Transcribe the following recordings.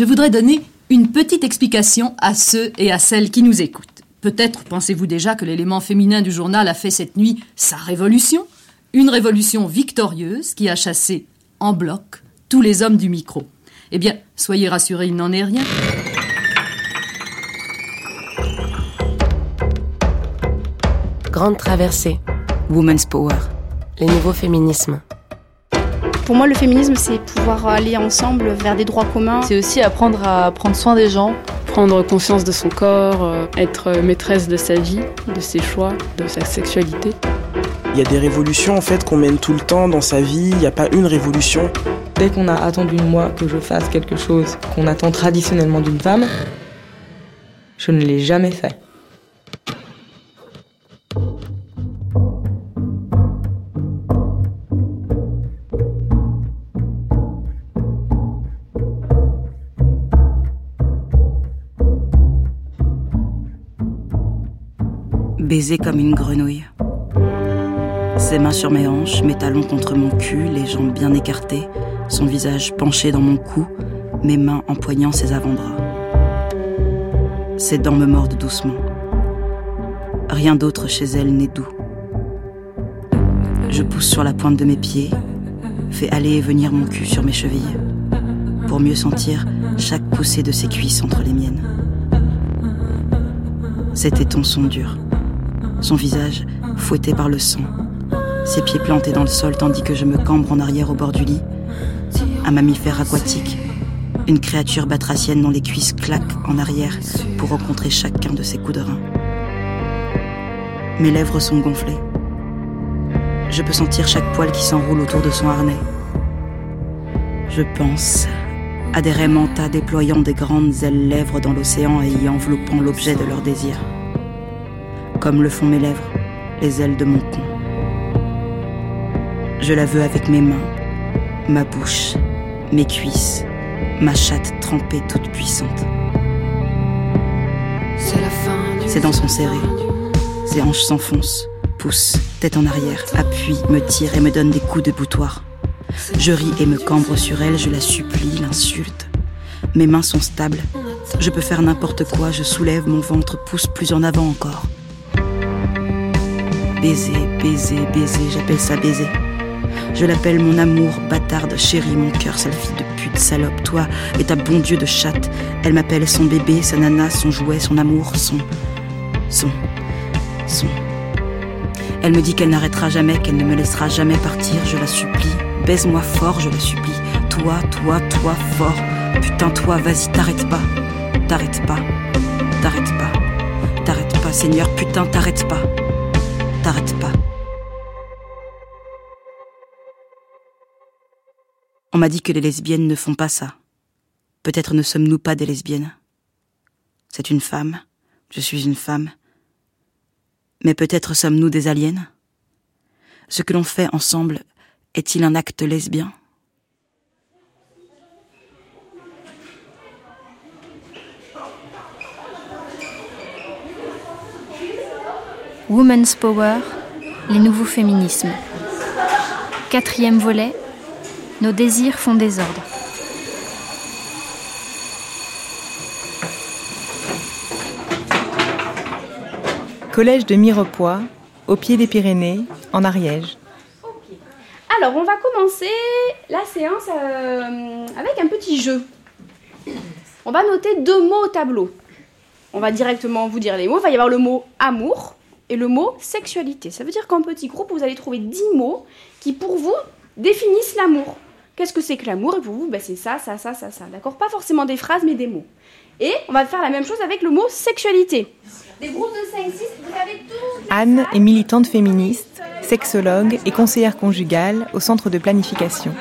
je voudrais donner une petite explication à ceux et à celles qui nous écoutent. Peut-être pensez-vous déjà que l'élément féminin du journal a fait cette nuit sa révolution, une révolution victorieuse qui a chassé en bloc tous les hommes du micro. Eh bien, soyez rassurés, il n'en est rien. Grande traversée. Women's Power. Les nouveaux féminismes. Pour moi, le féminisme, c'est pouvoir aller ensemble vers des droits communs. C'est aussi apprendre à prendre soin des gens. Prendre conscience de son corps, euh, être maîtresse de sa vie, de ses choix, de sa sexualité. Il y a des révolutions en fait qu'on mène tout le temps dans sa vie, il n'y a pas une révolution. Dès qu'on a attendu de moi que je fasse quelque chose qu'on attend traditionnellement d'une femme, je ne l'ai jamais fait. Baiser comme une grenouille. Ses mains sur mes hanches, mes talons contre mon cul, les jambes bien écartées, son visage penché dans mon cou, mes mains empoignant ses avant-bras. Ses dents me mordent doucement. Rien d'autre chez elle n'est doux. Je pousse sur la pointe de mes pieds, fais aller et venir mon cul sur mes chevilles, pour mieux sentir chaque poussée de ses cuisses entre les miennes. Ses tétons sont durs son visage fouetté par le sang, ses pieds plantés dans le sol tandis que je me cambre en arrière au bord du lit. Un mammifère aquatique, une créature batracienne dont les cuisses claquent en arrière pour rencontrer chacun de ses coups de rein. Mes lèvres sont gonflées. Je peux sentir chaque poil qui s'enroule autour de son harnais. Je pense à des raimentas déployant des grandes ailes lèvres dans l'océan et y enveloppant l'objet de leur désir comme le font mes lèvres, les ailes de mon con. Je la veux avec mes mains, ma bouche, mes cuisses, ma chatte trempée toute puissante. C'est dans son serré. Ses hanches s'enfoncent, poussent, tête en arrière, appuie, me tire et me donne des coups de boutoir. Je ris et me cambre sur elle, je la supplie, l'insulte. Mes mains sont stables. Je peux faire n'importe quoi, je soulève mon ventre, pousse plus en avant encore. Baiser, baiser, baiser, j'appelle ça baiser. Je l'appelle mon amour, bâtarde, chérie, mon cœur, sale fille de pute, salope, toi et ta bon Dieu de chatte. Elle m'appelle son bébé, sa nana, son jouet, son amour, son. son. son. Elle me dit qu'elle n'arrêtera jamais, qu'elle ne me laissera jamais partir, je la supplie. Baise-moi fort, je la supplie. Toi, toi, toi, fort. Putain, toi, vas-y, t'arrêtes pas. T'arrêtes pas. T'arrêtes pas. T'arrêtes pas, Seigneur, putain, t'arrêtes pas On m'a dit que les lesbiennes ne font pas ça. Peut-être ne sommes-nous pas des lesbiennes. C'est une femme, je suis une femme. Mais peut-être sommes-nous des aliens Ce que l'on fait ensemble est-il un acte lesbien? Women's Power, les nouveaux féminismes. Quatrième volet, nos désirs font désordre. Collège de Mirepoix, au pied des Pyrénées, en Ariège. Alors, on va commencer la séance euh, avec un petit jeu. On va noter deux mots au tableau. On va directement vous dire les mots. Il va y avoir le mot amour et le mot sexualité. Ça veut dire qu'en petit groupe, vous allez trouver 10 mots qui, pour vous, définissent l'amour. Qu'est-ce que c'est que l'amour? Et pour vous, ben, c'est ça, ça, ça, ça, ça. D'accord? Pas forcément des phrases, mais des mots. Et on va faire la même chose avec le mot sexualité. Des groupes de 5, 6, vous avez tous... Anne est militante féministe, sexologue et conseillère conjugale au centre de planification.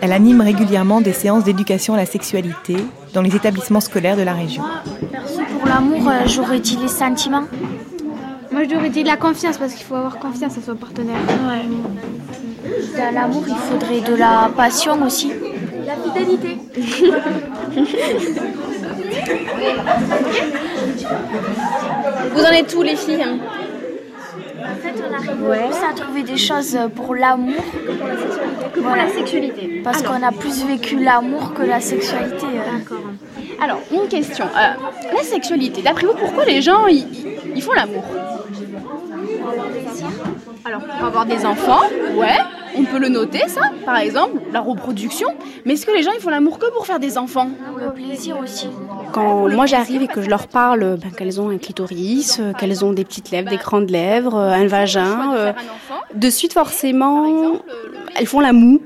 Elle anime régulièrement des séances d'éducation à la sexualité dans les établissements scolaires de la région. pour l'amour, euh, j'aurais dit les sentiments. Moi, j'aurais dit la confiance parce qu'il faut avoir confiance à son partenaire. Dans l'amour, il faudrait de la passion aussi. La fidélité. Vous en êtes tous les filles fait, on arrive Ouais. plus à trouver des choses pour l'amour que pour la sexualité. Parce qu'on a plus vécu l'amour que la sexualité. D'accord. Alors, une question. Euh, la sexualité, d'après vous, pourquoi les gens ils font l'amour? Alors, pour avoir des enfants, ouais, on peut le noter, ça, par exemple, la reproduction. Mais est-ce que les gens ils font l'amour que pour faire des enfants? Le plaisir aussi. Quand moi j'arrive et que je leur parle ben, qu'elles ont un clitoris, euh, qu'elles ont des petites lèvres, des grandes lèvres, euh, un vagin, euh, de suite forcément, elles font la moue.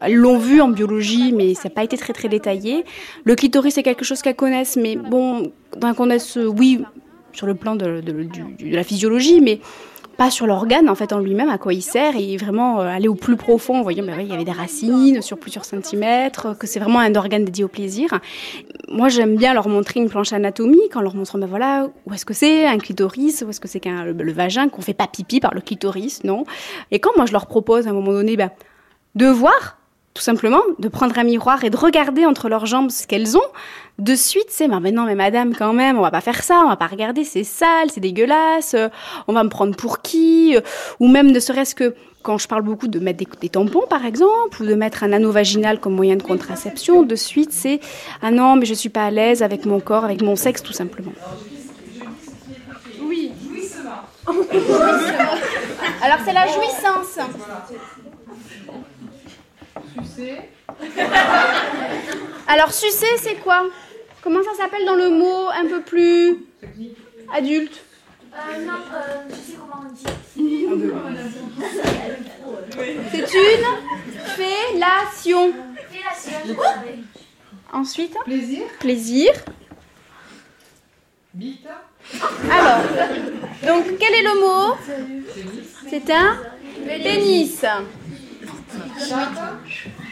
Elles l'ont vu en biologie, mais ça n'a pas été très très détaillé. Le clitoris, c'est quelque chose qu'elles connaissent, mais bon, qu'elles connaissent, oui, sur le plan de, de- du- de la physiologie, mais pas sur l'organe en fait en lui-même, à quoi il sert, et vraiment euh, aller au plus profond en voyant ben oui, il y avait des racines sur plusieurs centimètres, que c'est vraiment un organe dédié au plaisir. Moi, j'aime bien leur montrer une planche anatomique en leur montrant ben voilà où est-ce que c'est un clitoris, où est-ce que c'est qu'un le, le vagin, qu'on fait pas pipi par le clitoris, non. Et quand moi je leur propose à un moment donné ben, de voir tout simplement, de prendre un miroir et de regarder entre leurs jambes ce qu'elles ont, de suite, c'est, mais non, mais madame, quand même, on va pas faire ça, on va pas regarder, c'est sale, c'est dégueulasse, euh, on va me prendre pour qui, euh, ou même ne serait-ce que quand je parle beaucoup de mettre des, des tampons, par exemple, ou de mettre un anneau vaginal comme moyen de contraception, de suite, c'est, ah non, mais je suis pas à l'aise avec mon corps, avec mon sexe, tout simplement. Oui. Alors, c'est la jouissance. Alors, sucer, c'est quoi? Comment ça s'appelle dans le mot un peu plus adulte? Non, je sais comment on dit. C'est une fellation. Ensuite? Plaisir. Plaisir. Alors, donc quel est le mot? C'est un pénis.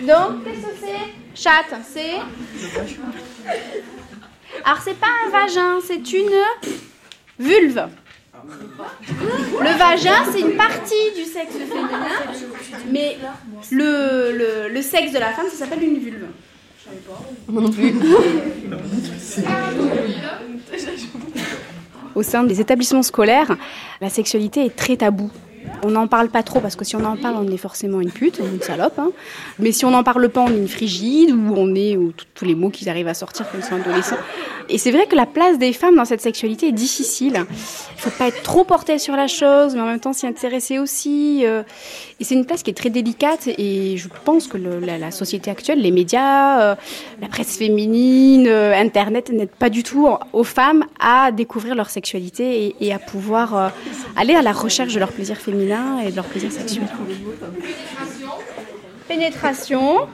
Donc, qu'est-ce que c'est? Chatte, c'est Alors, c'est pas un vagin, c'est une vulve. Le vagin, c'est une partie du sexe féminin, mais le, le, le sexe de la femme, ça s'appelle une vulve. Moi non plus. Au sein des établissements scolaires, la sexualité est très taboue. On n'en parle pas trop parce que si on en parle, on est forcément une pute, une salope. hein. Mais si on n'en parle pas, on est une frigide ou on est ou tous les mots qui arrivent à sortir quand ils sont adolescents. Et c'est vrai que la place des femmes dans cette sexualité est difficile. Il faut pas être trop porté sur la chose, mais en même temps s'y intéresser aussi. euh. Et c'est une place qui est très délicate. Et je pense que la, société actuelle, les médias, euh, la presse féminine, euh, Internet n'aident pas du tout aux femmes à découvrir leur sexualité et, à pouvoir aller à la recherche de leur plaisir féminin et de leur plaisir sexuel. Pénétration.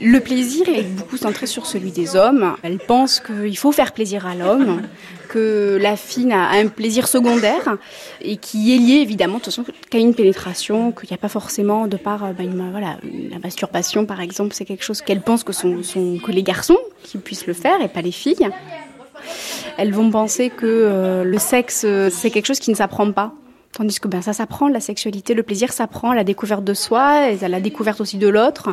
Le plaisir est beaucoup centré sur celui des hommes. Elle pense qu'il faut faire plaisir à l'homme, que la fille a un plaisir secondaire et qui est lié évidemment de toute façon qu'à une pénétration, qu'il n'y a pas forcément de par euh, ben, une- voilà, la masturbation par exemple, c'est quelque chose qu'elle pense que, sont, sont- que les garçons qui puissent le faire et pas les filles. Elles vont penser que euh, le sexe euh, c'est quelque chose qui ne s'apprend pas. Tandis que ben, ça s'apprend, la sexualité, le plaisir s'apprend, la découverte de soi, et la découverte aussi de l'autre.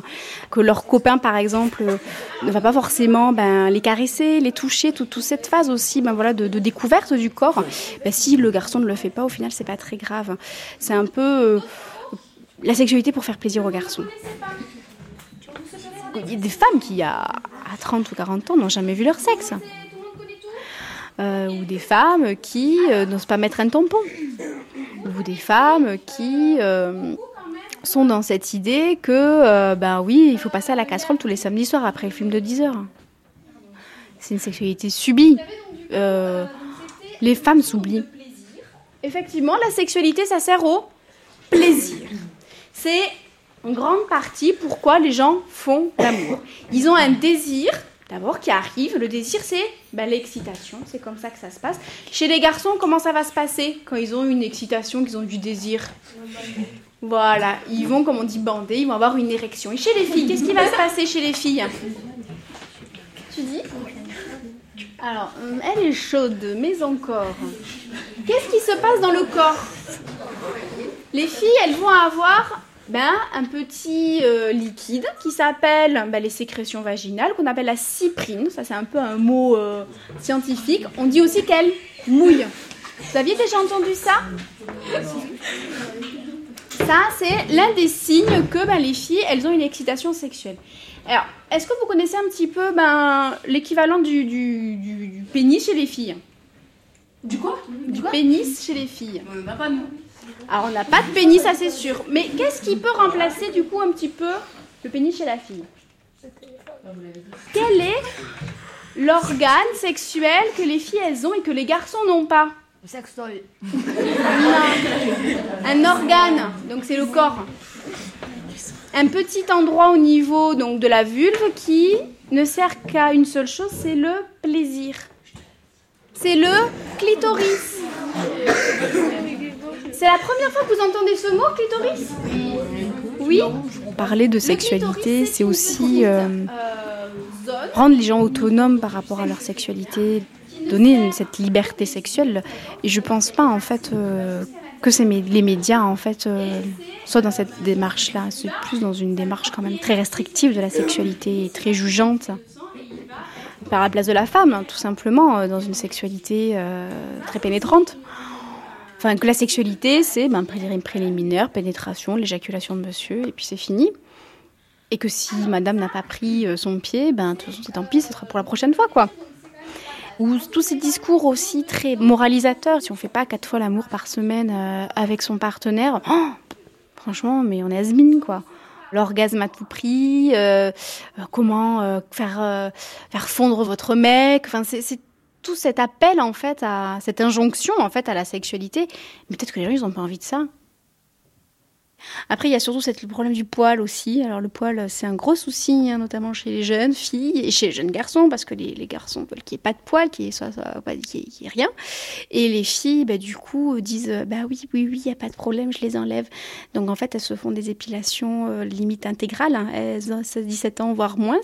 Que leur copain, par exemple, euh, ne va pas forcément ben, les caresser, les toucher, tout- toute cette phase aussi ben, voilà, de, découverte du corps. Ben, si le garçon ne le fait pas, au final, c'est pas très grave. C'est un peu la sexualité pour faire plaisir aux garçons. Il y a des femmes qui, à 30 ou 40 ans, n'ont jamais vu leur sexe. Euh, ou des femmes qui euh, n'osent pas mettre un tampon. Ou des femmes qui euh, sont dans cette idée que, ben oui, il faut passer à la casserole tous les samedis soirs après le film de 10 heures. C'est une sexualité subie. Les femmes s'oublient. Effectivement, la sexualité, ça sert au plaisir. C'est en grande partie pourquoi les gens font l'amour. Ils ont un désir, d'abord, qui arrive. Le désir, c'est ben, l'excitation. C'est comme ça que ça se passe. Chez les garçons, comment ça va se passer quand ils ont une excitation, qu'ils ont du désir? Voilà, ils vont, comme on dit, bander, ils vont avoir une érection. Et chez les filles, qu'est-ce qui va se passer chez les filles? Tu dis? Alors, hum, elle est chaude, mais encore. Qu'est-ce qui se passe dans le corps? Les filles, elles vont avoir ben, un petit euh, liquide qui s'appelle ben, les sécrétions vaginales, qu'on appelle la cyprine. Ça, c'est un peu un mot euh, scientifique. On dit aussi qu'elle mouille. Vous aviez déjà entendu ça? Ça, c'est l'un des signes que ben, les filles, elles ont une excitation sexuelle. Alors, est-ce que vous connaissez un petit peu ben, l'équivalent du, du, du- du pénis chez les filles? Du quoi? Du pénis chez les filles On n'a pas Alors, on n'a pas de pénis, ça c'est sûr. Mais qu'est-ce qui peut remplacer du coup un petit peu le pénis chez la fille? Quel est l'organe sexuel que les filles elles ont et que les garçons n'ont pas? Le sextoy. Un organe, donc c'est le corps. Un petit endroit au niveau donc de la vulve qui ne sert qu'à une seule chose, c'est le plaisir. C'est le clitoris. C'est la première fois que vous entendez ce mot, clitoris Oui Parler de sexualité, c'est aussi euh, rendre les gens autonomes par rapport à leur sexualité, donner cette liberté sexuelle. Et je pense pas en fait euh, que les médias en fait euh, soient dans cette démarche-là. C'est plus dans une démarche quand même très restrictive de la sexualité et très jugeante par la place de la femme, hein, tout simplement, euh, dans une sexualité euh, très pénétrante. Que la sexualité, c'est ben, pré- préliminaire, pénétration, l'éjaculation de monsieur, et puis c'est fini. Et que si madame n'a pas pris euh, son pied, ben, tant pis, ce sera pour la prochaine fois, quoi. Ou tous ces discours aussi très moralisateurs. Si on fait pas quatre fois l'amour par semaine euh, avec son partenaire, oh, franchement, mais on est has quoi. L'orgasme à tout prix, euh, comment faire, faire fondre votre mec. Enfin, c'est tout cet appel en fait à cette injonction en fait à la sexualité. Mais peut-être que les gens ils n'ont pas envie de ça. Après, il y a surtout le problème du poil aussi. Alors, le poil, c'est un gros souci, hein, notamment chez les jeunes filles et chez les jeunes garçons, parce que les, garçons veulent qu'il n'y ait pas de poil, qu'il n'y ait, soit- soit qu'il y ait- rien. Et les filles, bah, du coup, disent Bah oui, oui, oui, il n'y a pas de problème, je les enlève. Donc, en fait, elles se font des épilations euh, limite intégrales. hein. Elles ont 16-17 ans, voire moins.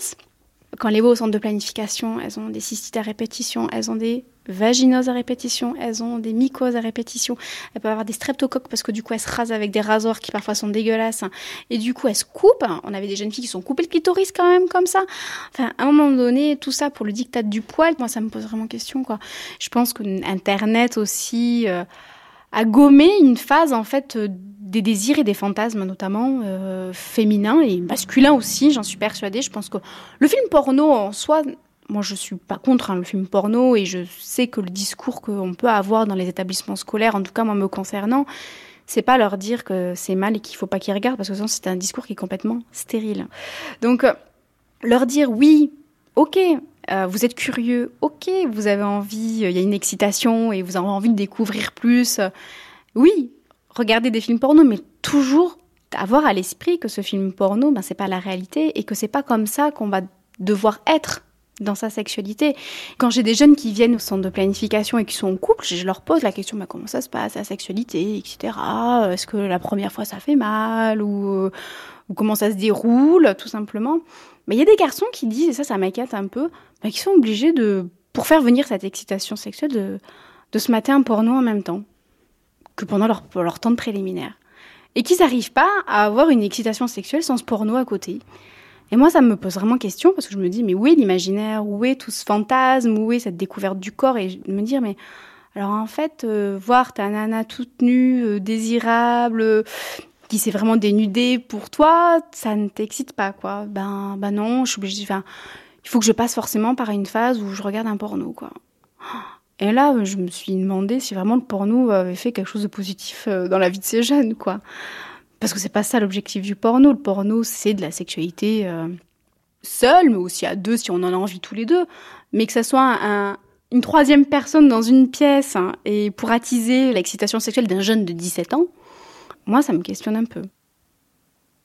Quand les voient au centre de planification, elles ont des cystites à répétition, elles ont des vaginoses à répétition, elles ont des mycoses à répétition, elles peuvent avoir des streptocoques parce que du coup elles se rasent avec des rasoirs qui parfois sont dégueulasses et du coup elles se coupent. On avait des jeunes filles qui se sont coupées le clitoris quand même comme ça. Enfin, à un moment donné, tout ça pour le diktat du poil, moi ça me pose vraiment question quoi. Je pense que Internet aussi euh, a gommé une phase en fait euh, des désirs et des fantasmes notamment euh, féminins et masculins aussi, j'en suis persuadée. Je pense que le film porno en soi, moi je suis pas contre hein, le film porno et je sais que le discours qu'on peut avoir dans les établissements scolaires, en tout cas moi me concernant, c'est pas leur dire que c'est mal et qu'il faut pas qu'ils regardent parce que sinon c'est un discours qui est complètement stérile. Donc euh, leur dire oui, ok, euh, vous êtes curieux, ok, vous avez envie, il y a une excitation et vous avez envie de découvrir plus, oui, regardez des films porno, mais toujours avoir à l'esprit que ce film porno, ben, c'est pas la réalité et que c'est pas comme ça qu'on va devoir être dans sa sexualité. Quand j'ai des jeunes qui viennent au centre de planification et qui sont en couple, je leur pose la question bah, comment ça se passe, la sexualité, etc. Est-ce que la première fois ça fait mal ou, euh, comment ça se déroule, tout simplement. Mais il y a des garçons qui disent, et ça, ça m'inquiète un peu, bah, qui sont obligés de, pour faire venir cette excitation sexuelle, de, de se mater un porno en même temps que pendant leur, temps de préliminaire. Et qu'ils n'arrivent pas à avoir une excitation sexuelle sans ce porno à côté. Et moi, ça me pose vraiment question parce que je me dis, mais où est l'imaginaire? Où est tout ce fantasme? Où est cette découverte du corps? Et me dire, mais alors en fait, euh, voir ta nana toute nue, euh, désirable, euh, qui s'est vraiment dénudée pour toi, ça ne t'excite pas, quoi. Ben, ben non, je suis obligée. Il faut que je passe forcément par une phase où je regarde un porno, quoi. Et là, je me suis demandé si vraiment le porno avait fait quelque chose de positif euh, dans la vie de ces jeunes, quoi. Parce que c'est pas ça l'objectif du porno. Le porno, c'est de la sexualité euh, seule, mais aussi à deux si on en a envie tous les deux. Mais que ça soit un, une troisième personne dans une pièce hein, et pour attiser l'excitation sexuelle d'un jeune de 17 ans, moi, ça me questionne un peu.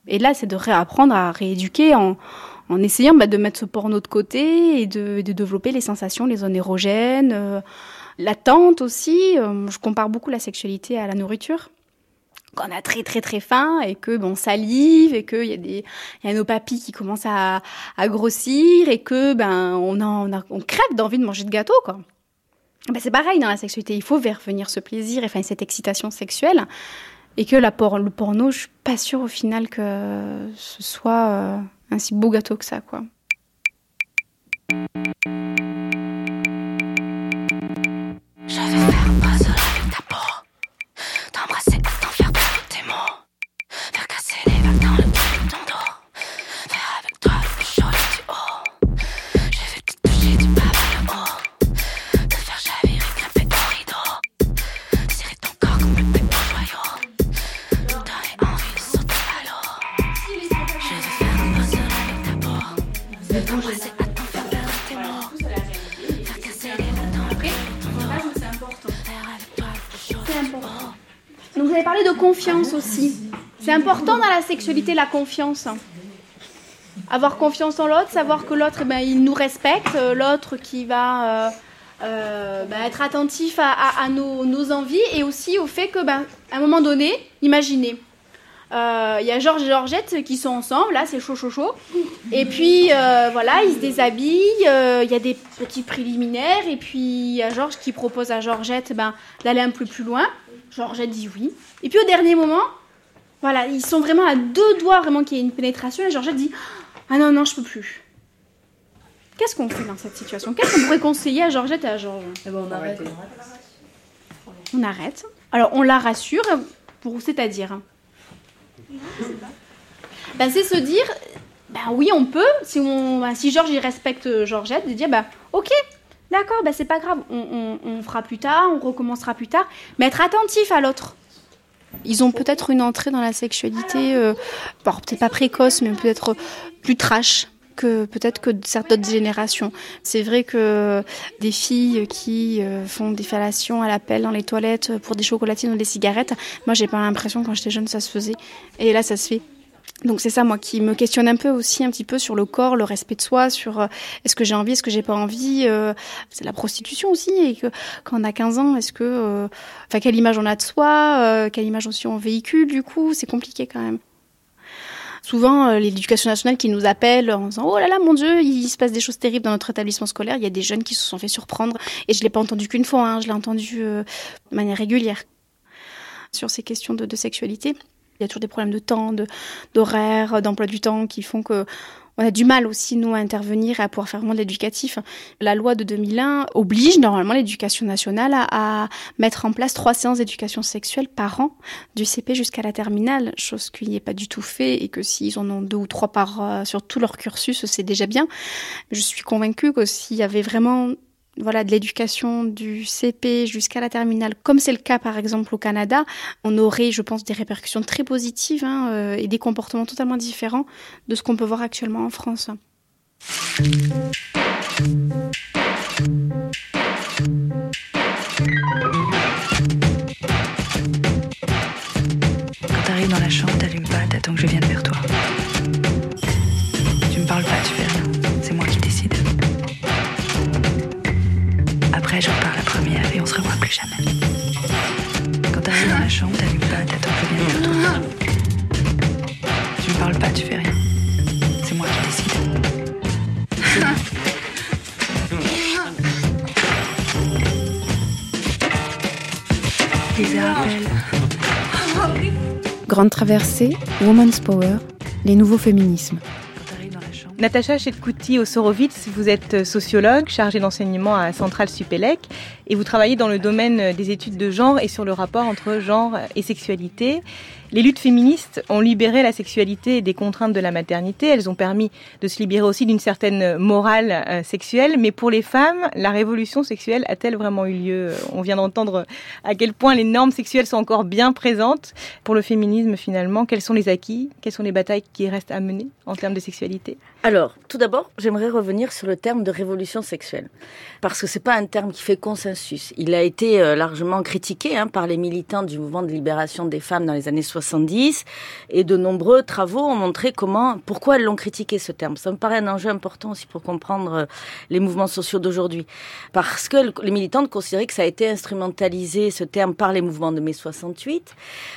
Et là, c'est de réapprendre à rééduquer en, en essayant bah, de mettre ce porno de côté et de, développer les sensations, les zones érogènes, euh, l'attente aussi. Euh, je compare beaucoup la sexualité à la nourriture qu'on a très très très faim et que bon salive et que il y a des nos papilles qui commencent à, grossir et que ben on a, on, crève d'envie de manger de gâteau quoi. Ben, c'est pareil dans la sexualité, il faut faire venir ce plaisir et cette excitation sexuelle. Et que le porno, je suis pas sûre au final que ce soit euh, un si beau gâteau que ça, quoi. Je vais faire un puzzle Avez parlé de confiance aussi. C'est important dans la sexualité la confiance. Avoir confiance en l'autre, savoir que l'autre, eh ben, il nous respecte, euh, l'autre qui va euh, euh, ben, être attentif à, nos, envies et aussi au fait que, ben, à un moment donné, imaginez, il y a Georges et Georgette qui sont ensemble, là c'est chaud chaud chaud. Et puis voilà, ils se déshabillent, il y a des petits préliminaires, et puis il y a Georges qui propose à Georgette ben, d'aller un peu plus loin. Georgette dit oui. Et puis au dernier moment, voilà, ils sont vraiment à deux doigts vraiment qu'il y ait une pénétration, et Georgette dit Ah non, non, je peux plus. Qu'est-ce qu'on fait dans cette situation? Qu'est-ce qu'on pourrait conseiller à Georgette et à Georges? On arrête. On arrête. Alors on la rassure, pour c'est-à-dire ben, c'est se dire, ben oui, on peut, si, on, ben, si Georges il respecte euh, Georgette, de dire, ben ok, d'accord, ben c'est pas grave, on, fera plus tard, on recommencera plus tard, mais être attentif à l'autre. Ils ont peut-être une entrée dans la sexualité, euh, bon, peut-être pas précoce, mais peut-être plus trash que peut-être que certaines d'autres générations. C'est vrai que des filles qui euh, font des fellations à la pelle dans les toilettes pour des chocolatines ou des cigarettes, moi j'ai pas l'impression quand j'étais jeune ça se faisait. Et là ça se fait. Donc c'est ça moi qui me questionne un peu aussi un petit peu sur le corps, le respect de soi, sur euh, est-ce que j'ai envie, est-ce que j'ai pas envie. euh, c'est la prostitution aussi et que quand on a 15 ans, est-ce que, euh, enfin quelle image on a de soi, euh, quelle image aussi on véhicule du coup, c'est compliqué quand même. Souvent, euh, l'éducation nationale qui nous appelle en disant Oh là là, mon Dieu, il se passe des choses terribles dans notre établissement scolaire. Il y a des jeunes qui se sont fait surprendre. Et je l'ai pas entendu qu'une fois, hein, je l'ai entendu de manière régulière. Sur ces questions de sexualité, il y a toujours des problèmes de temps, d'horaire, d'emploi du temps qui font que on a du mal aussi, nous, à intervenir et à pouvoir faire vraiment de l'éducatif. La loi de 2001 oblige normalement l'éducation nationale à, à mettre en place trois séances d'éducation sexuelle par an, du CP jusqu'à la terminale, chose qui n'est pas du tout fait et que s'ils en ont deux ou trois par euh, sur tout leur cursus, c'est déjà bien. Je suis convaincue que s'il y avait vraiment voilà, de l'éducation du CP jusqu'à la terminale, comme c'est le cas par exemple au Canada, on aurait, je pense, des répercussions très positives hein, euh, et des comportements totalement différents de ce qu'on peut voir actuellement en France. Quand t'arrives dans la chambre, t'allumes pas, t'attends que je vienne vers toi. Tu me parles pas, tu fais Je repars la première et on se revoit plus jamais. Quand t'arrives dans la chambre, t'allumes pas, t'attends que vienne toi. Tu me parles pas, tu fais rien. C'est moi qui décide. Grande traversée, Woman's Power, les nouveaux féminismes. Natacha Chetkouti Osorovitz, vous êtes sociologue chargée d'enseignement à Centrale Supélec et vous travaillez dans le domaine des études de genre et sur le rapport entre genre et sexualité. Les luttes féministes ont libéré la sexualité des contraintes de la maternité. Elles ont permis de se libérer aussi d'une certaine morale euh, sexuelle. Mais pour les femmes, la révolution sexuelle a-t-elle vraiment eu lieu? On vient d'entendre à quel point les normes sexuelles sont encore bien présentes. Pour le féminisme, finalement, quels sont les acquis? Quelles sont les batailles qui restent à mener en termes de sexualité? Alors, tout d'abord, j'aimerais revenir sur le terme de révolution sexuelle. Parce que c'est pas un terme qui fait consensus. Il a été euh, largement critiqué hein, par les militants du mouvement de libération des femmes dans les années 70 et de nombreux travaux ont montré comment, pourquoi elles l'ont critiqué ce terme. Ça me paraît un enjeu important aussi pour comprendre euh, les mouvements sociaux d'aujourd'hui. Parce que le- les militantes considéraient que ça a été instrumentalisé, ce terme, par les mouvements de mai 68.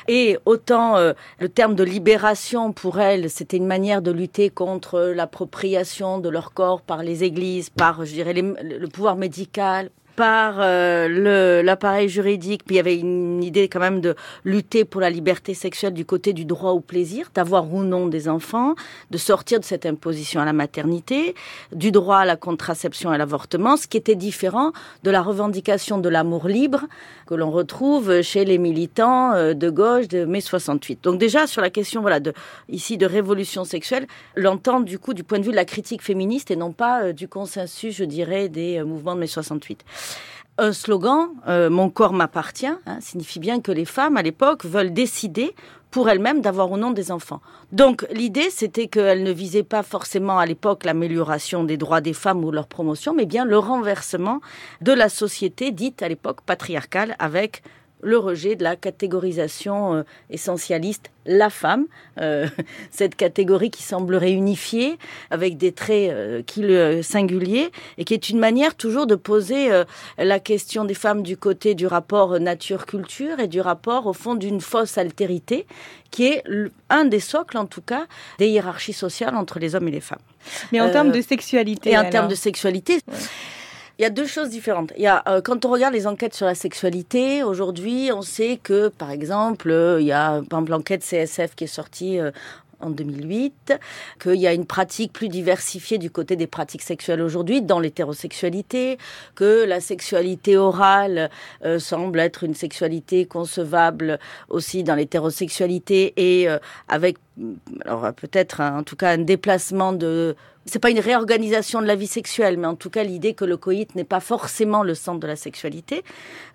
Et autant euh, le terme de libération pour elles, c'était une manière de lutter contre l'appropriation de leur corps par les églises, par, je dirais, le pouvoir médical. Par euh, l'appareil juridique. Puis il y avait une idée quand même de lutter pour la liberté sexuelle du côté du droit au plaisir, d'avoir ou non des enfants, de sortir de cette imposition à la maternité, du droit à la contraception et à l'avortement, ce qui était différent de la revendication de l'amour libre que l'on retrouve chez les militants euh, de gauche de mai 68. Donc déjà sur la question voilà de ici de révolution sexuelle, l'entendre du coup du point de vue de la critique féministe et non pas euh, du consensus, je dirais, des mouvements de mai 68 un slogan, euh, Mon corps m'appartient, hein, signifie bien que les femmes à l'époque veulent décider pour elles-mêmes d'avoir ou non des enfants. Donc l'idée, c'était qu'elles ne visaient pas forcément à l'époque l'amélioration des droits des femmes ou leur promotion, mais bien le renversement de la société dite à l'époque patriarcale avec le rejet de la catégorisation euh, essentialiste la femme, euh, cette catégorie qui semblerait unifiée avec des traits euh, qui le singuliers et qui est une manière toujours de poser la question des femmes du côté du rapport nature-culture et du rapport au fond d'une fausse altérité qui est un des socles en tout cas des hiérarchies sociales entre les hommes et les femmes. Mais en termes de sexualité. Et en termes de sexualité. Il y a deux choses différentes. Il y a, euh, quand on regarde les enquêtes sur la sexualité, aujourd'hui, on sait que, par exemple, euh, il y a, par exemple, l'enquête CSF qui est sortie euh, en 2008, qu'il y a une pratique plus diversifiée du côté des pratiques sexuelles aujourd'hui dans l'hétérosexualité, que la sexualité orale semble être une sexualité concevable aussi dans l'hétérosexualité et avec alors peut-être en tout cas un déplacement de c'est pas une réorganisation de la vie sexuelle, mais en tout cas l'idée que le coït n'est pas forcément le centre de la sexualité.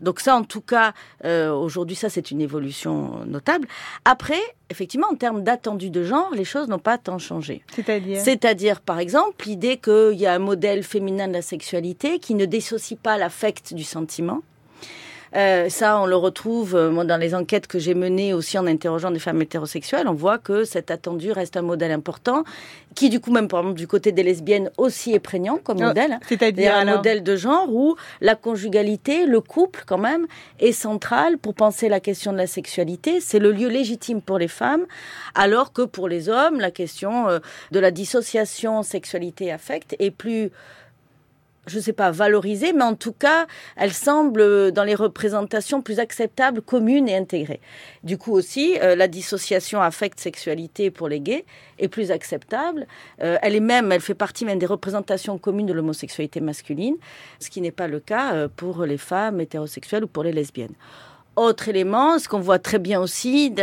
Donc ça, en tout cas, euh, aujourd'hui, ça c'est une évolution notable. Après, effectivement, en termes d'attendu de genre, les choses n'ont pas tant changé. C'est-à-dire? C'est-à-dire, par exemple, l'idée qu'il y a un modèle féminin de la sexualité qui ne dissocie pas l'affect du sentiment euh, ça, on le retrouve euh, moi, dans les enquêtes que j'ai menées aussi en interrogeant des femmes hétérosexuelles. On voit que cet attendu reste un modèle important, qui du coup même par exemple du côté des lesbiennes aussi est prégnant comme ah, modèle. C'est-à-dire un modèle de genre où la conjugalité, le couple quand même, est central pour penser la question de la sexualité. C'est le lieu légitime pour les femmes, alors que pour les hommes, la question euh, de la dissociation sexualité-affect est plus je ne sais pas, valorisée, mais en tout cas, elle semble euh, dans les représentations plus acceptables, communes et intégrées. Du coup aussi, euh, la dissociation affect-sexualité pour les gays est plus acceptable. Euh, elle est même, elle fait partie même des représentations communes de l'homosexualité masculine, ce qui n'est pas le cas pour les femmes hétérosexuelles ou pour les lesbiennes. Autre élément, ce qu'on voit très bien aussi,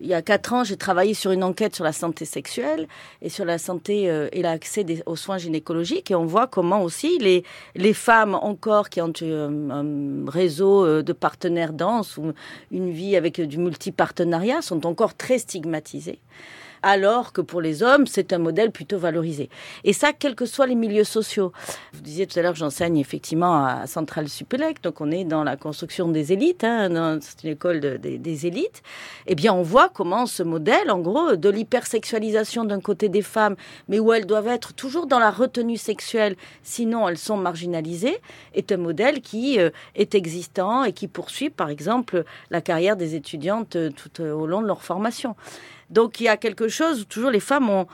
il y a quatre ans, j'ai travaillé sur une enquête sur la santé sexuelle et sur la santé euh, et l'accès aux soins gynécologiques. Et on voit comment aussi les, les femmes encore qui ont euh, un, réseau euh, de partenaires denses ou une vie avec du multipartenariat sont encore très stigmatisées alors que pour les hommes, c'est un modèle plutôt valorisé. Et ça, quels que soient les milieux sociaux. Vous disiez tout à l'heure j'enseigne effectivement à Centrale Supélec, donc on est dans la construction des élites, hein, c'est une école des élites. Eh bien, on voit comment ce modèle, en gros, de l'hypersexualisation d'un côté des femmes, mais où elles doivent être toujours dans la retenue sexuelle, sinon elles sont marginalisées, est un modèle qui euh, est existant et qui poursuit, par exemple, la carrière des étudiantes euh, tout euh, au long de leur formation. Donc il y a quelque chose où toujours les femmes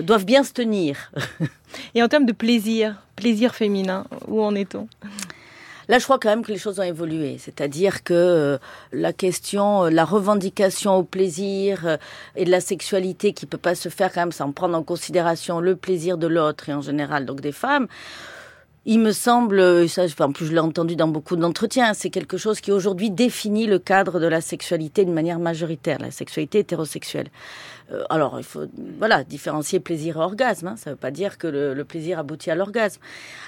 doivent bien se tenir. Et en termes de plaisir, plaisir féminin, où en est-on? Là, je crois quand même que les choses ont évolué. C'est-à-dire que euh, la question, euh, la revendication au plaisir euh, et de la sexualité qui peut pas se faire quand même sans prendre en considération le plaisir de l'autre et en général donc des femmes. Il me semble, ça, en plus je l'ai entendu dans beaucoup d'entretiens, c'est quelque chose qui aujourd'hui définit le cadre de la sexualité de manière majoritaire, la sexualité hétérosexuelle. Euh, alors, il faut voilà différencier plaisir et orgasme. Hein. Ça ne veut pas dire que le, plaisir aboutit à l'orgasme.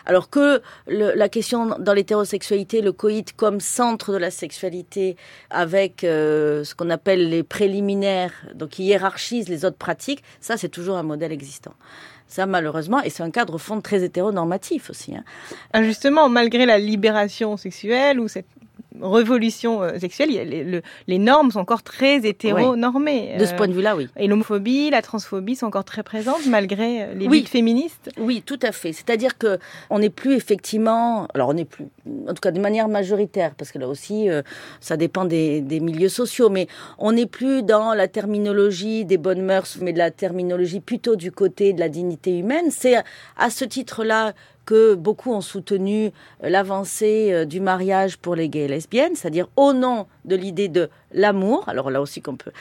Alors que la question dans l'hétérosexualité, le coït comme centre de la sexualité, avec euh, ce qu'on appelle les préliminaires, donc qui hiérarchise les autres pratiques, ça c'est toujours un modèle existant. Ça, malheureusement, et c'est un cadre fond très hétéronormatif aussi. Hein. Justement, malgré la libération sexuelle ou cette révolution euh, sexuelle, les, normes sont encore très hétéronormées. De ce point de vue-là, oui. Et l'homophobie, la transphobie sont encore très présentes malgré euh, les luttes féministes. Oui, tout à fait. C'est-à-dire que on n'est plus effectivement, alors on n'est plus, en tout cas de manière majoritaire, parce que là aussi, euh, ça dépend des, des, milieux sociaux, mais on n'est plus dans la terminologie des bonnes mœurs, mais de la terminologie plutôt du côté de la dignité humaine. C'est à ce titre-là que beaucoup ont soutenu l'avancée euh, du mariage pour les gays et lesbiennes, c'est-à-dire au nom de l'idée de l'amour, alors là aussi qu'on peut,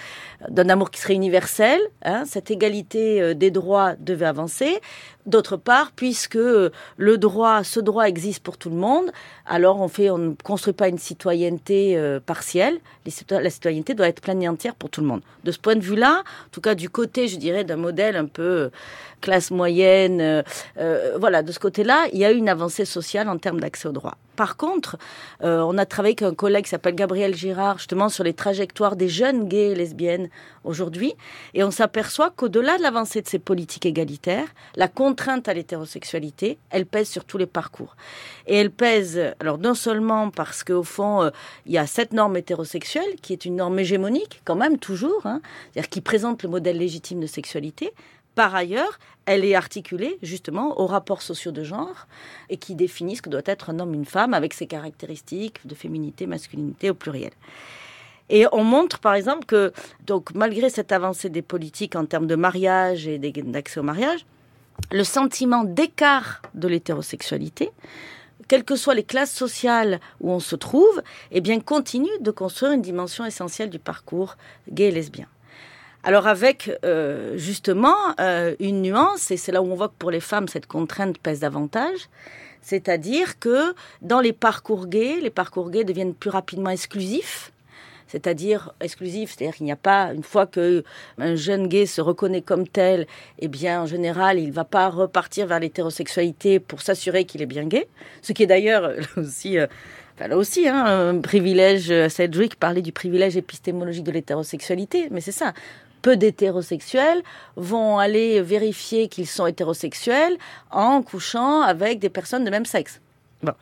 d'un amour qui serait universel, hein, cette égalité euh, des droits devait avancer. D'autre part, puisque le droit, ce droit existe pour tout le monde, alors on fait, on ne construit pas une citoyenneté euh, partielle. La citoyenneté doit être pleine et entière pour tout le monde. De ce point de vue-là, en tout cas du côté, je dirais, d'un modèle un peu classe moyenne, euh, euh, voilà, de ce côté-là, il y a eu une avancée sociale en termes d'accès au droit. Par contre, euh, on a travaillé avec un collègue s'appelle Gabriel Girard, justement sur les trajectoires des jeunes gays et lesbiennes aujourd'hui, et on s'aperçoit qu'au-delà de l'avancée de ces politiques égalitaires, la contrainte à l'hétérosexualité, elle pèse sur tous les parcours. Et elle pèse, alors non seulement parce qu'au fond, il y a cette norme hétérosexuelle, qui est une norme hégémonique, quand même, toujours, hein, c'est-à-dire qui présente le modèle légitime de sexualité, par ailleurs, elle est articulée justement aux rapports sociaux de genre et qui définissent ce que doit être un homme, une femme, avec ses caractéristiques de féminité, masculinité au pluriel. Et on montre par exemple que, donc, malgré cette avancée des politiques en termes de mariage et d'accès au mariage, le sentiment d'écart de l'hétérosexualité, quelles que soient les classes sociales où on se trouve, eh bien, continue de construire une dimension essentielle du parcours gay et lesbien. Alors avec euh, justement euh, une nuance, et c'est là où on voit que pour les femmes cette contrainte pèse davantage, c'est-à-dire que dans les parcours gays, les parcours gays deviennent plus rapidement exclusifs, c'est-à-dire exclusifs, c'est-à-dire qu'il n'y a pas, une fois que un jeune gay se reconnaît comme tel, eh bien en général il ne va pas repartir vers l'hétérosexualité pour s'assurer qu'il est bien gay, ce qui est d'ailleurs aussi... Euh, là aussi, hein, un privilège, Cedric parlait du privilège épistémologique de l'hétérosexualité, mais c'est ça peu d'hétérosexuels vont aller vérifier qu'ils sont hétérosexuels en couchant avec des personnes de même sexe. Bon.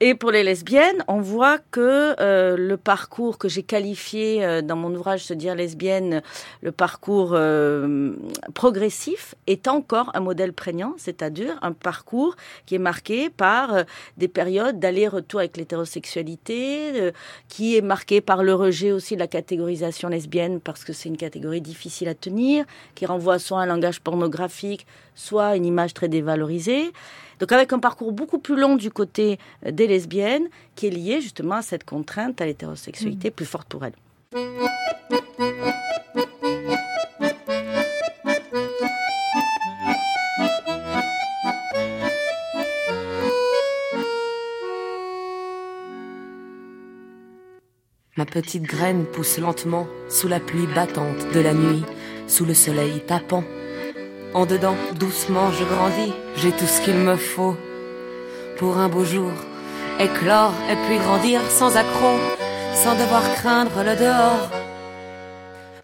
Et pour les lesbiennes, on voit que euh, le parcours que j'ai qualifié euh, dans mon ouvrage Se dire lesbienne, le parcours euh, progressif, est encore un modèle prégnant, c'est-à-dire un parcours qui est marqué par des périodes d'aller-retour avec l'hétérosexualité, qui est marqué par le rejet aussi de la catégorisation lesbienne parce que c'est une catégorie difficile à tenir, qui renvoie soit à un langage pornographique, soit à une image très dévalorisée. Donc avec un parcours beaucoup plus long du côté euh, des lesbiennes, qui est lié justement à cette contrainte à l'hétérosexualité mmh. plus forte pour elles. Ma petite graine pousse lentement sous la pluie battante de la nuit, sous le soleil tapant. En dedans, doucement, je grandis, j'ai tout ce qu'il me faut pour un beau jour éclore et puis grandir sans accroc, sans devoir craindre le dehors.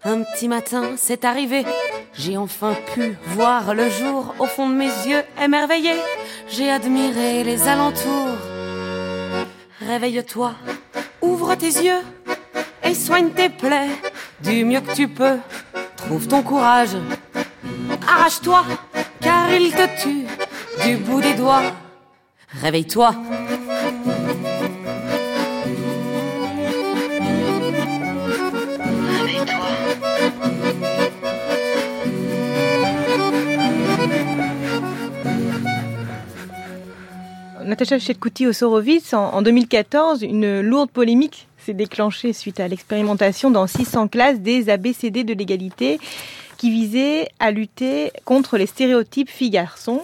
Un petit matin, c'est arrivé, j'ai enfin pu voir le jour au fond de mes yeux émerveillés. J'ai admiré les alentours. Réveille-toi, ouvre tes yeux et soigne tes plaies du mieux que tu peux. Trouve ton courage Arrache-toi, car il te tue du bout des doigts. Réveille-toi. Natacha Chetkouti Osorovitz, en, en 2014, une lourde polémique s'est déclenchée suite à l'expérimentation dans 600 classes des ABCD de l'égalité qui à lutter contre les stéréotypes filles-garçons.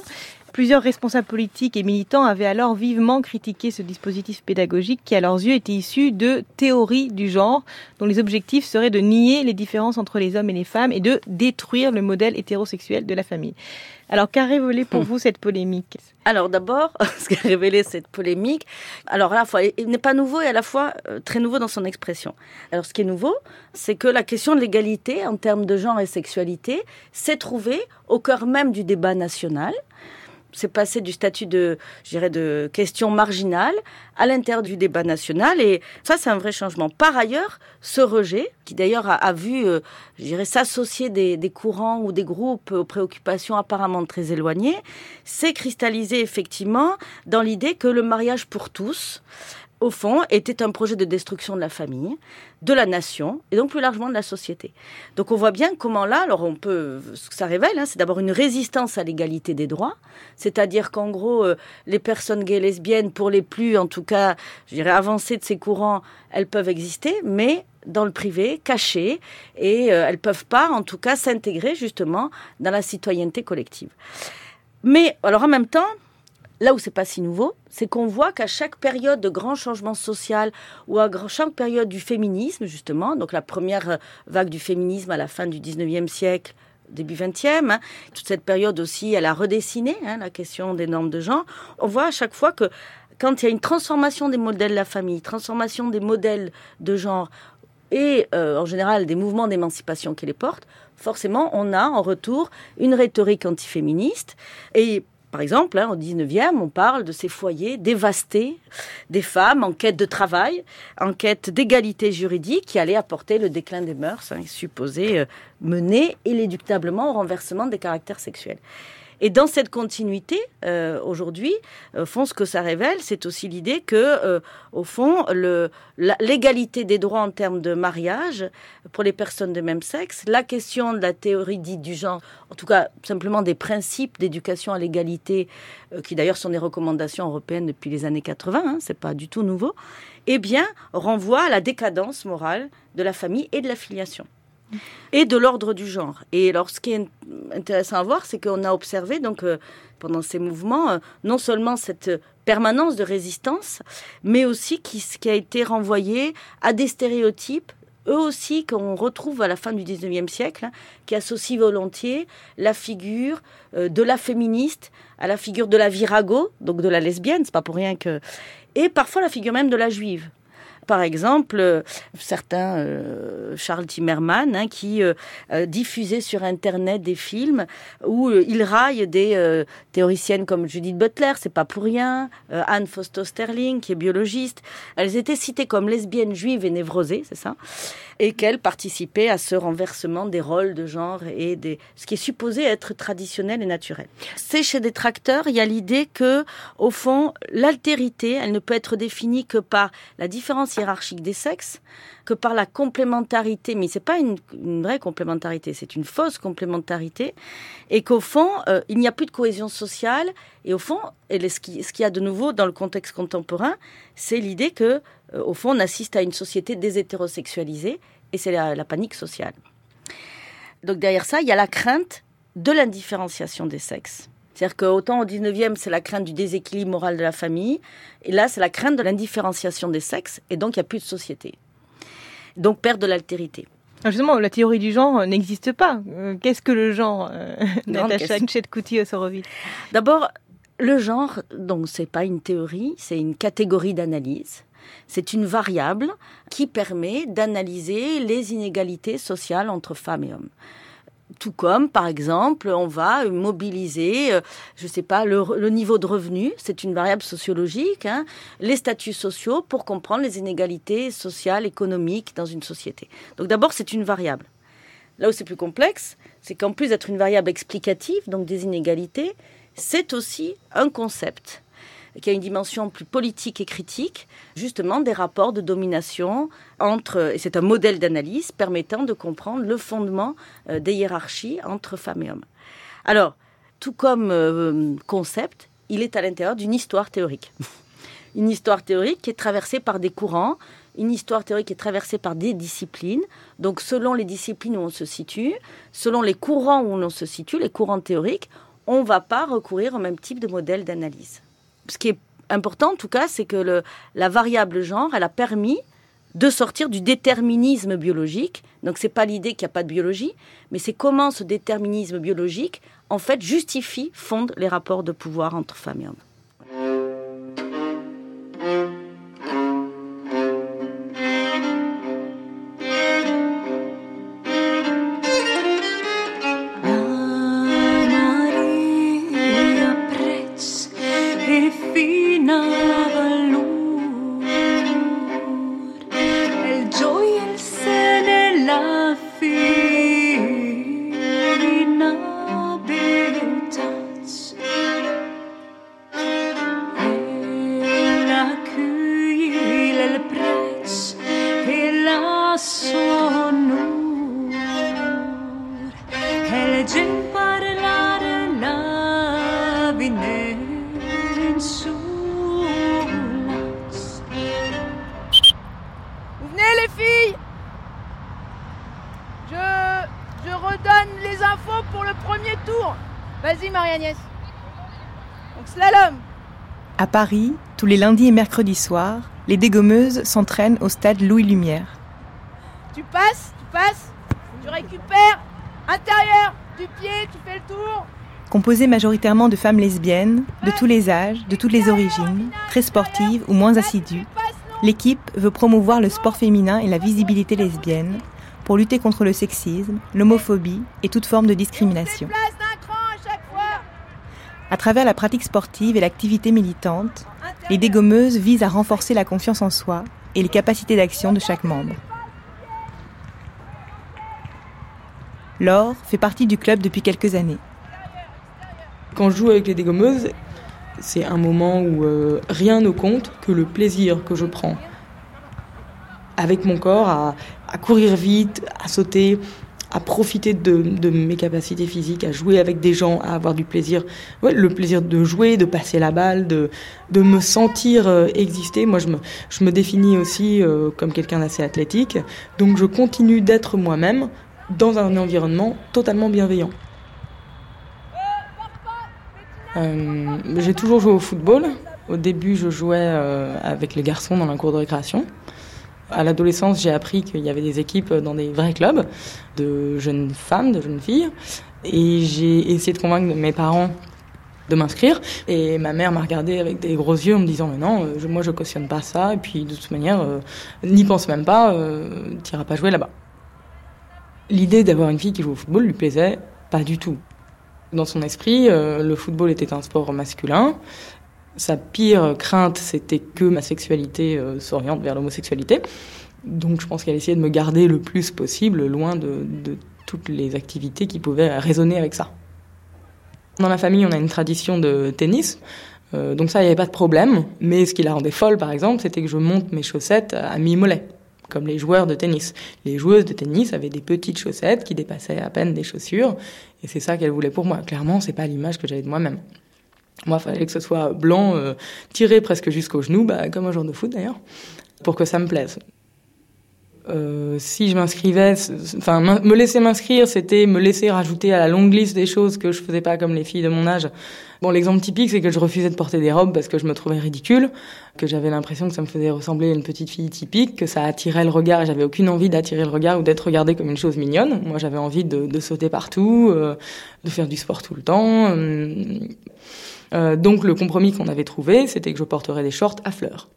Plusieurs responsables politiques et militants avaient alors vivement critiqué ce dispositif pédagogique qui, à leurs yeux, était issu de théories du genre, dont les objectifs seraient de nier les différences entre les hommes et les femmes et de détruire le modèle hétérosexuel de la famille. Alors, qu'a révélé pour hmm. vous cette polémique? Alors, d'abord, ce qu'a révélé cette polémique, alors à la fois, il n'est pas nouveau et à la fois euh, très nouveau dans son expression. Alors, ce qui est nouveau, c'est que la question de l'égalité en termes de genre et sexualité s'est trouvée au cœur même du débat national c'est passé du statut de, je de question marginale à l'intérieur du débat national. Et ça, c'est un vrai changement. Par ailleurs, ce rejet, qui d'ailleurs a, vu, euh, s'associer des, courants ou des groupes aux préoccupations apparemment très éloignées, s'est cristallisé effectivement dans l'idée que le mariage pour tous, au fond, était un projet de destruction de la famille, de la nation et donc plus largement de la société. Donc on voit bien comment là, alors on peut, ce que ça révèle, hein, c'est d'abord une résistance à l'égalité des droits, c'est-à-dire qu'en gros, euh, les personnes gays et lesbiennes, pour les plus, en tout cas, je dirais avancées de ces courants, elles peuvent exister, mais dans le privé, cachées, et euh, elles peuvent pas, en tout cas, s'intégrer justement dans la citoyenneté collective. Mais alors en même temps, là où c'est pas si nouveau, c'est qu'on voit qu'à chaque période de grand changement social ou à chaque période du féminisme, justement, donc la première euh, vague du féminisme à la fin du 19e siècle, début 20e, hein, toute cette période aussi, elle a redessiné hein, la question des normes de genre, on voit à chaque fois que quand il y a une transformation des modèles de la famille, transformation des modèles de genre, et euh, en général des mouvements d'émancipation qui les portent, forcément on a en retour une rhétorique antiféministe et par exemple, hein, au 19e, on parle de ces foyers dévastés, des femmes en quête de travail, en quête d'égalité juridique qui allait apporter le déclin des mœurs, hein, supposé euh, mener inéductablement au renversement des caractères sexuels. Et dans cette continuité, euh, aujourd'hui, au fond, ce que ça révèle, c'est aussi l'idée que, euh, au fond, l'égalité des droits en termes de mariage pour les personnes de même sexe, la question de la théorie dite du genre, en tout cas simplement des principes d'éducation à l'égalité, euh, qui d'ailleurs sont des recommandations européennes depuis les années 80, hein, c'est pas du tout nouveau, eh bien, renvoie à la décadence morale de la famille et de la filiation et de l'ordre du genre. Et alors, ce qui est intéressant à voir, c'est qu'on a observé, donc, euh, pendant ces mouvements, euh, non seulement cette permanence de résistance, mais aussi qui, qui a été renvoyé à des stéréotypes eux aussi qu'on retrouve à la fin du 19e siècle, hein, qui associent volontiers la figure euh, de la féministe à la figure de la virago, donc de la lesbienne, c'est pas pour rien que... Et parfois la figure même de la juive. Par exemple, euh, certains, euh, Charles Timmerman, hein, qui euh, diffusait sur Internet des films où il raille des théoriciennes comme Judith Butler, c'est pas pour rien, Anne Foster Sterling, qui est biologiste. Elles étaient citées comme lesbiennes, juives et névrosées, c'est ça, et qu'elles participaient à ce renversement des rôles de genre et des ce qui est supposé être traditionnel et naturel. C'est chez des tracteurs, il y a l'idée que, au fond, l'altérité, elle ne peut être définie que par la différence hiérarchique des sexes, que par la complémentarité, mais c'est pas une, vraie complémentarité, c'est une fausse complémentarité, et qu'au fond, euh, il n'y a plus de cohésion sociale, et au fond, et ce qui- ce qu'il y a de nouveau dans le contexte contemporain, c'est l'idée que, euh, au fond, on assiste à une société déshétérosexualisée, et c'est la, la panique sociale. Donc derrière ça, il y a la crainte de l'indifférenciation des sexes. C'est-à-dire qu'autant au 19e, c'est la crainte du déséquilibre moral de la famille, et là, c'est la crainte de l'indifférenciation des sexes, et donc il n'y a plus de société. Donc perte de l'altérité. Alors Justement, la théorie du genre euh, n'existe pas. Euh, Qu'est-ce que le genre, euh, Natacha. Tchetkouti-Osorovic D'abord, le genre, donc c'est pas une théorie, c'est une catégorie d'analyse. C'est une variable qui permet d'analyser les inégalités sociales entre femmes et hommes. Tout comme, par exemple, on va mobiliser, euh, je sais pas, le, le niveau de revenu, c'est une variable sociologique, hein, les statuts sociaux pour comprendre les inégalités sociales, économiques dans une société. Donc d'abord, c'est une variable. Là où c'est plus complexe, c'est qu'en plus d'être une variable explicative, donc des inégalités, c'est aussi un concept qui a une dimension plus politique et critique, justement des rapports de domination entre, et c'est un modèle d'analyse permettant de comprendre le fondement euh, des hiérarchies entre femmes et hommes. Alors, tout comme euh, concept, il est à l'intérieur d'une histoire théorique. une histoire théorique qui est traversée par des courants, une histoire théorique qui est traversée par des disciplines. Donc, selon les disciplines où on se situe, selon les courants où l'on se situe, les courants théoriques, on ne va pas recourir au même type de modèle d'analyse. Ce qui est important, en tout cas, c'est que la variable genre, elle a permis de sortir du déterminisme biologique. Donc, c'est pas l'idée qu'il n'y a pas de biologie, mais c'est comment ce déterminisme biologique, en fait, justifie, fonde les rapports de pouvoir entre femmes et hommes. Paris, tous les lundis et mercredis soirs, les dégommeuses s'entraînent au stade Louis Lumière. Tu passes, tu passes, tu récupères, intérieur, du pied, tu fais le tour. Composée majoritairement de femmes lesbiennes, de tous les âges, de toutes les origines, très sportives ou moins assidues, l'équipe veut promouvoir le sport féminin et la visibilité lesbienne pour lutter contre le sexisme, l'homophobie et toute forme de discrimination. À travers la pratique sportive et l'activité militante, les dégommeuses visent à renforcer la confiance en soi et les capacités d'action de chaque membre. Laure fait partie du club depuis quelques années. Quand je joue avec les dégommeuses, c'est un moment où euh, rien ne compte que le plaisir que je prends avec mon corps à, à courir vite, à sauter, à profiter de, mes capacités physiques, à jouer avec des gens, à avoir du plaisir. Le plaisir de jouer, de passer la balle, de, de me sentir euh, exister. Moi, je me, je me définis aussi euh, comme quelqu'un d'assez athlétique. Donc, je continue d'être moi-même dans un environnement totalement bienveillant. Euh, J'ai toujours joué au football. Au début, je jouais avec les garçons dans la cour de récréation. À l'adolescence, j'ai appris qu'il y avait des équipes dans des vrais clubs de jeunes femmes, de jeunes filles. Et j'ai essayé de convaincre mes parents de m'inscrire. Et ma mère m'a regardé avec des gros yeux en me disant Mais non, je, moi je cautionne pas ça. Et puis de toute manière, euh, n'y pense même pas, euh, t'iras pas jouer là-bas. L'idée d'avoir une fille qui joue au football lui plaisait pas du tout. Dans son esprit, euh, le football était un sport masculin. Sa pire crainte, c'était que ma sexualité euh, s'oriente vers l'homosexualité. Donc je pense qu'elle essayait de me garder le plus possible loin de, toutes les activités qui pouvaient résonner avec ça. Dans la famille, on a une tradition de tennis. Euh, donc ça, il n'y avait pas de problème. Mais ce qui la rendait folle, par exemple, c'était que je monte mes chaussettes à mi-mollet, comme les joueurs de tennis. Les joueuses de tennis avaient des petites chaussettes qui dépassaient à peine des chaussures. Et c'est ça qu'elle voulait pour moi. Clairement, c'est pas l'image que j'avais de moi-même. Moi, il fallait que ce soit blanc, euh, tiré presque jusqu'au genou, bah, comme un joueur de foot d'ailleurs, pour que ça me plaise. Euh, si je m'inscrivais, enfin me laisser m'inscrire, c'était me laisser rajouter à la longue liste des choses que je faisais pas comme les filles de mon âge. Bon, l'exemple typique, c'est que je refusais de porter des robes parce que je me trouvais ridicule, que j'avais l'impression que ça me faisait ressembler à une petite fille typique, que ça attirait le regard et j'avais aucune envie d'attirer le regard ou d'être regardée comme une chose mignonne. Moi, j'avais envie de, sauter partout, euh, de faire du sport tout le temps. Euh, donc, le compromis qu'on avait trouvé, c'était que je porterais des shorts à fleurs.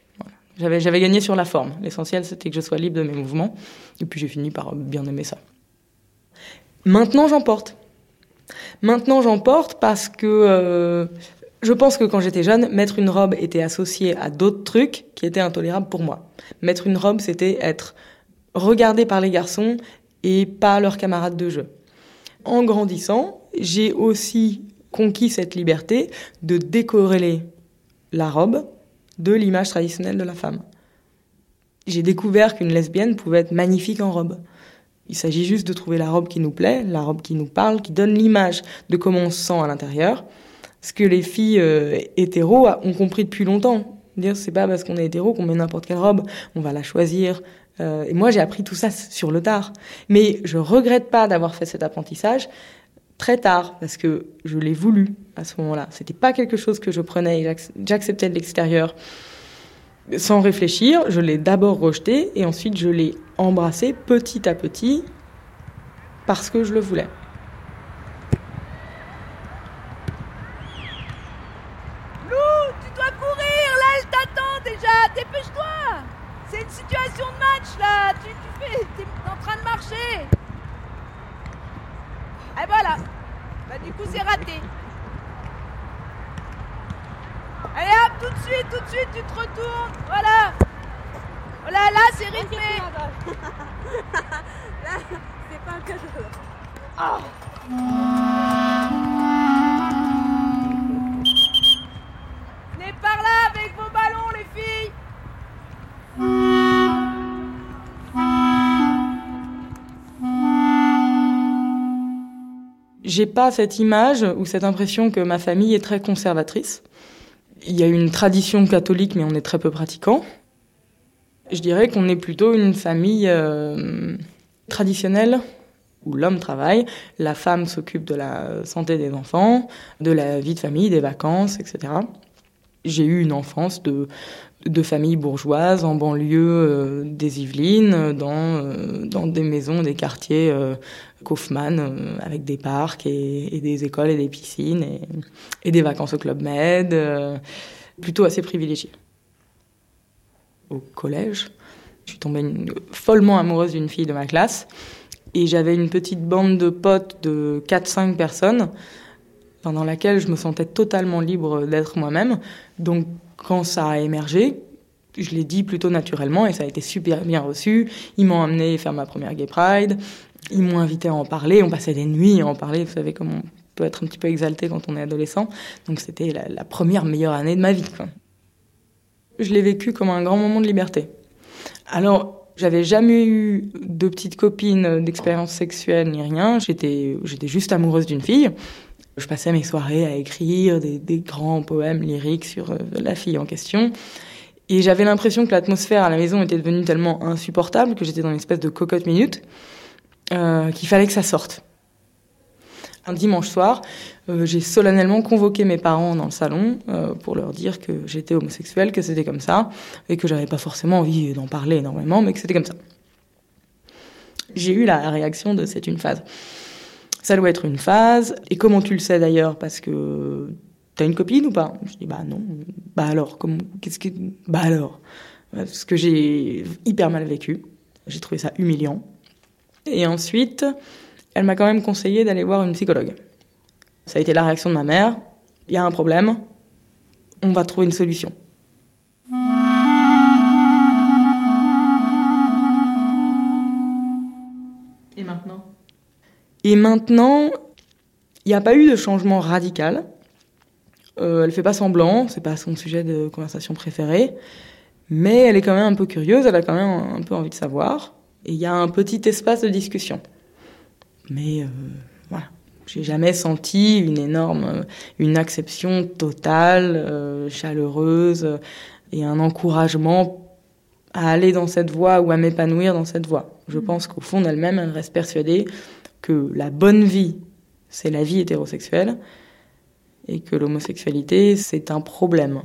J'avais gagné sur la forme. L'essentiel, c'était que je sois libre de mes mouvements. Et puis j'ai fini par bien aimer ça. Maintenant, j'en porte. Maintenant, j'en porte parce que euh, je pense que quand j'étais jeune, mettre une robe était associé à d'autres trucs qui étaient intolérables pour moi. Mettre une robe, c'était être regardé par les garçons et pas leurs camarades de jeu. En grandissant, j'ai aussi conquis cette liberté de décorréler la robe de l'image traditionnelle de la femme. J'ai découvert qu'une lesbienne pouvait être magnifique en robe. Il s'agit juste de trouver la robe qui nous plaît, la robe qui nous parle, qui donne l'image de comment on se sent à l'intérieur. Ce que les filles euh, hétéros ont compris depuis longtemps. Dire c'est pas parce qu'on est hétéro qu'on met n'importe quelle robe, on va la choisir. Euh, et moi j'ai appris tout ça sur le tard. Mais je regrette pas d'avoir fait cet apprentissage très tard parce que je l'ai voulu à ce moment-là. C'était pas quelque chose que je prenais j'acceptais de l'extérieur sans réfléchir. Je l'ai d'abord rejeté et ensuite je l'ai embrassé petit à petit parce que je le voulais. Lou, tu dois courir, là elle t'attend déjà, dépêche-toi C'est une situation de match là, tu, fais, t'es en train de marcher et voilà. Bah du coup c'est raté. Allez hop, tout de suite, tout de suite, tu te retournes. Voilà. Voilà, là c'est rythmé. là, c'est pas un cadeau. Oh. Venez par là avec vos ballons les filles. J'ai pas cette image ou cette impression que ma famille est très conservatrice. Il y a une tradition catholique, mais on est très peu pratiquant. Je dirais qu'on est plutôt une famille euh, traditionnelle où l'homme travaille, la femme s'occupe de la santé des enfants, de la vie de famille, des vacances, etc. J'ai eu une enfance de, de famille bourgeoise en banlieue euh, des Yvelines, dans, euh, dans des maisons, des quartiers euh, Kaufmann, euh, avec des parcs et, des écoles et des piscines et, des vacances au Club Med, euh, plutôt assez privilégié. Au collège, je suis tombée follement amoureuse d'une fille de ma classe et j'avais une petite bande de potes de 4-5 personnes pendant laquelle je me sentais totalement libre d'être moi-même. Donc quand ça a émergé, je l'ai dit plutôt naturellement et ça a été super bien reçu. Ils m'ont amené faire ma première Gay Pride, ils m'ont invité à en parler, on passait des nuits à en parler, vous savez comment on peut être un petit peu exalté quand on est adolescent. Donc c'était la, première meilleure année de ma vie. Je l'ai vécu comme un grand moment de liberté. Alors, j'avais jamais eu de petite copine d'expérience sexuelle ni rien. J'étais juste amoureuse d'une fille. Je passais mes soirées à écrire des, grands poèmes lyriques sur euh, la fille en question. Et j'avais l'impression que l'atmosphère à la maison était devenue tellement insupportable que j'étais dans une espèce de cocotte minute, euh, qu'il fallait que ça sorte. Un dimanche soir, euh, j'ai solennellement convoqué mes parents dans le salon pour leur dire que j'étais homosexuelle, que c'était comme ça, et que j'avais pas forcément envie d'en parler énormément, mais que c'était comme ça. J'ai eu la réaction de c'est une phase. Ça doit être une phase. Et comment tu le sais d'ailleurs? Parce que t'as une copine ou pas? Je dis bah non. Bah alors, Qu'est-ce que Bah alors, parce que j'ai hyper mal vécu. J'ai trouvé ça humiliant. Et ensuite, elle m'a quand même conseillé d'aller voir une psychologue. Ça a été la réaction de ma mère. Il y a un problème. On va trouver une solution. Et maintenant? Et maintenant, il n'y a pas eu de changement radical. Euh, elle fait pas semblant, c'est pas son sujet de conversation préféré, mais elle est quand même un peu curieuse, elle a quand même un peu envie de savoir, et il y a un petit espace de discussion. Mais euh, voilà, j'ai jamais senti une énorme, une acception totale, euh, chaleureuse, et un encouragement à aller dans cette voie ou à m'épanouir dans cette voie. Je pense qu'au fond d'elle-même, elle reste persuadée que la bonne vie, c'est la vie hétérosexuelle, et que l'homosexualité, c'est un problème.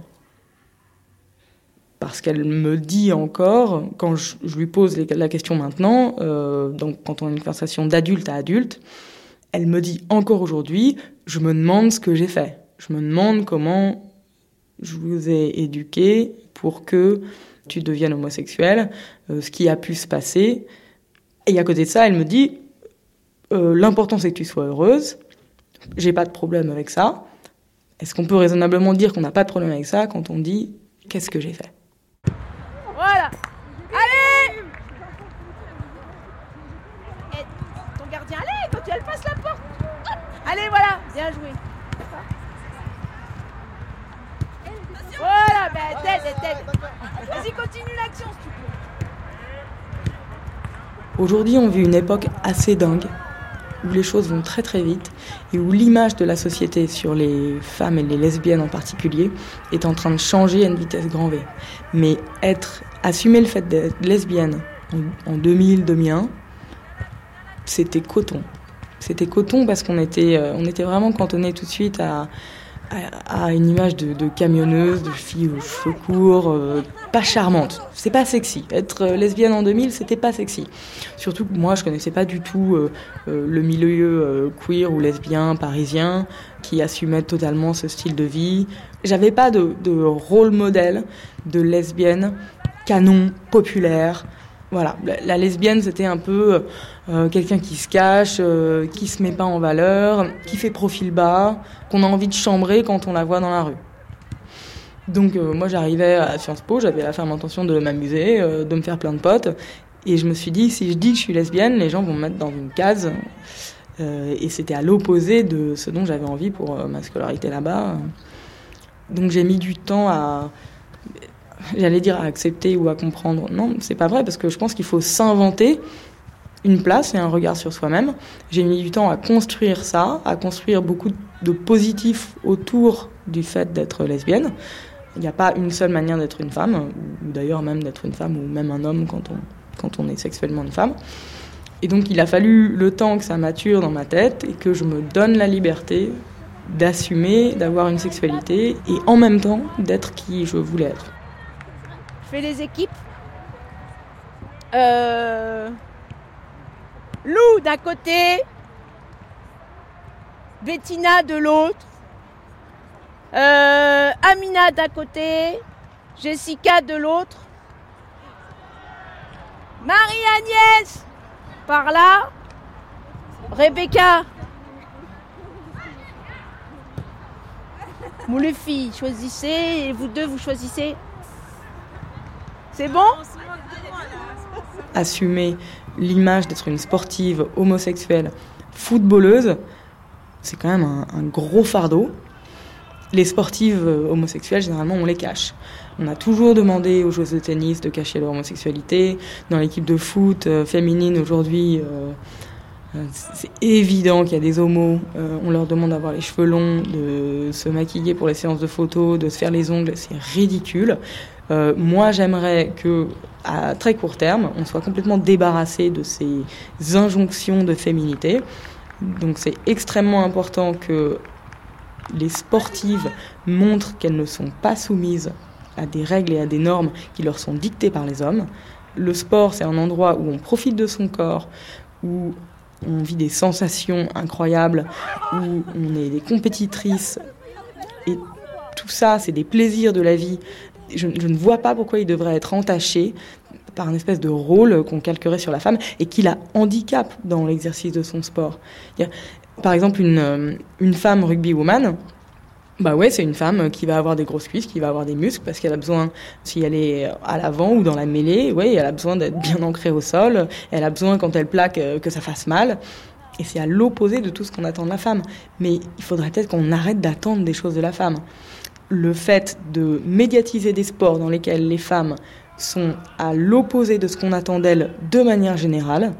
Parce qu'elle me dit encore, quand je, lui pose la question maintenant, euh, donc quand on a une conversation d'adulte à adulte, elle me dit encore aujourd'hui, je me demande ce que j'ai fait. Je me demande comment je vous ai éduqué pour que tu deviennes homosexuel, euh, ce qui a pu se passer. Et à côté de ça, elle me dit, euh, l'important c'est que tu sois heureuse, j'ai pas de problème avec ça. Est-ce qu'on peut raisonnablement dire qu'on n'a pas de problème avec ça quand on dit qu'est-ce que j'ai fait? Voilà. Allez Et ton gardien, allez, quand tu elle passe la porte. Allez, voilà, bien joué. Voilà, ben t'aides, t'aides. Vas-y, continue l'action si tu peux. Aujourd'hui, on vit une époque assez dingue, où les choses vont très très vite, et où l'image de la société sur les femmes et les lesbiennes en particulier est en train de changer à une vitesse grand V. Mais être, assumer le fait d'être lesbienne en, en 2000, 2001, c'était coton. C'était coton parce qu'on était, euh, on était vraiment cantonné tout de suite à, à, une image de, de camionneuse, de fille aux cheveux courts, euh, pas charmante. C'est pas sexy. Être euh, lesbienne en 2000, c'était pas sexy. Surtout que moi, je connaissais pas du tout euh, euh, le milieu euh, queer ou lesbien parisien qui assumait totalement ce style de vie. J'avais pas de, de rôle modèle de lesbienne canon populaire. Voilà, la, la lesbienne c'était un peu euh, quelqu'un qui se cache, euh, qui se met pas en valeur, qui fait profil bas, qu'on a envie de chambrer quand on la voit dans la rue. Donc euh, moi j'arrivais à Sciences Po, j'avais la ferme intention de m'amuser, euh, de me faire plein de potes, et je me suis dit si je dis que je suis lesbienne, les gens vont me mettre dans une case, et c'était à l'opposé de ce dont j'avais envie pour ma scolarité là-bas. Donc j'ai mis du temps à, j'allais dire à accepter ou à comprendre. Non, c'est pas vrai parce que je pense qu'il faut s'inventer une place et un regard sur soi-même. J'ai mis du temps à construire ça, à construire beaucoup de positifs autour du fait d'être lesbienne. Il n'y a pas une seule manière d'être une femme, ou d'ailleurs même d'être une femme, ou même un homme quand on, quand on est sexuellement une femme. Et donc il a fallu le temps que ça mature dans ma tête et que je me donne la liberté d'assumer, d'avoir une sexualité et en même temps d'être qui je voulais être. Je fais les équipes. Euh... Lou d'un côté, Bettina de l'autre, euh, Amina d'un côté, Jessica de l'autre, Marie-Agnès par là, Rebecca. Filles, choisissez et vous deux vous choisissez. C'est bon? Assumer l'image d'être une sportive homosexuelle footballeuse, c'est quand même un, gros fardeau. Les sportives homosexuelles, généralement, on les cache. On a toujours demandé aux joueuses de tennis de cacher leur homosexualité. Dans l'équipe de foot euh, féminine aujourd'hui, euh, euh, c'est évident qu'il y a des homos. Euh, on leur demande d'avoir les cheveux longs, de se maquiller pour les séances de photos, de se faire les ongles. C'est ridicule. Euh, moi, j'aimerais que, à très court terme, on soit complètement débarrassé de ces injonctions de féminité. Donc, c'est extrêmement important que les sportives montrent qu'elles ne sont pas soumises à des règles et à des normes qui leur sont dictées par les hommes. Le sport, c'est un endroit où on profite de son corps, où on vit des sensations incroyables, où on est des compétitrices. Et tout ça, c'est des plaisirs de la vie. Je, ne vois pas pourquoi il devrait être entaché par un espèce de rôle qu'on calquerait sur la femme et qui la handicape dans l'exercice de son sport. Par exemple, une, une femme rugby woman, bah ouais, c'est une femme qui va avoir des grosses cuisses, qui va avoir des muscles parce qu'elle a besoin, si elle est à l'avant ou dans la mêlée, ouais, elle a besoin d'être bien ancrée au sol. Elle a besoin quand elle plaque que ça fasse mal. Et c'est à l'opposé de tout ce qu'on attend de la femme. Mais il faudrait peut-être qu'on arrête d'attendre des choses de la femme. Le fait de médiatiser des sports dans lesquels les femmes sont à l'opposé de ce qu'on attend d'elles de manière générale,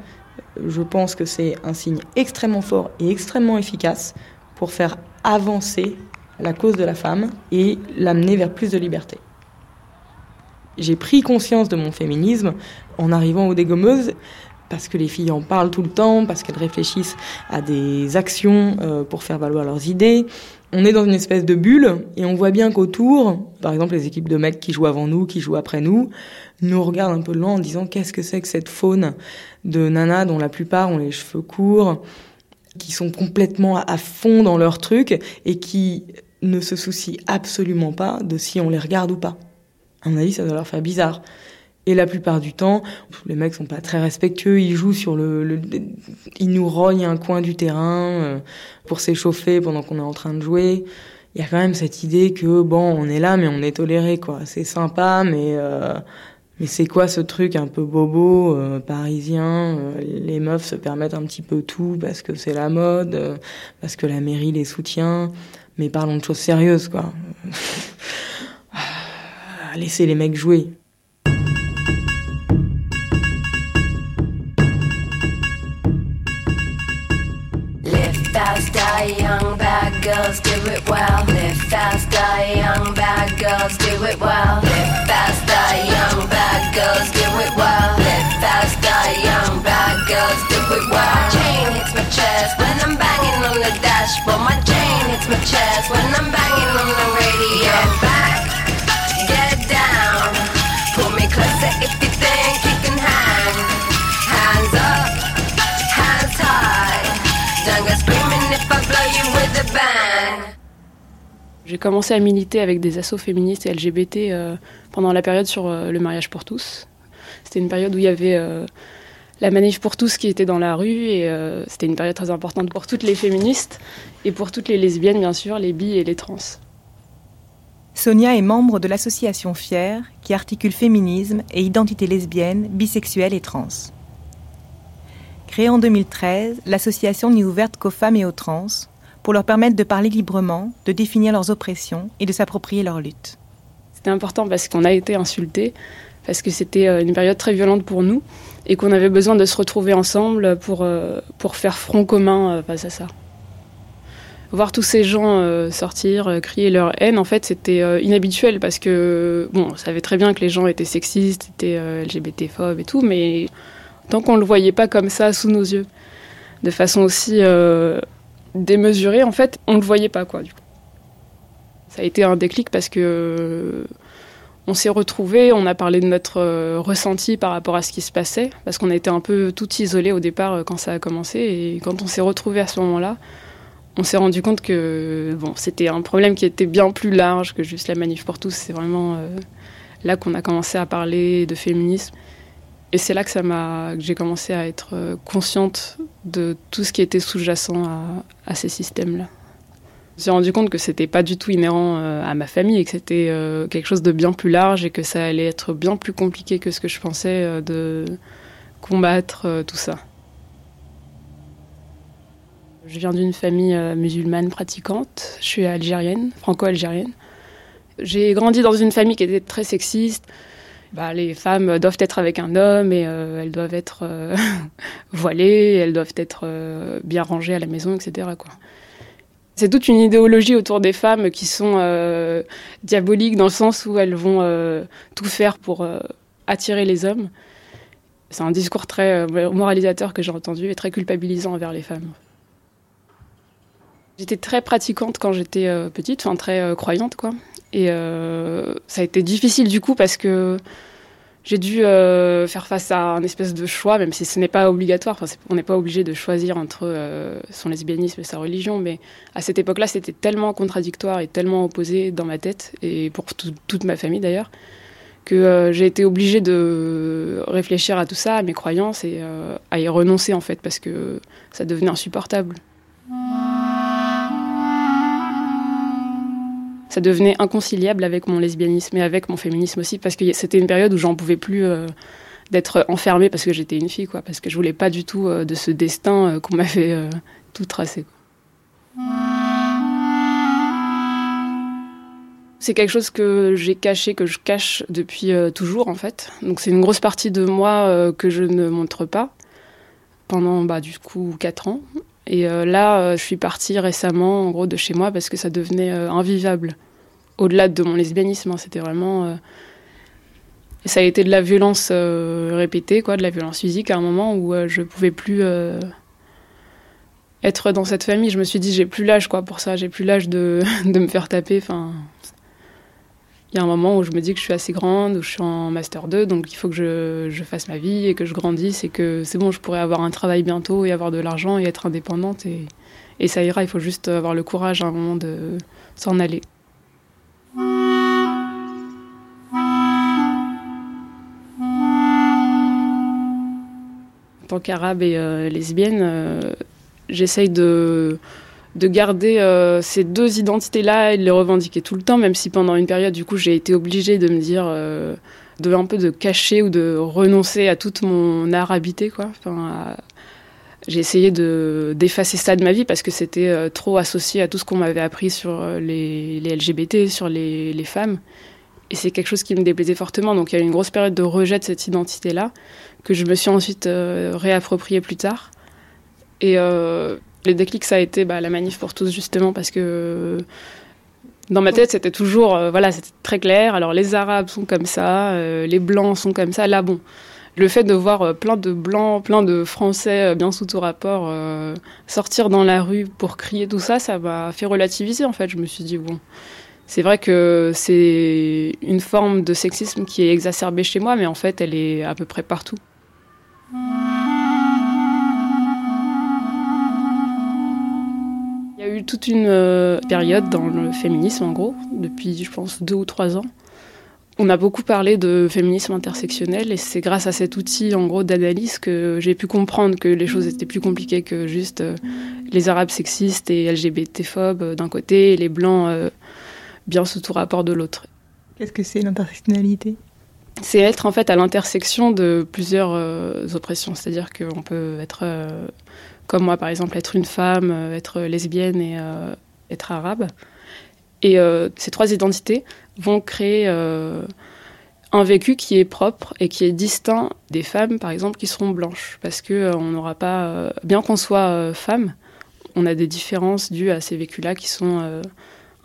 je pense que c'est un signe extrêmement fort et extrêmement efficace pour faire avancer la cause de la femme et l'amener vers plus de liberté. J'ai pris conscience de mon féminisme en arrivant aux dégommeuses parce que les filles en parlent tout le temps, parce qu'elles réfléchissent à des actions euh, pour faire valoir leurs idées. On est dans une espèce de bulle et on voit bien qu'autour, par exemple les équipes de mecs qui jouent avant nous, qui jouent après nous, nous regardent un peu de loin en disant qu'est-ce que c'est que cette faune de nanas dont la plupart ont les cheveux courts, qui sont complètement à fond dans leur truc et qui ne se soucient absolument pas de si on les regarde ou pas. À mon avis, ça doit leur faire bizarre. Et la plupart du temps, les mecs sont pas très respectueux, ils jouent sur le, le ils nous rognent un coin du terrain euh, pour s'échauffer pendant qu'on est en train de jouer. Il y a quand même cette idée que bon, on est là mais on est toléré quoi. C'est sympa mais euh, mais c'est quoi ce truc un peu bobo euh, parisien euh, Les meufs se permettent un petit peu tout parce que c'est la mode, euh, parce que la mairie les soutient. Mais parlons de choses sérieuses quoi. Laissez les mecs jouer. Die young, bad girls do it well. Live fast, die young, bad girls do it well. Live fast, die young, bad girls do it well. Live fast, die young, bad girls do it well. My chain hits my chest when I'm banging on the dashboard. My chain hits my chest when I'm banging on the radio. Get back, get down, pull me closer if you think J'ai commencé à militer avec des assos féministes et LGBT euh, pendant la période sur euh, le mariage pour tous. C'était une période où il y avait euh, la manif pour tous qui était dans la rue et c'était une période très importante pour toutes les féministes et pour toutes les lesbiennes bien sûr, les bi et les trans. Sonia est membre de l'association Fier qui articule féminisme et identité lesbienne, bisexuelle et trans. Créée en 2013, l'association n'est ouverte qu'aux femmes et aux trans pour leur permettre de parler librement, de définir leurs oppressions et de s'approprier leur lutte. C'était important parce qu'on a été insultés, parce que c'était euh, une période très violente pour nous et qu'on avait besoin de se retrouver ensemble pour, euh, pour faire front commun euh, face à ça. Voir tous ces gens sortir, crier leur haine, en fait, c'était inhabituel parce que, bon, on savait très bien que les gens étaient sexistes, étaient LGBT-phobes et tout, mais tant qu'on ne le voyait pas comme ça sous nos yeux, de façon aussi démesurée, en fait, on ne le voyait pas, quoi, du coup. Ça a été un déclic parce que euh, on s'est retrouvés, on a parlé de notre euh, ressenti par rapport à ce qui se passait, parce qu'on été un peu tout isolés au départ euh, quand ça a commencé, et quand on s'est retrouvés à ce moment-là, on s'est rendu compte que bon, c'était un problème qui était bien plus large que juste la manif pour tous. C'est vraiment là qu'on a commencé à parler de féminisme. Et c'est là que, j'ai commencé à être euh, consciente de tout ce qui était sous-jacent à, ces systèmes-là. Je me suis rendu compte que c'était pas du tout inhérent euh, à ma famille et que c'était euh, quelque chose de bien plus large et que ça allait être bien plus compliqué que ce que je pensais de combattre tout ça. Je viens d'une famille musulmane pratiquante. Je suis algérienne, franco-algérienne. J'ai grandi dans une famille qui était très sexiste. Bah, les femmes doivent être avec un homme et euh, elles doivent être euh, voilées, elles doivent être euh, bien rangées à la maison, etc. C'est toute une idéologie autour des femmes qui sont diaboliques dans le sens où elles vont tout faire pour attirer les hommes. C'est un discours très moralisateur que j'ai entendu et très culpabilisant envers les femmes. J'étais très pratiquante quand j'étais petite, enfin très croyante quoi. Et euh, ça a été difficile du coup parce que j'ai dû euh, faire face à un espèce de choix, même si ce n'est pas obligatoire. On n'est pas obligé de choisir entre euh, son lesbianisme et sa religion, mais à cette époque-là, c'était tellement contradictoire et tellement opposé dans ma tête et pour tout- toute ma famille d'ailleurs que j'ai été obligée de réfléchir à tout ça, à mes croyances et à y renoncer en fait parce que ça devenait insupportable. Ça devenait inconciliable avec mon lesbianisme et avec mon féminisme aussi, parce que c'était une période où j'en pouvais plus euh, d'être enfermée parce que j'étais une fille, quoi, parce que je voulais pas du tout euh, de ce destin euh, qu'on m'avait euh, tout tracé. C'est quelque chose que j'ai caché, que je cache depuis toujours en fait. Donc c'est une grosse partie de moi que je ne montre pas pendant bah, du coup 4 ans. Et euh, là, euh, je suis partie récemment, en gros, de chez moi parce que ça devenait euh, invivable. Au-delà de mon lesbianisme, hein, c'était vraiment. Ça a été de la violence répétée, quoi, de la violence physique à un moment où je pouvais plus être dans cette famille. Je me suis dit, j'ai plus l'âge, quoi, pour ça. J'ai plus l'âge de, de me faire taper. Enfin, il y a un moment où je me dis que je suis assez grande, où je suis en master 2, donc il faut que je, fasse ma vie et que je grandisse et que c'est bon, je pourrais avoir un travail bientôt et avoir de l'argent et être indépendante et, et ça ira. Il faut juste avoir le courage à un moment de s'en aller. En tant qu'arabe et euh, lesbienne, euh, j'essaye de, de garder euh, ces deux identités-là et de les revendiquer tout le temps, même si pendant une période, du coup, j'ai été obligée de me dire, euh, de un peu de cacher ou de renoncer à toute mon arabité, j'ai essayé de d'effacer ça de ma vie parce que c'était euh, trop associé à tout ce qu'on m'avait appris sur euh, les, LGBT, sur les, les femmes. Et c'est quelque chose qui me déplaisait fortement. Donc il y a eu une grosse période de rejet de cette identité-là que je me suis ensuite réappropriée plus tard. Et euh, le déclic, ça a été bah, la manif pour tous, justement, parce que dans ma tête, c'était toujours, euh, voilà, c'était très clair. Alors les Arabes sont comme ça, euh, les Blancs sont comme ça. Là, bon, le fait de voir euh, plein de Blancs, plein de Français, bien sous tout rapport, sortir dans la rue pour crier tout ça, ça m'a fait relativiser, en fait. Je me suis dit, bon, c'est vrai que c'est une forme de sexisme qui est exacerbée chez moi, mais en fait, elle est à peu près partout. Il y a eu toute une euh, période dans le féminisme, en gros, depuis, je pense, deux ou trois ans. On a beaucoup parlé de féminisme intersectionnel et c'est grâce à cet outil, en gros, d'analyse que j'ai pu comprendre que les choses étaient plus compliquées que juste euh, les Arabes sexistes et LGBT-phobes euh, d'un côté et les Blancs bien sous tout rapport de l'autre. Qu'est-ce que c'est l'intersectionnalité? C'est être en fait à l'intersection de plusieurs euh, oppressions. C'est-à-dire qu'on peut être, euh, comme moi par exemple, être une femme, euh, être lesbienne et euh, être arabe. Et euh, ces trois identités vont créer un vécu qui est propre et qui est distinct des femmes, par exemple, qui seront blanches. Parce que on n'aura pas, bien qu'on soit femme, on a des différences dues à ces vécus-là qui sont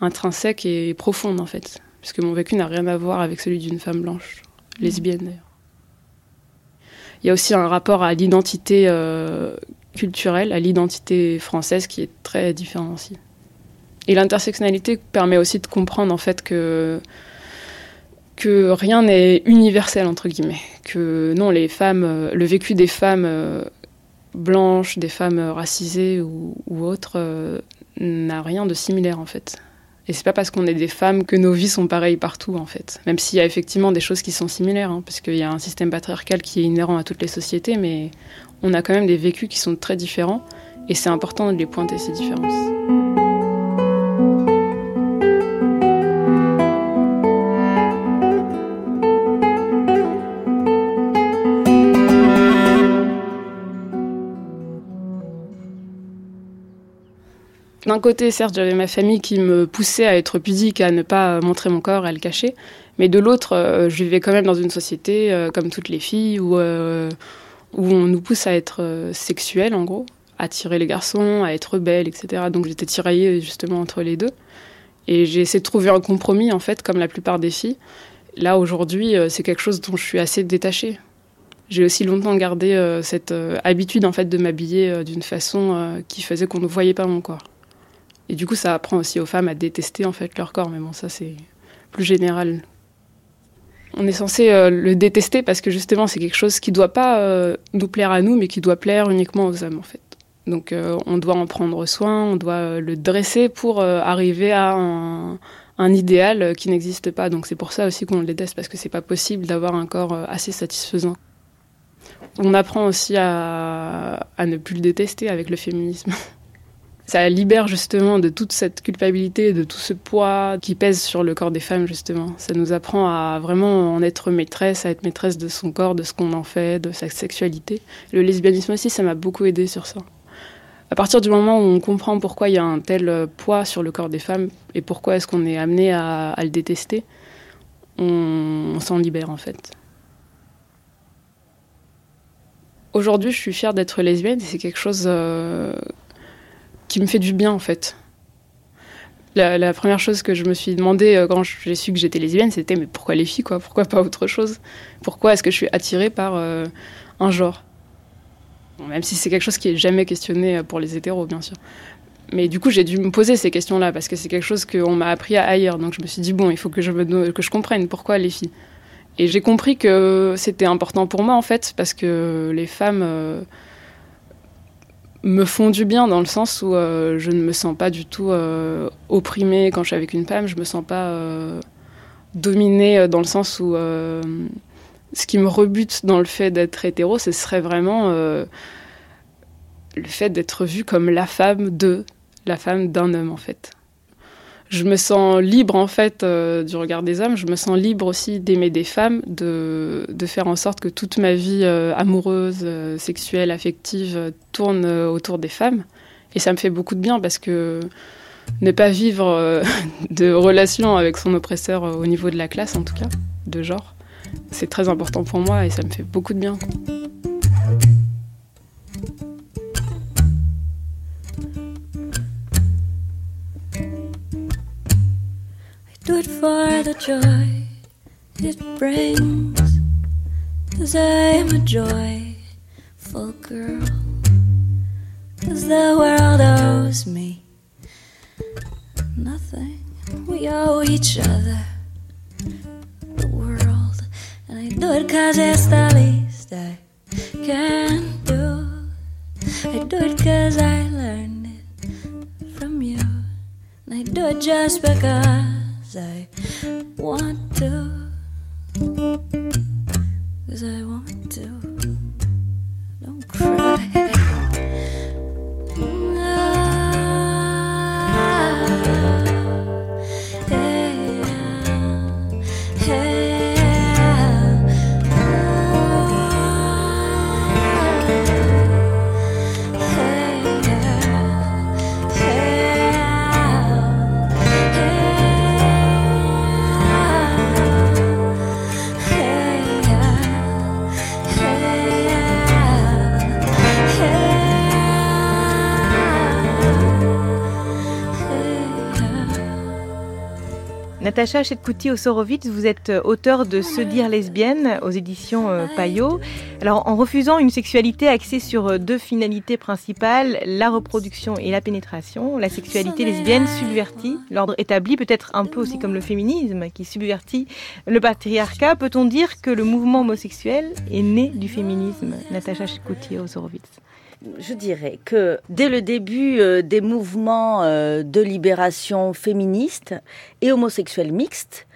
intrinsèques et profondes, en fait. Puisque mon vécu n'a rien à voir avec celui d'une femme blanche, lesbienne d'ailleurs. Il y a aussi un rapport à l'identité culturelle, à l'identité française qui est très différent aussi. Et l'intersectionnalité permet aussi de comprendre en fait que que rien n'est universel entre guillemets, que non les femmes, euh, le vécu des femmes euh, blanches, des femmes euh, racisées ou, autres n'a rien de similaire en fait. Et c'est pas parce qu'on est des femmes que nos vies sont pareilles partout en fait. Même s'il y a effectivement des choses qui sont similaires, hein, parce qu'il y a un système patriarcal qui est inhérent à toutes les sociétés, mais on a quand même des vécus qui sont très différents, et c'est important de les pointer ces différences. D'un côté, certes, j'avais ma famille qui me poussait à être pudique, à ne pas montrer mon corps, à le cacher. Mais de l'autre, euh, je vivais quand même dans une société, euh, comme toutes les filles, où, euh, où on nous pousse à être euh, sexuel, en gros, à tirer les garçons, à être belle, etc. Donc j'étais tiraillée justement entre les deux. Et j'ai essayé de trouver un compromis, en fait, comme la plupart des filles. Là, aujourd'hui, euh, c'est quelque chose dont je suis assez détachée. J'ai aussi longtemps gardé euh, cette habitude, en fait, de m'habiller d'une façon qui faisait qu'on ne voyait pas mon corps. Et du coup, ça apprend aussi aux femmes à détester, en fait, leur corps. Mais bon, ça, c'est plus général. On est censé euh, le détester parce que justement, c'est quelque chose qui doit pas euh, nous plaire à nous, mais qui doit plaire uniquement aux hommes, en fait. Donc, euh, on doit en prendre soin, on doit le dresser pour arriver à un, idéal qui n'existe pas. Donc, c'est pour ça aussi qu'on le déteste parce que c'est pas possible d'avoir un corps assez satisfaisant. On apprend aussi à ne plus le détester avec le féminisme. Ça libère justement de toute cette culpabilité, de tout ce poids qui pèse sur le corps des femmes justement. Ça nous apprend à vraiment en être maîtresse, à être maîtresse de son corps, de ce qu'on en fait, de sa sexualité. Le lesbianisme aussi, ça m'a beaucoup aidé sur ça. À partir du moment où on comprend pourquoi il y a un tel poids sur le corps des femmes et pourquoi est-ce qu'on est amené à, le détester, on, on s'en libère en fait. Aujourd'hui, je suis fière d'être lesbienne et c'est quelque chose euh, qui me fait du bien en fait. La, première chose que je me suis demandé euh, quand j'ai su que j'étais lesbienne, c'était mais pourquoi les filles quoi? Pourquoi pas autre chose? Pourquoi est-ce que je suis attirée par euh, un genre? Même si c'est quelque chose qui est jamais questionné euh, pour les hétéros, bien sûr. Mais du coup, j'ai dû me poser ces questions-là parce que c'est quelque chose qu'on m'a appris à ailleurs. Donc je me suis dit bon, il faut que je me que je comprenne pourquoi les filles. Et j'ai compris que c'était important pour moi en fait parce que les femmes me font du bien dans le sens où euh, je ne me sens pas du tout euh, opprimée quand je suis avec une femme. Je me sens pas euh, dominée dans le sens où ce qui me rebute dans le fait d'être hétéro, ce serait vraiment le fait d'être vue comme la femme de, la femme d'un homme en fait. Je me sens libre en fait euh, du regard des hommes, je me sens libre aussi d'aimer des femmes, de, faire en sorte que toute ma vie euh, amoureuse, euh, sexuelle, affective tourne autour des femmes. Et ça me fait beaucoup de bien parce que ne pas vivre de relation avec son oppresseur au niveau de la classe en tout cas, de genre, c'est très important pour moi et ça me fait beaucoup de bien. Do it for the joy it brings. Cause I am a joyful girl. Cause the world owes me nothing. We owe each other the world. And I do it cause it's the least I can do. I do it cause I learned it from you. And I do it just because I want to. Cause I want to. Don't cry. Natacha Chetkouti-Osorowitz, vous êtes euh, auteur de Se dire lesbienne aux éditions euh, Payot. Alors, en refusant une sexualité axée sur euh, deux finalités principales, la reproduction et la pénétration, la sexualité lesbienne subvertit l'ordre établi, peut-être un peu aussi comme le féminisme qui subvertit le patriarcat. Peut-on dire que le mouvement homosexuel est né du féminisme? Natacha Chetkouti-Osorowitz je dirais que dès le début euh, des mouvements euh, de libération féministe et homosexuels mixtes,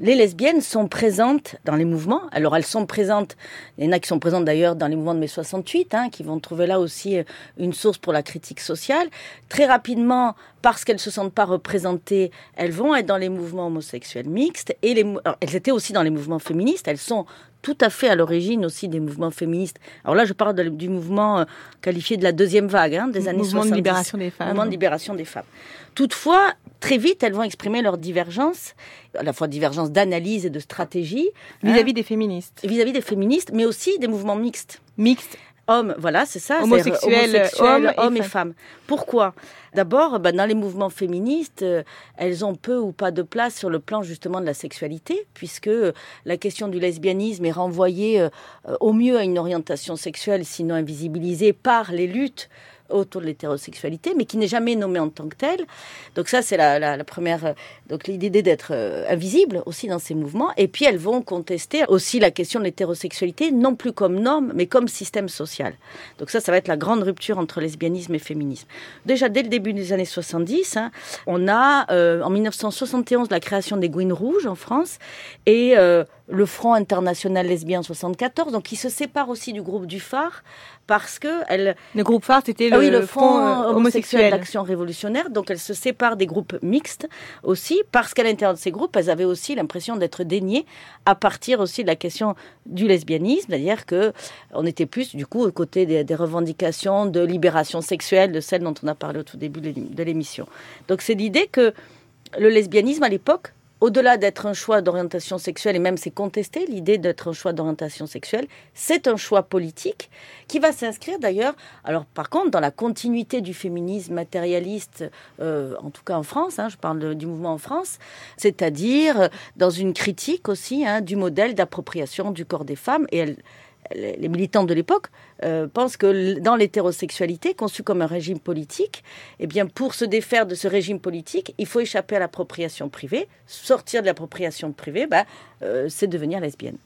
les lesbiennes sont présentes dans les mouvements. Alors elles sont présentes, il y en a qui sont présentes d'ailleurs dans les mouvements de mai 68, hein, qui vont trouver là aussi euh, une source pour la critique sociale. Très rapidement, parce qu'elles se sentent pas représentées, elles vont être dans les mouvements homosexuels mixtes et les, elles étaient aussi dans les mouvements féministes. Elles sont tout à fait à l'origine aussi des mouvements féministes. Alors là, je parle du mouvement euh, qualifié de la deuxième vague hein, des années mouvement 70. de libération des femmes. Mouvement de libération des femmes. Toutefois, très vite, elles vont exprimer leur divergence, à la fois divergence d'analyse et de stratégie. Vis-à-vis des féministes. Vis-à-vis des féministes, mais aussi des mouvements mixtes. Mixtes hommes, voilà, c'est ça. Homosexuels, homosexuels hommes, et, femmes. Pourquoi? D'abord, ben, dans les mouvements féministes, euh, elles ont peu ou pas de place sur le plan justement de la sexualité, puisque euh, la question du lesbianisme est renvoyée euh, au mieux à une orientation sexuelle, sinon invisibilisée par les luttes autour de l'hétérosexualité, mais qui n'est jamais nommée en tant que telle. Donc ça, c'est la, la, première. Donc l'idée d'être euh, invisible aussi dans ces mouvements. Et puis elles vont contester aussi la question de l'hétérosexualité, non plus comme norme, mais comme système social. Donc ça, ça va être la grande rupture entre lesbianisme et féminisme. Déjà dès le début des années 70, hein, on a euh, en 1971 la création des Gouines Rouges en France et euh, le Front international lesbien en 74, donc qui se sépare aussi du groupe du phare parce que elle. Le groupe phare c'était le, ah oui, le, Front, Front homosexuel d'action révolutionnaire, donc elle se sépare des groupes mixtes aussi parce qu'à l'intérieur de ces groupes, elles avaient aussi l'impression d'être déniées à partir aussi de la question du lesbianisme, c'est-à-dire que on était plus du coup aux côtés des, des, revendications de libération sexuelle, de celles dont on a parlé au tout début de l'émission. Donc c'est l'idée que le lesbianisme à l'époque au-delà d'être un choix d'orientation sexuelle, et même c'est contesté, l'idée d'être un choix d'orientation sexuelle, c'est un choix politique qui va s'inscrire d'ailleurs, alors par contre, dans la continuité du féminisme matérialiste, euh, en tout cas en France, hein, je parle du mouvement en France, c'est-à-dire dans une critique aussi hein, du modèle d'appropriation du corps des femmes, et elle, les militants de l'époque euh, pensent que dans l'hétérosexualité, conçue comme un régime politique, eh bien, pour se défaire de ce régime politique, il faut échapper à l'appropriation privée. Sortir de l'appropriation privée, bah, euh, c'est devenir lesbienne.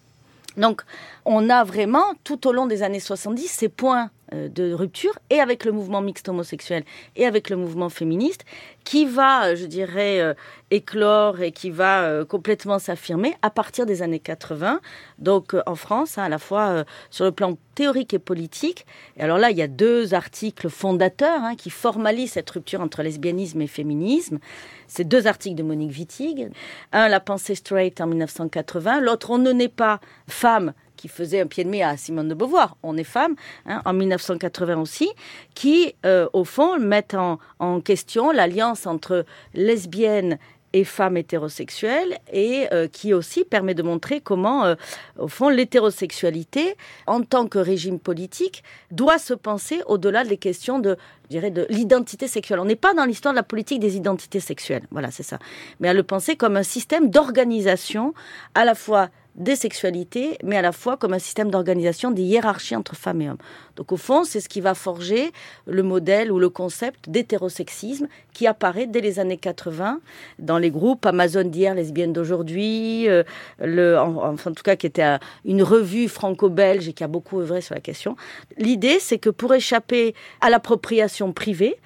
Donc, on a vraiment, tout au long des années 70, ces points de rupture, et avec le mouvement mixte homosexuel, et avec le mouvement féministe, qui va, je dirais, euh, éclore et qui va euh, complètement s'affirmer à partir des années 80, donc en France, hein, à la fois sur le plan théorique et politique. Et alors là, il y a deux articles fondateurs hein, qui formalisent cette rupture entre lesbianisme et féminisme. C'est deux articles de Monique Wittig. Un, La pensée straight en 1980. L'autre, On ne naît pas femme qui faisait un pied de nez à Simone de Beauvoir, On est femme, hein, en 1980 aussi, qui, euh, au fond, mettent en, question l'alliance entre lesbiennes et femmes hétérosexuelles et euh, qui aussi permet de montrer comment, euh, au fond, l'hétérosexualité, en tant que régime politique, doit se penser au-delà des questions de, je de l'identité sexuelle. On n'est pas dans l'histoire de la politique des identités sexuelles, voilà, c'est ça, mais à le penser comme un système d'organisation à la fois des sexualités, mais à la fois comme un système d'organisation des hiérarchies entre femmes et hommes. Donc au fond, c'est ce qui va forger le modèle ou le concept d'hétérosexisme qui apparaît dès les années 80 dans les groupes Amazon d'hier, lesbiennes d'aujourd'hui, euh, le, enfin en tout cas qui était une revue franco-belge et qui a beaucoup œuvré sur la question. L'idée, c'est que pour échapper à l'appropriation privée,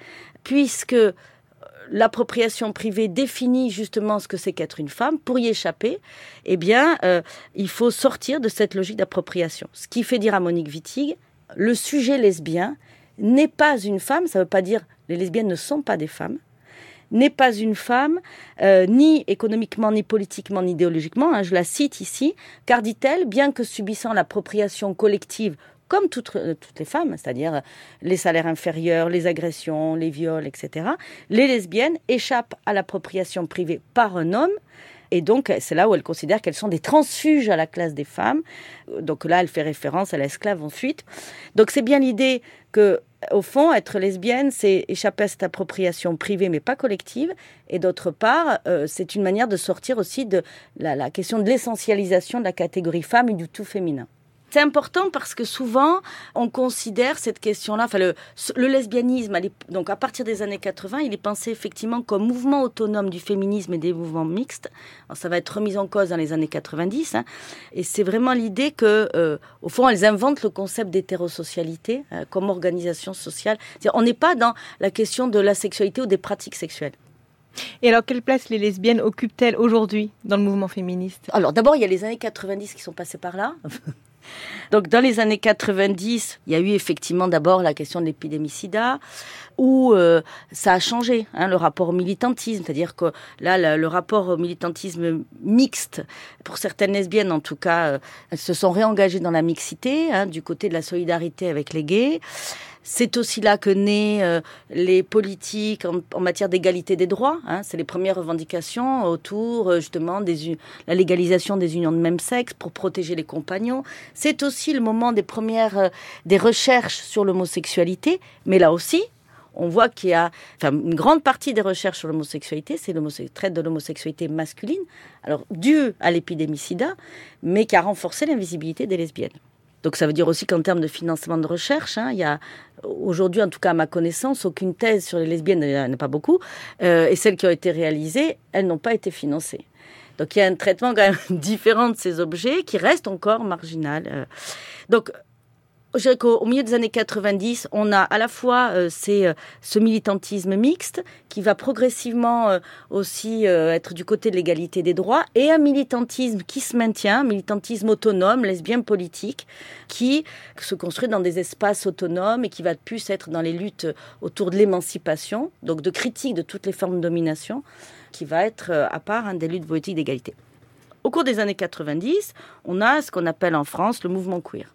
puisque l'appropriation privée définit justement ce que c'est qu'être une femme, pour y échapper, eh bien, euh, il faut sortir de cette logique d'appropriation. Ce qui fait dire à Monique Wittig, le sujet lesbien n'est pas une femme, ça ne veut pas dire les lesbiennes ne sont pas des femmes, n'est pas une femme, euh, ni économiquement, ni politiquement, ni idéologiquement, hein, je la cite ici, car dit-elle, bien que subissant l'appropriation collective comme toutes, euh, toutes les femmes, c'est-à-dire euh, les salaires inférieurs, les agressions, les viols, etc., les lesbiennes échappent à l'appropriation privée par un homme. Et donc, c'est là où elle considère qu'elles sont des transfuges à la classe des femmes. Donc là, elle fait référence à l'esclave ensuite. Donc c'est bien l'idée que au fond, être lesbienne, c'est échapper à cette appropriation privée mais pas collective. Et d'autre part, euh, c'est une manière de sortir aussi de la question de l'essentialisation de la catégorie femme et du tout féminin. C'est important parce que souvent, on considère cette question-là, enfin le, le lesbianisme, donc à partir des années 80, il est pensé effectivement comme mouvement autonome du féminisme et des mouvements mixtes. Alors, ça va être remis en cause dans les années 90, hein. et c'est vraiment l'idée que, euh, au fond, elles inventent le concept d'hétérosocialité euh, comme organisation sociale. On n'est pas dans la question de la sexualité ou des pratiques sexuelles. Et alors, quelle place les lesbiennes occupent-elles aujourd'hui dans le mouvement féministe? Alors d'abord, il y a les années 90 qui sont passées par là. Donc dans les années 90, il y a eu effectivement d'abord la question de l'épidémie sida, où euh, ça a changé hein, le rapport au militantisme, c'est-à-dire que là, le, rapport au militantisme mixte, pour certaines lesbiennes en tout cas, euh, elles se sont réengagées dans la mixité, hein, du côté de la solidarité avec les gays. C'est aussi là que naissent euh, les politiques en, matière d'égalité des droits. Hein. C'est les premières revendications autour euh, justement des u- la légalisation des unions de même sexe pour protéger les compagnons. C'est aussi le moment des premières euh, des recherches sur l'homosexualité, mais là aussi. On voit qu'il y a une grande partie des recherches sur l'homosexualité, c'est le traite de l'homosexualité masculine, alors due à l'épidémie sida, mais qui a renforcé l'invisibilité des lesbiennes. Donc ça veut dire aussi qu'en termes de financement de recherche, hein, il y a aujourd'hui, en tout cas à ma connaissance, aucune thèse sur les lesbiennes, il n'y en a pas beaucoup, euh, et celles qui ont été réalisées, elles n'ont pas été financées. Donc il y a un traitement quand même différent de ces objets qui reste encore marginal. euh. Donc je dirais qu'au au milieu des années 90, on a à la fois euh, euh, ce militantisme mixte qui va progressivement euh, aussi être du côté de l'égalité des droits et un militantisme qui se maintient, un militantisme autonome, lesbien politique, qui se construit dans des espaces autonomes et qui va plus être dans les luttes autour de l'émancipation, donc de critique de toutes les formes de domination, qui va être à part des luttes politiques d'égalité. Au cours des années 90, on a ce qu'on appelle en France le mouvement queer.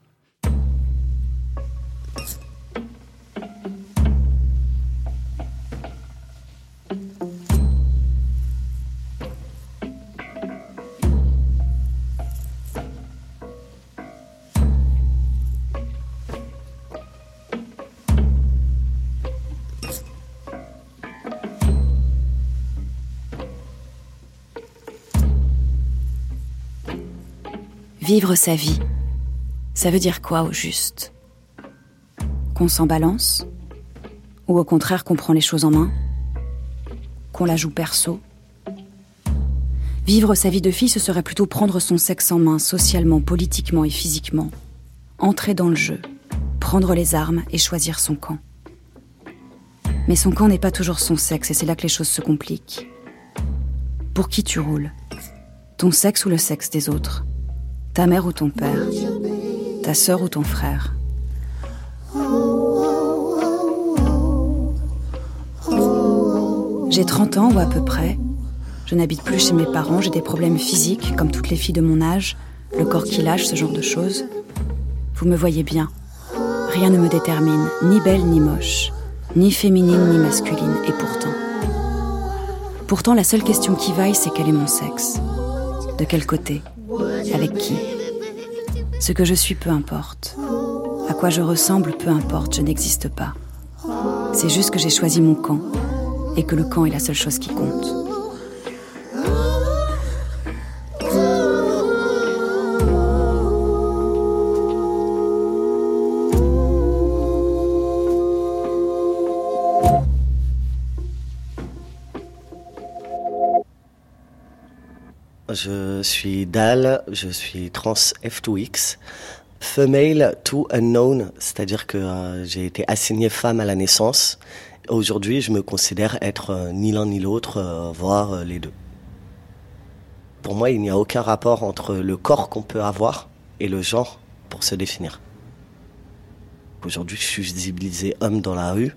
Vivre sa vie, ça veut dire quoi au juste? Qu'on s'en balance? Ou au contraire qu'on prend les choses en main? Qu'on la joue perso? Vivre sa vie de fille, ce serait plutôt prendre son sexe en main, socialement, politiquement et physiquement. Entrer dans le jeu, prendre les armes et choisir son camp. Mais son camp n'est pas toujours son sexe et c'est là que les choses se compliquent. Pour qui tu roules? Ton sexe ou le sexe des autres? Ta mère ou ton père Ta sœur ou ton frère J'ai 30 ans ou à peu près. Je n'habite plus chez mes parents, j'ai des problèmes physiques, comme toutes les filles de mon âge, le corps qui lâche, ce genre de choses. Vous me voyez bien. Rien ne me détermine, ni belle ni moche, ni féminine ni masculine, et pourtant. Pourtant, la seule question qui vaille, c'est quel est mon sexe De quel côté Avec qui Ce que je suis, peu importe. À quoi je ressemble, peu importe, je n'existe pas. C'est juste que j'ai choisi mon camp, et que le camp est la seule chose qui compte. Je suis Dal, je suis trans F2X, female to unknown, c'est-à-dire que euh, j'ai été assignée femme à la naissance. Aujourd'hui, je me considère être euh, ni l'un ni l'autre, euh, voire les deux. Pour moi, il n'y a aucun rapport entre le corps qu'on peut avoir et le genre pour se définir. Aujourd'hui, je suis visibilisé homme dans la rue,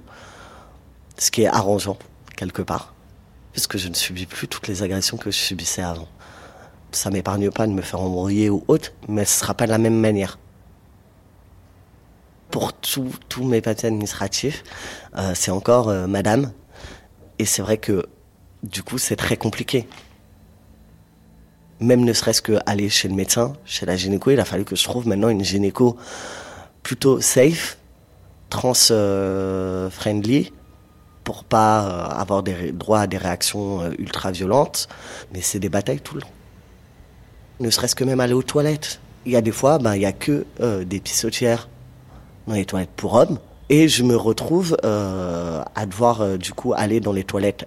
ce qui est arrangeant, quelque part, puisque je ne subis plus toutes les agressions que je subissais avant ça m'épargne pas de me faire embrouiller ou autre, mais ce sera pas de la même manière. Pour tous mes papiers administratifs, euh, c'est encore euh, madame. Et c'est vrai que du coup, c'est très compliqué. Même ne serait-ce que aller chez le médecin, chez la gynéco, il a fallu que je trouve maintenant une gynéco plutôt safe, trans-friendly pour pas euh, avoir des droits à des réactions euh, ultra violentes, mais c'est des batailles tout le temps. Ne serait-ce que même aller aux toilettes. Il y a des fois, ben, il y a que euh, des pissotières dans les toilettes pour hommes, et je me retrouve à devoir du coup aller dans les toilettes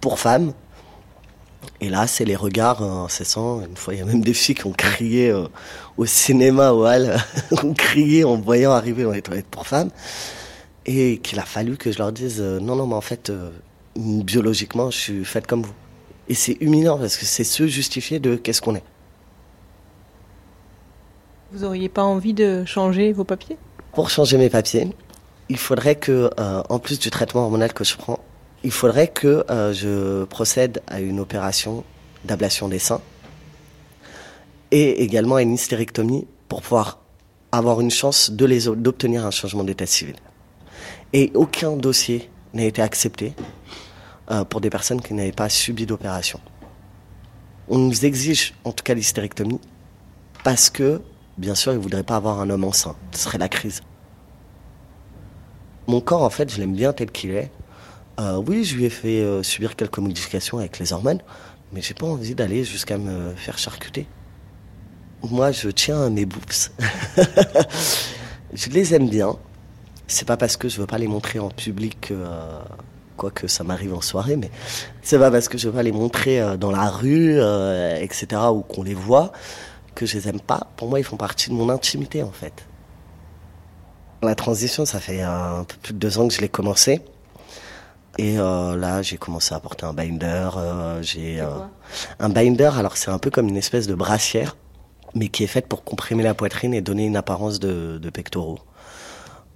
pour femmes. Et là, c'est les regards incessants. Une fois, il y a même des filles qui ont crié au cinéma, au hall, ont crié en voyant arriver dans les toilettes pour femmes et qu'il a fallu que je leur dise euh, non, non, mais en fait, euh, biologiquement, je suis faite comme vous. Et c'est humiliant parce que c'est se justifier de qu'est-ce qu'on est. Vous auriez pas envie de changer vos papiers? Pour changer mes papiers, il faudrait que, euh, en plus du traitement hormonal que je prends, il faudrait que je procède à une opération d'ablation des seins et également à une hystérectomie pour pouvoir avoir une chance d'obtenir un changement d'état civil. Et aucun dossier n'a été accepté euh, pour des personnes qui n'avaient pas subi d'opération. On nous exige en tout cas l'hystérectomie parce que, bien sûr, ils ne voudraient pas avoir un homme enceint. Ce serait la crise. Mon corps, en fait, je l'aime bien tel qu'il est. Euh, oui, je lui ai fait euh, subir quelques modifications avec les hormones, mais j'ai pas envie d'aller jusqu'à me faire charcuter. Moi, je tiens à mes boobs. je les aime bien. C'est pas parce que je veux pas les montrer en public, euh, quoique ça m'arrive en soirée, mais c'est pas parce que je veux pas les montrer dans la rue, etc., ou qu'on les voit, que je les aime pas. Pour moi, ils font partie de mon intimité, en fait. La transition, ça fait un peu plus de deux ans que je l'ai commencé. Et euh, là, j'ai commencé à porter un binder. Euh, j'ai euh, un binder. Alors, c'est un peu comme une espèce de brassière, mais qui est faite pour comprimer la poitrine et donner une apparence de, de pectoraux.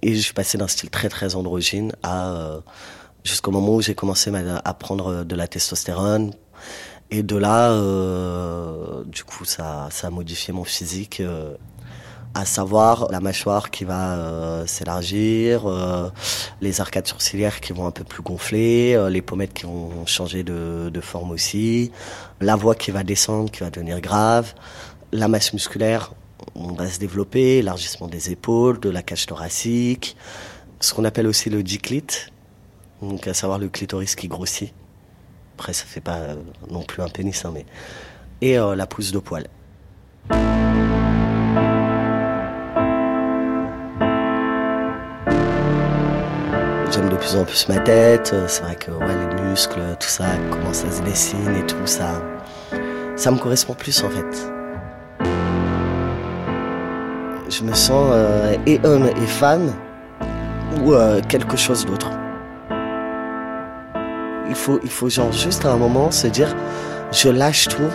Et je suis passé d'un style très très androgyne à jusqu'au moment où j'ai commencé à prendre de la testostérone. Et de là, euh, du coup, ça, ça a modifié mon physique. Euh, à savoir la mâchoire qui va euh, s'élargir, euh, les arcades sourcilières qui vont un peu plus gonfler, euh, les pommettes qui vont changer de, de, forme aussi, la voix qui va descendre, qui va devenir grave, la masse musculaire on va se développer, élargissement des épaules, de la cage thoracique, ce qu'on appelle aussi le diclite, donc à savoir le clitoris qui grossit. Après, ça fait pas non plus un pénis, hein, mais et euh, la pousse de poil. J'aime de plus en plus ma tête. C'est vrai que ouais, les muscles, tout ça commence à se dessiner et tout ça. Ça me correspond plus en fait je me sens euh, et homme et femme ou euh, quelque chose d'autre. Il faut, il faut genre juste à un moment se dire je lâche tout,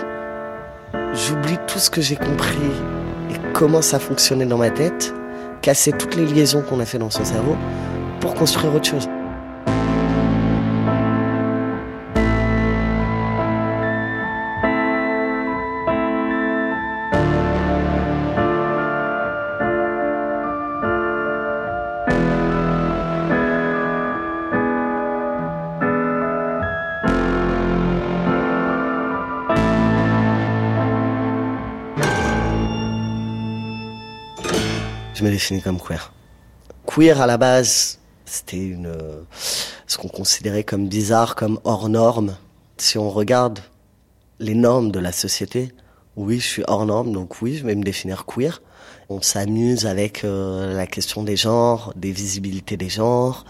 j'oublie tout ce que j'ai compris et comment ça fonctionnait dans ma tête, casser toutes les liaisons qu'on a fait dans son cerveau pour construire autre chose. Comme queer. Queer à la base, c'était une ce qu'on considérait comme bizarre, comme hors norme. Si on regarde les normes de la société, oui, je suis hors norme, donc oui, je vais me définir queer. On s'amuse avec euh, la question des genres, des visibilités des genres.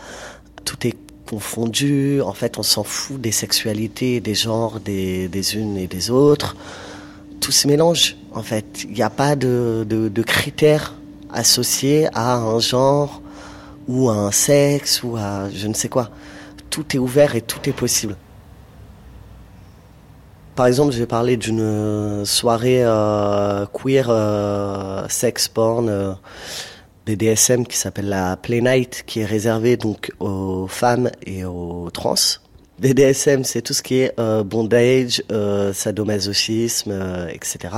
Tout est confondu. En fait, on s'en fout des sexualités, des genres, des, unes et des autres. Tout se mélange. En fait, il n'y a pas de critères associé à un genre ou à un sexe ou à je ne sais quoi. Tout est ouvert et tout est possible. Par exemple, je vais parler d'une soirée euh, queer euh, sex porn euh, BDSM qui s'appelle la Play Night, qui est réservée donc aux femmes et aux trans. BDSM, c'est tout ce qui est bondage, sadomasochisme, etc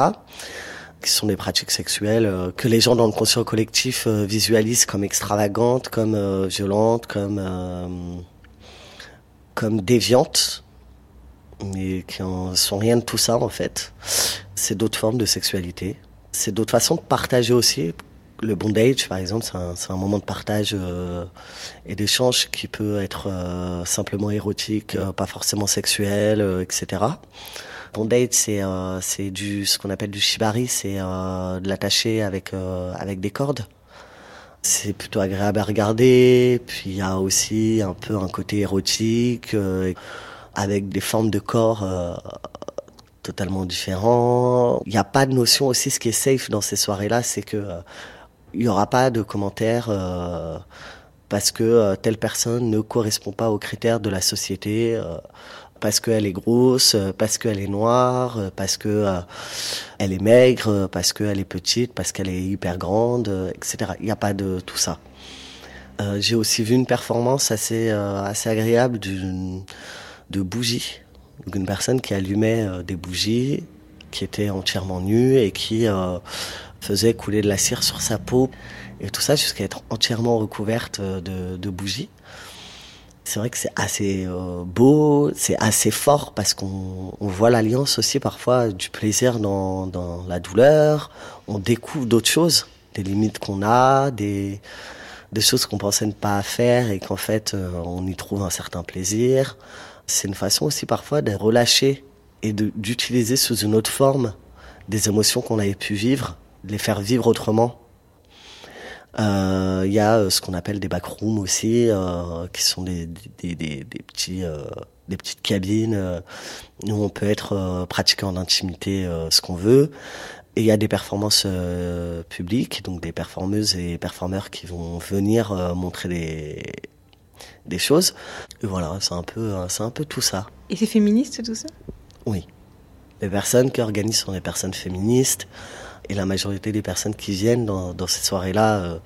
qui sont des pratiques sexuelles euh, que les gens dans le conscient collectif euh, visualisent comme extravagantes, comme euh, violentes, comme comme déviantes, mais qui en sont rien de tout ça en fait. C'est d'autres formes de sexualité. C'est d'autres façons de partager aussi le bondage, par exemple, c'est un, moment de partage et d'échange qui peut être simplement érotique, pas forcément sexuel, etc. C'est euh, c'est du ce qu'on appelle du shibari, c'est euh, de l'attacher avec euh, avec des cordes. C'est plutôt agréable à regarder. Puis il y a aussi un peu un côté érotique avec des formes de corps totalement différents. Il n'y a pas de notion aussi. Ce qui est safe dans ces soirées-là, c'est que il n'y aura pas de commentaires parce que telle personne ne correspond pas aux critères de la société. Parce qu'elle est grosse, euh, parce qu'elle est noire, euh, parce que euh, elle est maigre, euh, parce qu'elle est petite, parce qu'elle est hyper grande, etc. Il n'y a pas de tout ça. J'ai aussi vu une performance assez agréable d'une de bougies, Donc, une personne qui allumait des bougies, qui était entièrement nue et qui faisait couler de la cire sur sa peau et tout ça jusqu'à être entièrement recouverte de bougies. C'est vrai que c'est assez euh, beau, c'est assez fort parce qu'on on voit l'alliance aussi parfois du plaisir dans, la douleur. On découvre d'autres choses, des limites qu'on a, des, choses qu'on pensait ne pas faire et qu'en fait euh, on y trouve un certain plaisir. C'est une façon aussi parfois de relâcher et d'utiliser sous une autre forme des émotions qu'on avait pu vivre, de les faire vivre autrement. Euh, Il y a euh, ce qu'on appelle des backrooms aussi, euh, qui sont des, des, des, des petits, euh, des petites cabines euh, où on peut être euh, pratiquer en intimité euh, ce qu'on veut. Et il y a des performances euh, publiques, donc des performeuses et performeurs qui vont venir euh, montrer des, des choses. Et voilà, c'est un peu, euh, c'est un peu tout ça. Et c'est féministe tout ça? Oui. Les personnes qui organisent sont des personnes féministes et la majorité des personnes qui viennent dans, dans ces soirées-là euh,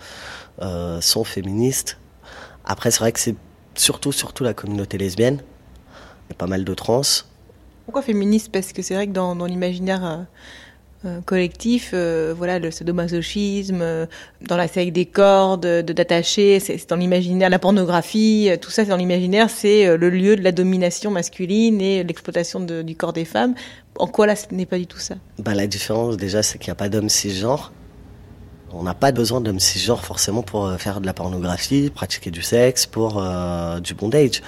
euh, sont féministes. Après, c'est vrai que c'est surtout, surtout la communauté lesbienne. Il y a pas mal de trans. Pourquoi féministe? Parce que c'est vrai que dans, l'imaginaire euh, collectif, euh, voilà, le sadomasochisme, euh, dans la série des cordes, de d'attacher, c'est dans l'imaginaire, la pornographie, euh, tout ça, c'est dans l'imaginaire, c'est euh, le lieu de la domination masculine et l'exploitation du corps des femmes. En quoi là, ce n'est pas du tout ça? Bah, la différence, déjà, c'est qu'il n'y a pas d'hommes cisgenres. On n'a pas besoin d'hommes cisgenres forcément pour euh, faire de la pornographie, pratiquer du sexe, pour euh, du bondage.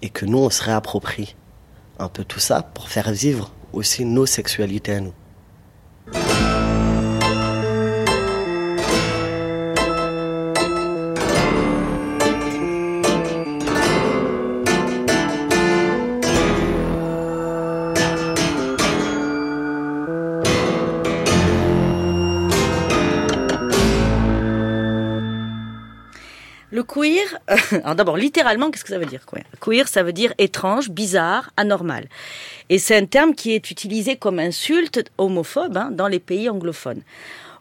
Et que nous, on se réapproprie un peu tout ça pour faire vivre aussi nos sexualités à nous. Le queer, alors d'abord littéralement, qu'est-ce que ça veut dire queer? Queer, ça veut dire étrange, bizarre, anormal. Et c'est un terme qui est utilisé comme insulte homophobe hein, dans les pays anglophones.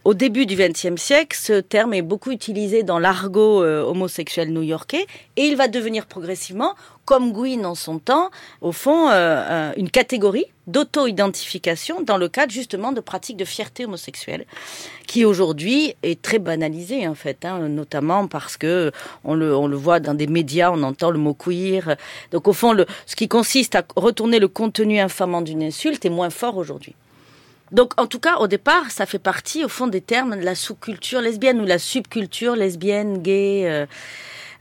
Au début du XXe siècle, ce terme est beaucoup utilisé dans l'argot euh, homosexuel new-yorkais et il va devenir progressivement, comme Gwyn en son temps, au fond, euh, euh, une catégorie d'auto-identification dans le cadre justement de pratiques de fierté homosexuelle qui aujourd'hui est très banalisée en fait, hein, notamment parce que on le, voit dans des médias, on entend le mot queer. Donc au fond, ce qui consiste à retourner le contenu infamant d'une insulte est moins fort aujourd'hui. Donc, en tout cas, au départ, ça fait partie, au fond, des termes de la sous-culture lesbienne ou la subculture lesbienne, gay. euh.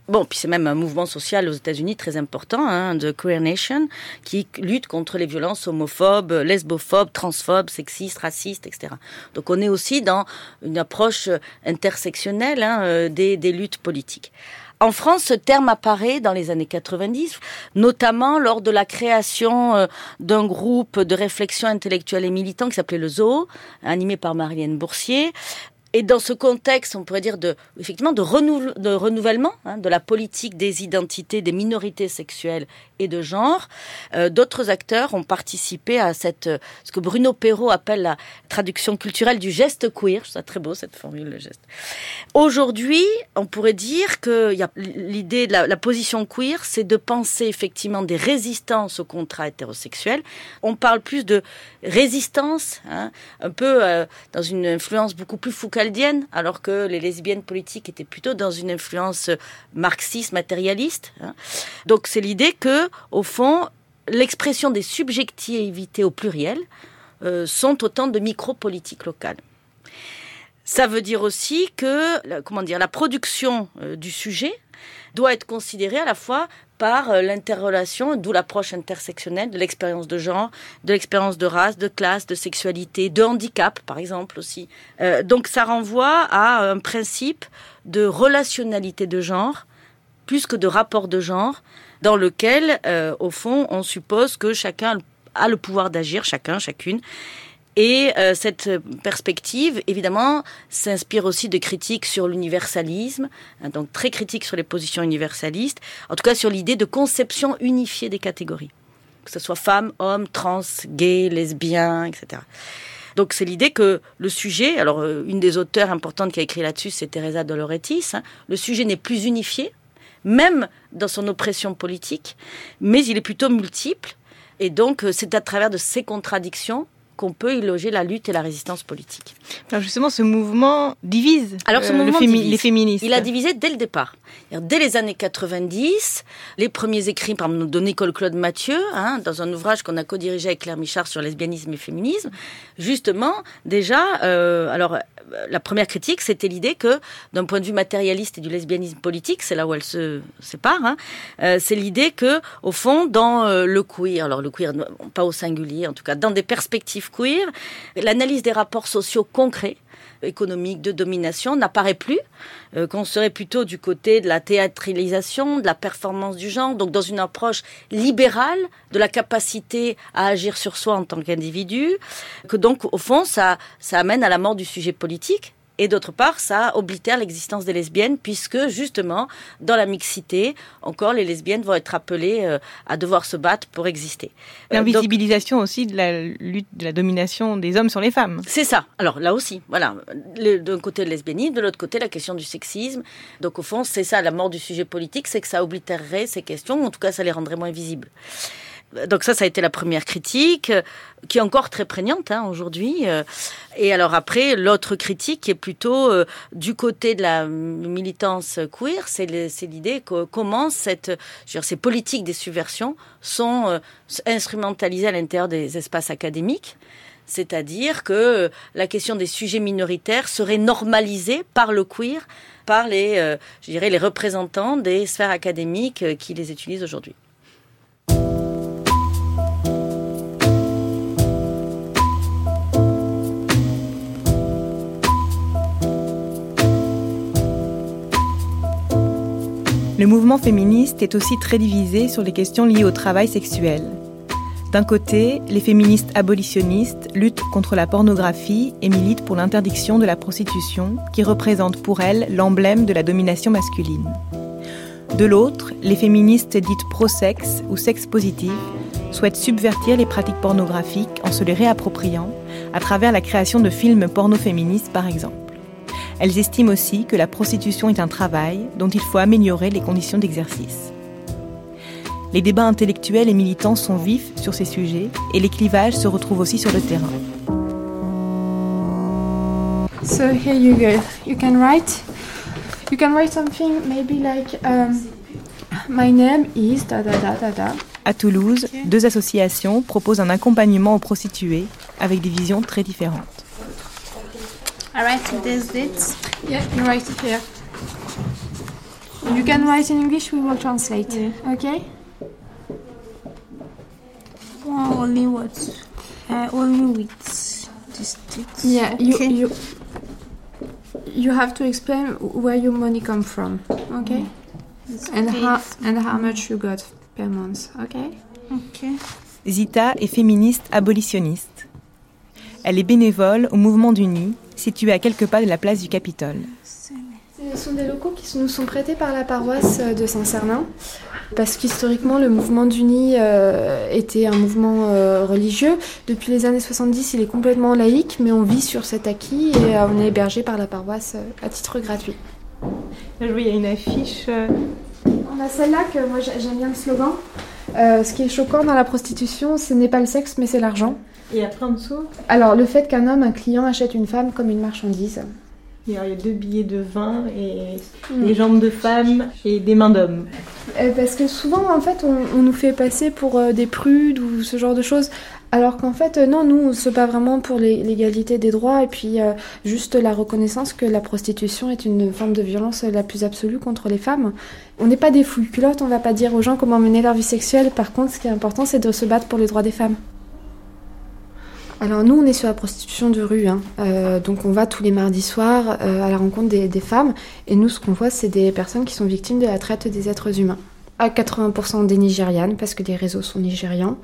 Bon, puis c'est même un mouvement social aux États-Unis très important, hein, de Queer Nation, qui lutte contre les violences homophobes, lesbophobes, transphobes, sexistes, racistes, etc. Donc, on est aussi dans une approche intersectionnelle hein, euh, des, des luttes politiques. En France, ce terme apparaît dans les années 90, notamment lors de la création euh, d'un groupe de réflexion intellectuelle et militant qui s'appelait le Zoo, animé par Marianne Boursier. Et dans ce contexte, on pourrait dire de, effectivement, de, renou- de renouvellement hein, de la politique des identités des minorités sexuelles et de genre, euh, d'autres acteurs ont participé à cette, euh, ce que Bruno Perrault appelle la traduction culturelle du geste queer. Je trouve ça très beau cette formule, le geste. Aujourd'hui, on pourrait dire que l'idée de la, position queer, c'est de penser effectivement des résistances au contrat hétérosexuel. On parle plus de résistance, hein, un peu euh, dans une influence beaucoup plus alors que les lesbiennes politiques étaient plutôt dans une influence marxiste, matérialiste. hein. Donc c'est l'idée que, au fond, l'expression des subjectivités au pluriel euh, sont autant de micro-politiques locales. Ça veut dire aussi que, comment dire, la production euh, du sujet doit être considérée à la fois par euh, l'interrelation, d'où l'approche intersectionnelle de l'expérience de genre, de l'expérience de race, de classe, de sexualité, de handicap, par exemple aussi. Euh, donc ça renvoie à un principe de relationnalité de genre, plus que de rapport de genre, dans lequel, euh, au fond, on suppose que chacun a le pouvoir d'agir, chacun, chacune. Et euh, cette perspective, évidemment, s'inspire aussi de critiques sur l'universalisme, hein, donc très critique sur les positions universalistes, en tout cas sur l'idée de conception unifiée des catégories, que ce soit femmes, hommes, trans, gays, lesbiens, etc. Donc c'est l'idée que le sujet, alors euh, une des auteurs importantes qui a écrit là-dessus, c'est Teresa Doloretis, hein, le sujet n'est plus unifié, même dans son oppression politique, mais il est plutôt multiple, et donc euh, c'est à travers de ces contradictions qu'on peut y loger la lutte et la résistance politique. Alors justement, ce mouvement divise Alors ce euh, le mouvement fémi- divise. les féministes. Il a divisé dès le départ. Dès les années 90, les premiers écrits par exemple, de Nicole Claude Mathieu, hein, dans un ouvrage qu'on a co-dirigé avec Claire Michard sur lesbianisme et féminisme, justement, déjà, euh, alors euh, la première critique, c'était l'idée que, d'un point de vue matérialiste et du lesbianisme politique, c'est là où elle se sépare, hein, euh, c'est l'idée que, au fond, dans le queer, alors le queer, pas au singulier, en tout cas, dans des perspectives queer, l'analyse des rapports sociaux concrets économique de domination n'apparaît plus, euh, qu'on serait plutôt du côté de la théâtralisation, de la performance du genre, donc dans une approche libérale de la capacité à agir sur soi en tant qu'individu, que donc au fond ça, ça amène à la mort du sujet politique. Et d'autre part, ça oblitère l'existence des lesbiennes, puisque justement, dans la mixité, encore les lesbiennes vont être appelées euh, à devoir se battre pour exister. Euh, L'invisibilisation aussi de la lutte, de la domination des hommes sur les femmes. c'est ça. Alors là aussi, voilà. D'un côté le lesbianisme, de l'autre côté la question du sexisme. Donc au fond, c'est ça la mort du sujet politique, c'est que ça oblitérerait ces questions, ou en tout cas ça les rendrait moins visibles. Donc ça, ça a été la première critique, euh, qui est encore très prégnante hein, aujourd'hui. euh. Et alors après, l'autre critique qui est plutôt euh, du côté de la militance queer, c'est l'idée que comment cette, ces politiques des subversions sont instrumentalisées à l'intérieur des espaces académiques. C'est-à-dire que la question des sujets minoritaires serait normalisée par le queer, par les, représentants des sphères académiques qui les utilisent aujourd'hui. Le mouvement féministe est aussi très divisé sur les questions liées au travail sexuel. D'un côté, les féministes abolitionnistes luttent contre la pornographie et militent pour l'interdiction de la prostitution, qui représente pour elles l'emblème de la domination masculine. De l'autre, les féministes dites pro-sexe ou sexe positif souhaitent subvertir les pratiques pornographiques en se les réappropriant à travers la création de films porno-féministes par exemple. Elles estiment aussi que la prostitution est un travail dont il faut améliorer les conditions d'exercice. Les débats intellectuels et militants sont vifs sur ces sujets et les clivages se retrouvent aussi sur le terrain. So here you go. You can write. You can write something maybe like um, my name is da da da da da. À Toulouse, deux associations proposent un accompagnement aux prostituées avec des visions très différentes. I write these dates. Yeah, you write it here. You can write in English. We will translate. Okay? Well, only what? Uh, only with this text. Yeah, you Okay. you you have to explain where your money come from, okay? And how and how much you got per month, okay? Okay. Zita est féministe abolitionniste. Elle est bénévole au mouvement du NU, situé à quelques pas de la place du Capitole. Ce sont des locaux qui nous sont prêtés par la paroisse de Saint-Cernin, parce qu'historiquement, le mouvement d'Uni euh, était un mouvement euh, religieux. Depuis les années 70, il est complètement laïque, mais on vit sur cet acquis et euh, on est hébergé par la paroisse euh, à titre gratuit. Là, je vois, il y a une affiche. euh, On a celle-là que moi j'ai- j'aime bien le slogan. Euh, ce qui est choquant dans la prostitution, ce n'est pas le sexe, mais c'est l'argent. Et après en dessous Alors, le fait qu'un homme, un client, achète une femme comme une marchandise. Il y a deux billets de 20 et des jambes de femmes et des mains d'hommes. Euh, Parce que souvent, en fait, on, on nous fait passer pour euh, des prudes ou ce genre de choses. Alors qu'en fait, euh, non, nous, on se bat vraiment pour l'é- l'égalité des droits et puis euh, juste la reconnaissance que la prostitution est une forme de violence la plus absolue contre les femmes. On n'est pas des fouilles culottes, on va pas dire aux gens comment mener leur vie sexuelle. Par contre, ce qui est important, c'est de se battre pour les droits des femmes. Alors nous, on est sur la prostitution de rue, hein. Euh, donc on va tous les mardis soirs euh, à la rencontre des, femmes, et nous, ce qu'on voit, c'est des personnes qui sont victimes de la traite des êtres humains. À 80% des Nigérianes, parce que les réseaux sont nigérians,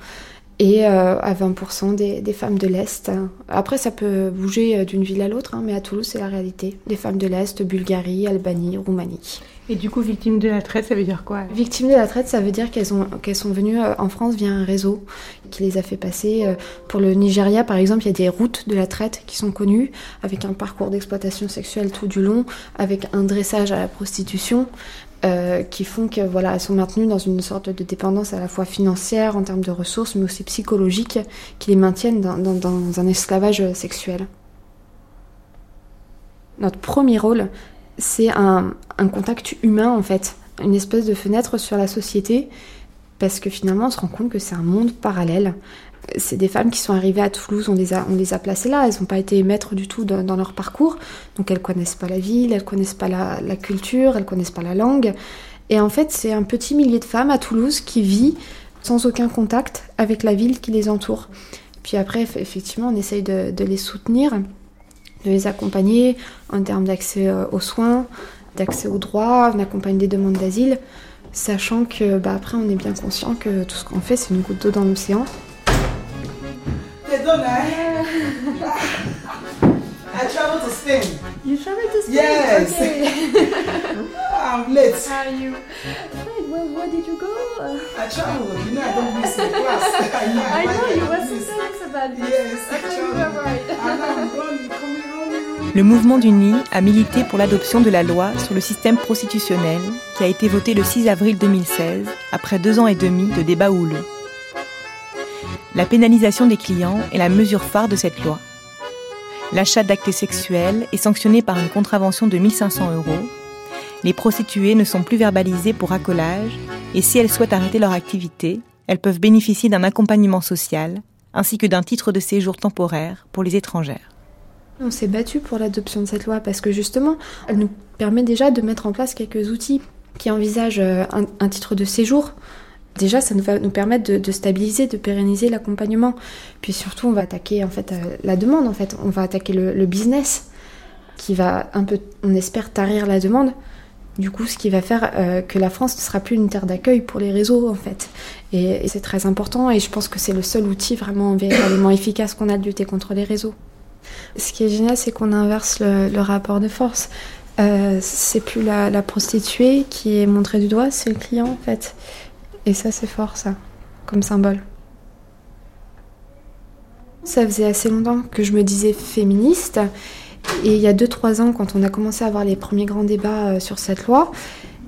et euh, à 20% des, femmes de l'Est. Après, ça peut bouger d'une ville à l'autre, hein, mais à Toulouse, c'est la réalité. Les femmes de l'Est, Bulgarie, Albanie, Roumanie. Et du coup, victime de la traite, ça veut dire quoi Victimes de la traite, ça veut dire qu'elles qu'elles sont venues euh, en France via un réseau qui les a fait passer. euh, Pour le Nigeria, par exemple, il y a des routes de la traite qui sont connues, avec un parcours d'exploitation sexuelle tout du long, avec un dressage à la prostitution, euh, qui font que voilà, elles sont maintenues dans une sorte de dépendance à la fois financière, en termes de ressources, mais aussi psychologique, qui les maintiennent dans un esclavage sexuel. Notre premier rôle, c'est un, contact humain en fait, une espèce de fenêtre sur la société, parce que finalement on se rend compte que c'est un monde parallèle. C'est des femmes qui sont arrivées à Toulouse, on les a, placées là, elles n'ont pas été maîtres du tout dans, leur parcours, donc elles connaissent pas la ville, elles connaissent pas la, culture, elles connaissent pas la langue. Et en fait, c'est un petit millier de femmes à Toulouse qui vit sans aucun contact avec la ville qui les entoure. Puis après, eff- effectivement, on essaye de les soutenir, de les accompagner en termes d'accès euh, aux soins, d'accès aux droits, on accompagne des demandes d'asile, sachant que bah, après, on est bien conscient que tout ce qu'on fait, c'est une goutte d'eau dans l'océan. I traveled to Spain. You traveled to Spain? Yes. Okay. I'm late. How are you? Fine. Well, where did you go? I traveled. You know I don't miss the class. I know you were so Yes. serious about this. Yes, I Okay, you were right. And I'm going, coming home. Le mouvement du NI a milité pour l'adoption de la loi sur le système prostitutionnel qui a été votée le 6 avril 2016, après deux ans et demi de débats houleux. La pénalisation des clients est la mesure phare de cette loi. L'achat d'actes sexuels est sanctionné par une contravention de 1500 euros. Les prostituées ne sont plus verbalisées pour accolage et si elles souhaitent arrêter leur activité, elles peuvent bénéficier d'un accompagnement social ainsi que d'un titre de séjour temporaire pour les étrangères. On s'est battu pour l'adoption de cette loi parce que justement, elle nous permet déjà de mettre en place quelques outils qui envisagent euh, un, titre de séjour. Déjà, ça nous va nous permettre de, stabiliser, de pérenniser l'accompagnement. Puis surtout, on va attaquer en fait euh, la demande. En fait, on va attaquer le, le business qui va un peu, on espère, tarir la demande. Du coup, ce qui va faire euh, que la France ne sera plus une terre d'accueil pour les réseaux, en fait. Et, et c'est très important. Et je pense que c'est le seul outil vraiment véritablement efficace qu'on a de lutter contre les réseaux. Ce qui est génial, c'est qu'on inverse le, rapport de force. Euh, c'est plus la, la prostituée qui est montrée du doigt, c'est le client en fait. Et ça, c'est fort, ça, comme symbole. Ça faisait assez longtemps que je me disais féministe. Et il y a 2-3 ans, quand on a commencé à avoir les premiers grands débats euh, sur cette loi,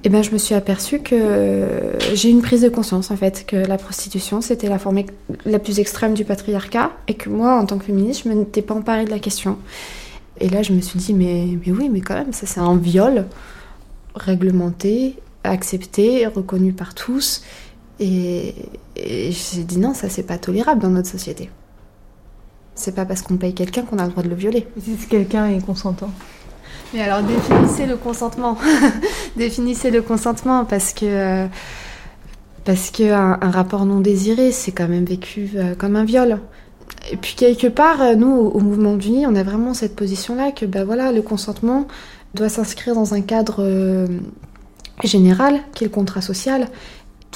eh ben, je me suis aperçue que j'ai une prise de conscience en fait, que la prostitution c'était la forme la plus extrême du patriarcat et que moi, en tant que féministe, je ne m'étais pas emparée de la question. Et là, je me suis dit, mais, mais oui, mais quand même, ça c'est un viol réglementé, accepté, reconnu par tous. Et, et j'ai dit, non, ça c'est pas tolérable dans notre société. C'est pas parce qu'on paye quelqu'un qu'on a le droit de le violer. Si quelqu'un est consentant? Mais alors définissez le consentement. définissez le consentement parce que parce que un, rapport non désiré c'est quand même vécu euh, comme un viol. Et puis quelque part, euh, nous au, mouvement du on a vraiment cette position-là que bah voilà, le consentement doit s'inscrire dans un cadre euh, général qui est le contrat social.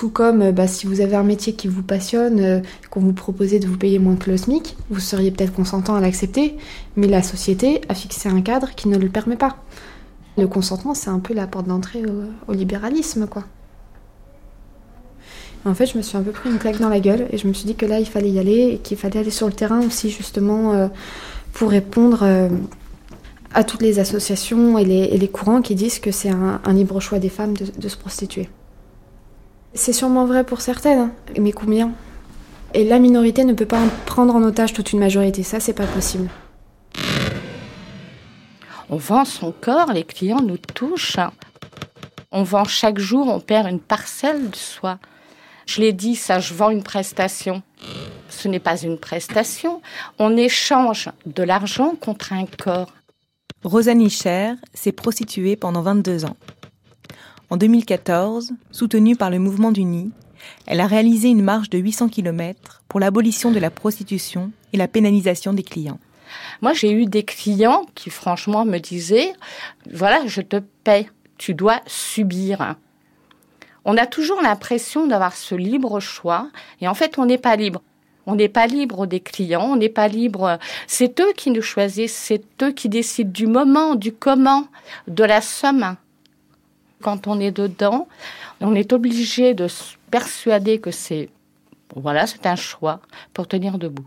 Tout comme euh, bah, si vous avez un métier qui vous passionne, euh, qu'on vous proposait de vous payer moins que le SMIC, vous seriez peut-être consentant à l'accepter, mais la société a fixé un cadre qui ne le permet pas. Le consentement, c'est un peu la porte d'entrée au, libéralisme, quoi. En fait, je me suis un peu pris une claque dans la gueule et je me suis dit que là, il fallait y aller et qu'il fallait aller sur le terrain aussi, justement, euh, pour répondre à toutes les associations et les, courants qui disent que c'est un, un libre choix des femmes de, de se prostituer. C'est sûrement vrai pour certaines, hein, mais combien? Et la minorité ne peut pas en prendre en otage toute une majorité, ça c'est pas possible. On vend son corps, les clients nous touchent. On vend chaque jour, on perd une parcelle de soi. Je l'ai dit, ça, je vends une prestation. Ce n'est pas une prestation. On échange de l'argent contre un corps. Rosanne Cher s'est prostituée pendant 22 ans. En 2014, soutenue par le mouvement du Nid, elle a réalisé une marche de 800 km pour l'abolition de la prostitution et la pénalisation des clients. Moi, j'ai eu des clients qui, franchement, me disaient, voilà, je te paie, tu dois subir. On a toujours l'impression d'avoir ce libre choix, et en fait, on n'est pas libre. On n'est pas libre des clients, on n'est pas libre. C'est eux qui nous choisissent, c'est eux qui décident du moment, du comment, de la somme. Quand on est dedans, on est obligé de se persuader que c'est voilà, c'est un choix pour tenir debout.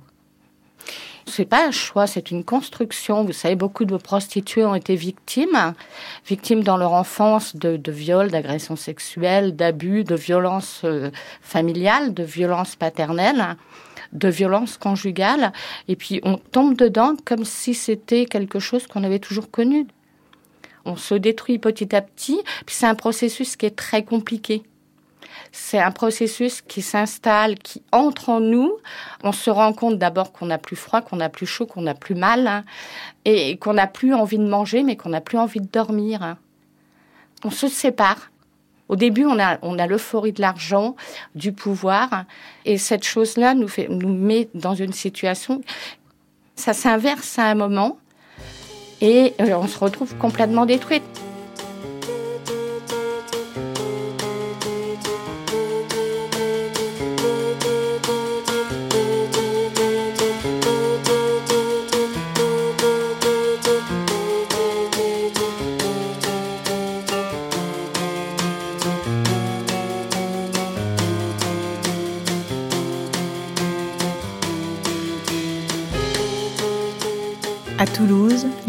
C'est pas un choix, c'est une construction. Vous savez, beaucoup de prostituées ont été victimes, victimes dans leur enfance de, viols, d'agressions sexuelles, d'abus, de violences euh, familiales, de violences paternelles, de violences conjugales. Et puis on tombe dedans comme si c'était quelque chose qu'on avait toujours connu. On se détruit petit à petit, c'est un processus qui est très compliqué c'est un processus qui s'installe, qui entre en nous. On se rend compte d'abord qu'on a plus froid, qu'on a plus chaud, qu'on a plus mal, hein, et qu'on n'a plus envie de manger, mais qu'on n'a plus envie de dormir. hein. On se sépare. Au début, on a, l'euphorie de l'argent, du pouvoir, et cette chose-là nous, nous met dans une situation. Ça s'inverse à un moment, et euh, on se retrouve complètement détruite.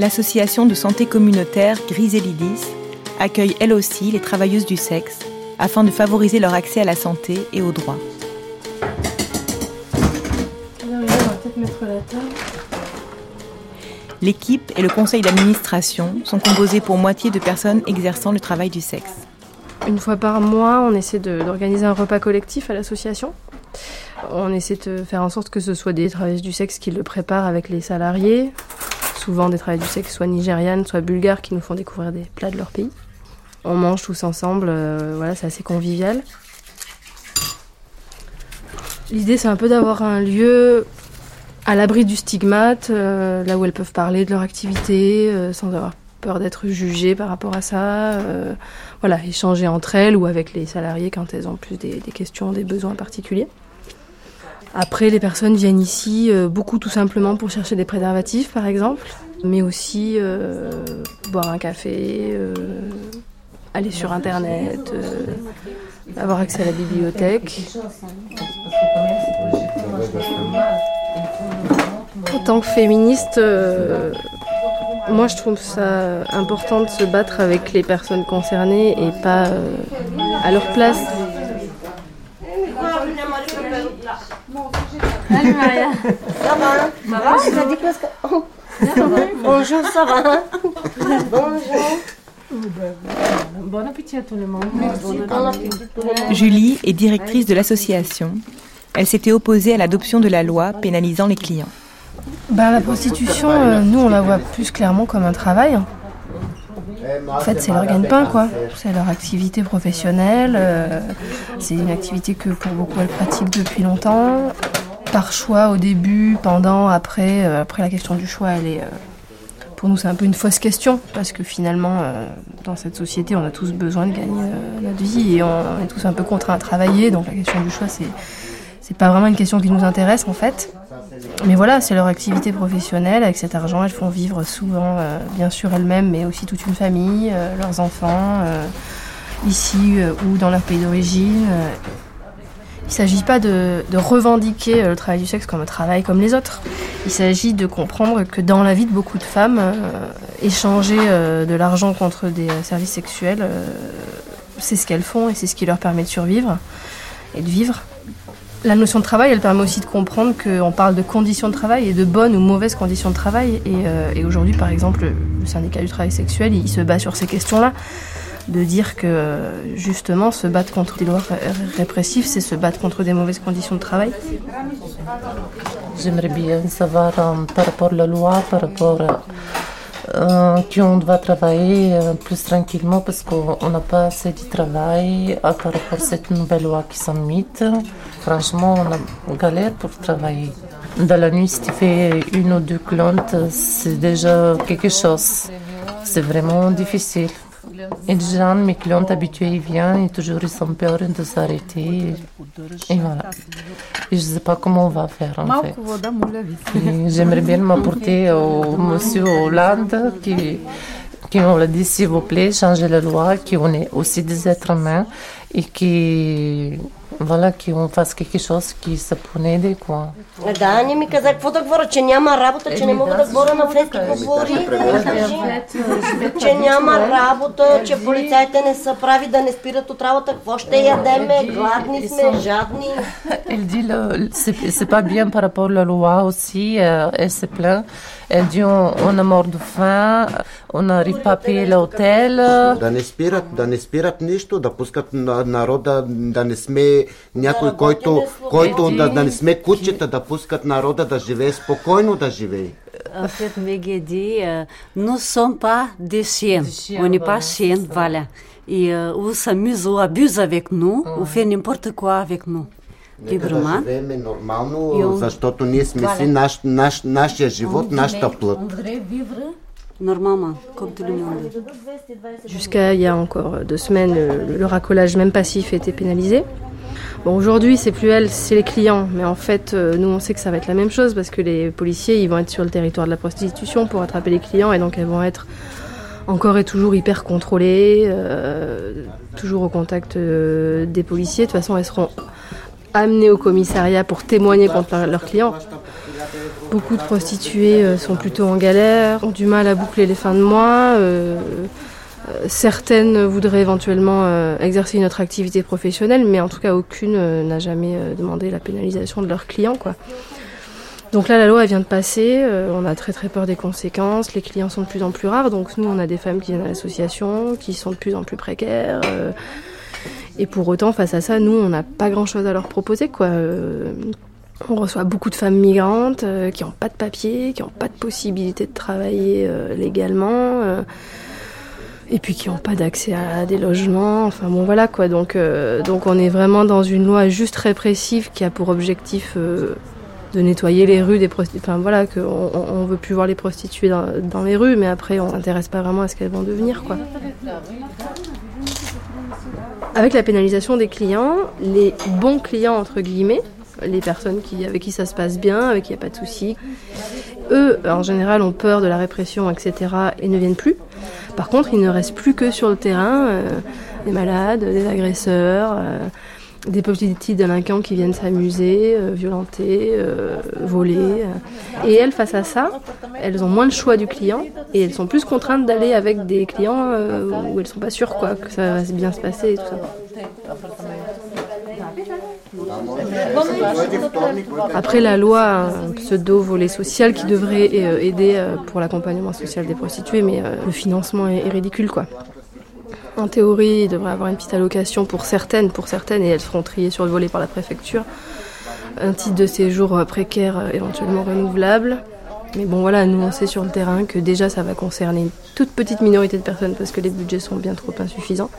L'association de santé communautaire Griselidis accueille elle aussi les travailleuses du sexe afin de favoriser leur accès à la santé et aux droits. L'équipe et le conseil d'administration sont composés pour moitié de personnes exerçant le travail du sexe. Une fois par mois, on essaie d'organiser un repas collectif à l'association. On essaie de faire en sorte que ce soit des travailleuses du sexe qui le préparent avec les salariés, souvent des travailleuses du sexe soit nigérianes, soit bulgares qui nous font découvrir des plats de leur pays. On mange tous ensemble, euh, voilà, c'est assez convivial. L'idée, c'est un peu d'avoir un lieu à l'abri du stigmate, euh, là où elles peuvent parler de leur activité euh, sans avoir peur d'être jugées par rapport à ça. voilà, échanger entre elles ou avec les salariés quand elles ont plus des questions, des besoins particuliers. Après, les personnes viennent ici euh, beaucoup tout simplement pour chercher des préservatifs, par exemple, mais aussi euh, boire un café, euh, aller sur Internet, avoir accès à la bibliothèque. En tant que féministe, moi je trouve ça important de se battre avec les personnes concernées et pas à leur place. Salut Maria. Ça va hein Ça va dit quoi ce que- Oh. Bonjour, ça va hein Bonjour. Bon appétit à tout le monde. Bon appétit tout le monde. Julie est directrice de l'association. Elle s'était opposée à l'adoption de la loi pénalisant les clients. Bah, la prostitution, euh, nous on la voit plus clairement comme un travail. En fait, c'est leur gagne-pain, quoi. C'est leur activité professionnelle. euh, c'est une activité que pour beaucoup elles pratiquent depuis longtemps. Par choix au début, pendant, après. euh, après, la question du choix, elle est. euh, pour nous, c'est un peu une fausse question. Parce que finalement, euh, dans cette société, on a tous besoin de gagner notre vie et on, est tous un peu contraints à travailler. Donc la question du choix, c'est. C'est pas vraiment une question qui nous intéresse en fait. Mais voilà, c'est leur activité professionnelle. Avec cet argent, elles font vivre souvent, bien sûr, elles-mêmes, mais aussi toute une famille, leurs enfants, ici ou dans leur pays d'origine. Il ne s'agit pas de, revendiquer euh, le travail du sexe comme un travail comme les autres. Il s'agit de comprendre que dans la vie de beaucoup de femmes, euh, échanger euh, de l'argent contre des services sexuels, c'est ce qu'elles font et c'est ce qui leur permet de survivre et de vivre. La notion de travail, elle permet aussi de comprendre qu'on parle de conditions de travail et de bonnes ou mauvaises conditions de travail. Et, et aujourd'hui, par exemple, le syndicat du travail sexuel, il se bat sur ces questions-là. De dire que justement, se battre contre des lois ré- répressives, c'est se battre contre des mauvaises conditions de travail. J'aimerais bien savoir euh, par rapport à la loi, par rapport à euh, qu'on doit travailler euh, plus tranquillement parce qu'on on n'a pas assez de travail euh, par rapport à cette nouvelle loi qui s'en mise. Franchement, on a galère pour travailler. Dans la nuit, si tu fais une ou deux plantes, c'est déjà quelque chose. C'est vraiment difficile. Et gens, mes clients habitués, ils viennent et toujours ils ont peur de s'arrêter. Et voilà. Et je ne sais pas comment on va faire en fait. J'aimerais bien m'apporter au monsieur Hollande qui, qui on l'a dit s'il vous plaît, changer la loi, qu'on est aussi des êtres humains et qui voilà, qu'on fasse quelque chose qui se peut aider quoi. Да, не ми каза какво да говоря, че няма работа, че не мога да говоря на френски говори. Че няма работа, че полицайите не са прави да не спират от работа. Какво ще ядеме? Гладни сме, жадни. Elle dit le, c'est, pas bien par rapport à la loi aussi. elle se plaint. Elle dit on, a mort de faim, on n'arrive pas à payer l'hôtel. Да не спират, да не спират нищо, да пускат на народа, да не сме някой, който, който да, да не сме кучета, да пускат народа да живее спокойно да живее. En fait, Megedi, euh, nous ne sommes pas des chiens. on n'est pas chiens, voilà. Et euh, on s'amuse, on abuse avec nous, on fait n'importe quoi avec nous. Нека да живееме нормално, И он- защото ние сме Voilà. си наш, наш, нашия живот, нашата плът. Normalement, comme tout le monde. Jusqu'à il y a encore deux semaines, le racolage même passif était pénalisé. Bon, aujourd'hui, c'est plus elle, c'est les clients. Mais en fait, euh, nous, on sait que ça va être la même chose parce que les policiers, ils vont être sur le territoire de la prostitution pour attraper les clients et donc elles vont être encore et toujours hyper contrôlées, euh, toujours au contact euh, des policiers. De toute façon, elles seront amenées au commissariat pour témoigner contre leur- leurs clients. Beaucoup de prostituées sont plutôt en galère, ont du mal à boucler les fins de mois. Euh, certaines voudraient éventuellement euh, exercer une autre activité professionnelle, mais en tout cas aucune euh, n'a jamais demandé la pénalisation de leurs clients. Donc là, la loi vient de passer, on a très très peur des conséquences, les clients sont de plus en plus rares, donc nous on a des femmes qui viennent à l'association, qui sont de plus en plus précaires. et pour autant, face à ça, nous on n'a pas grand chose à leur proposer. On reçoit beaucoup de femmes migrantes qui n'ont pas de papier, qui n'ont pas de possibilité de travailler légalement. Et puis qui n'ont pas d'accès à des logements. Enfin bon voilà quoi. Donc, euh, donc on est vraiment dans une loi juste répressive qui a pour objectif euh, de nettoyer les rues des prostituées. Enfin voilà, qu'on on, on veut plus voir les prostituées dans, dans les rues, mais après on s'intéresse pas vraiment à ce qu'elles vont devenir quoi. Avec la pénalisation des clients, les bons clients entre guillemets, les personnes qui, avec qui ça se passe bien, avec qui il n'y a pas de soucis, eux en général ont peur de la répression, etc. et ne viennent plus. Par contre, il ne reste plus que sur le terrain euh, des malades, des agresseurs, euh, des petits délinquants qui viennent s'amuser, euh, violenter, voler. Et elles, face à ça, elles ont moins le choix du client et elles sont plus contraintes d'aller avec des clients où elles sont pas sûres quoi, que ça va bien se passer et tout ça. Après la loi, a un pseudo volet social qui devrait euh, aider euh, pour l'accompagnement social des prostituées, mais euh, le financement est, ridicule quoi. En théorie, il devrait avoir une petite allocation pour certaines, pour certaines, et elles seront triées sur le volet par la préfecture. Un titre de séjour précaire, éventuellement renouvelable. Mais bon, voilà, nous on sait sur le terrain que déjà ça va concerner une toute petite minorité de personnes parce que les budgets sont bien trop insuffisants.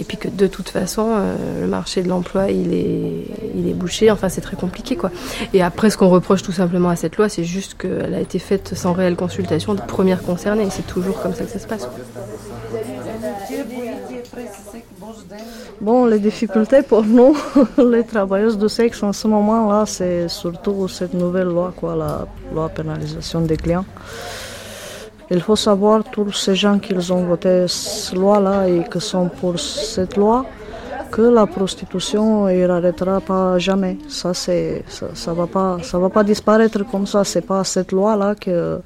Et puis que de toute façon, euh, le marché de l'emploi, il est, il est bouché. Enfin, c'est très compliqué, quoi. Et après, ce qu'on reproche tout simplement à cette loi, c'est juste qu'elle a été faite sans réelle consultation des premières concernées. Et c'est toujours comme ça que ça se passe. Bon, les difficultés pour nous, les travailleuses du sexe en ce moment-là, c'est surtout cette nouvelle loi, quoi, la loi pénalisation des clients. Il faut savoir, tous ces gens qui ont voté cette loi-là et qui sont pour cette loi, que la prostitution ne arrêtera pas jamais. Ça, c'est, ça, va pas, va pas disparaître comme ça. C'est pas cette loi-là que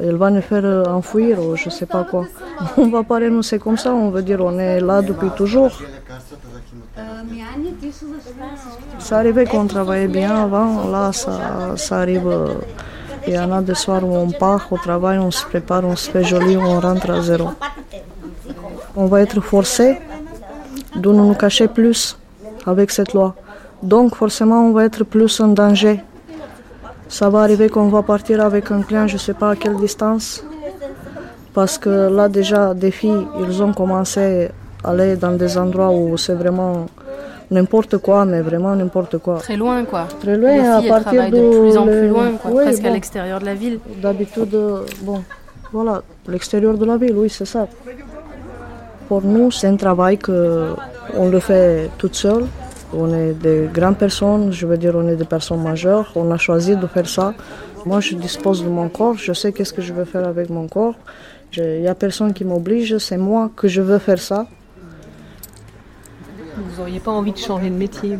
elle va nous faire enfouir ou je sais pas quoi. On va pas renoncer comme ça. On veut dire on est là depuis toujours. Ça arrivait qu'on travaillait bien avant, là ça, ça arrive. Il y en a des soirs où on part au travail, on se prépare, on se fait joli, on rentre à zéro. On va être forcé de nous cacher plus avec cette loi. Donc forcément on va être plus en danger. Ça va arriver qu'on va partir avec un client, je ne sais pas à quelle distance. Parce que là déjà, des filles, ils ont commencé à aller dans des endroits où c'est vraiment n'importe quoi, mais vraiment n'importe quoi. Très loin, quoi. Très loin, Les à filles, partir de de plus en le- plus loin, quoi, Oui, presque à bon. l'extérieur de la ville. D'habitude, euh, bon, voilà, l'extérieur de la ville, oui, c'est ça. Pour nous, c'est un travail que on le fait toute seule. On est des grandes personnes, je veux dire, on est des personnes majeures. On a choisi de faire ça. Moi, je dispose de mon corps, je sais qu'est-ce que je veux faire avec mon corps. Il n'y a personne qui m'oblige, c'est moi que je veux faire ça. Vous n'auriez pas envie de changer de métier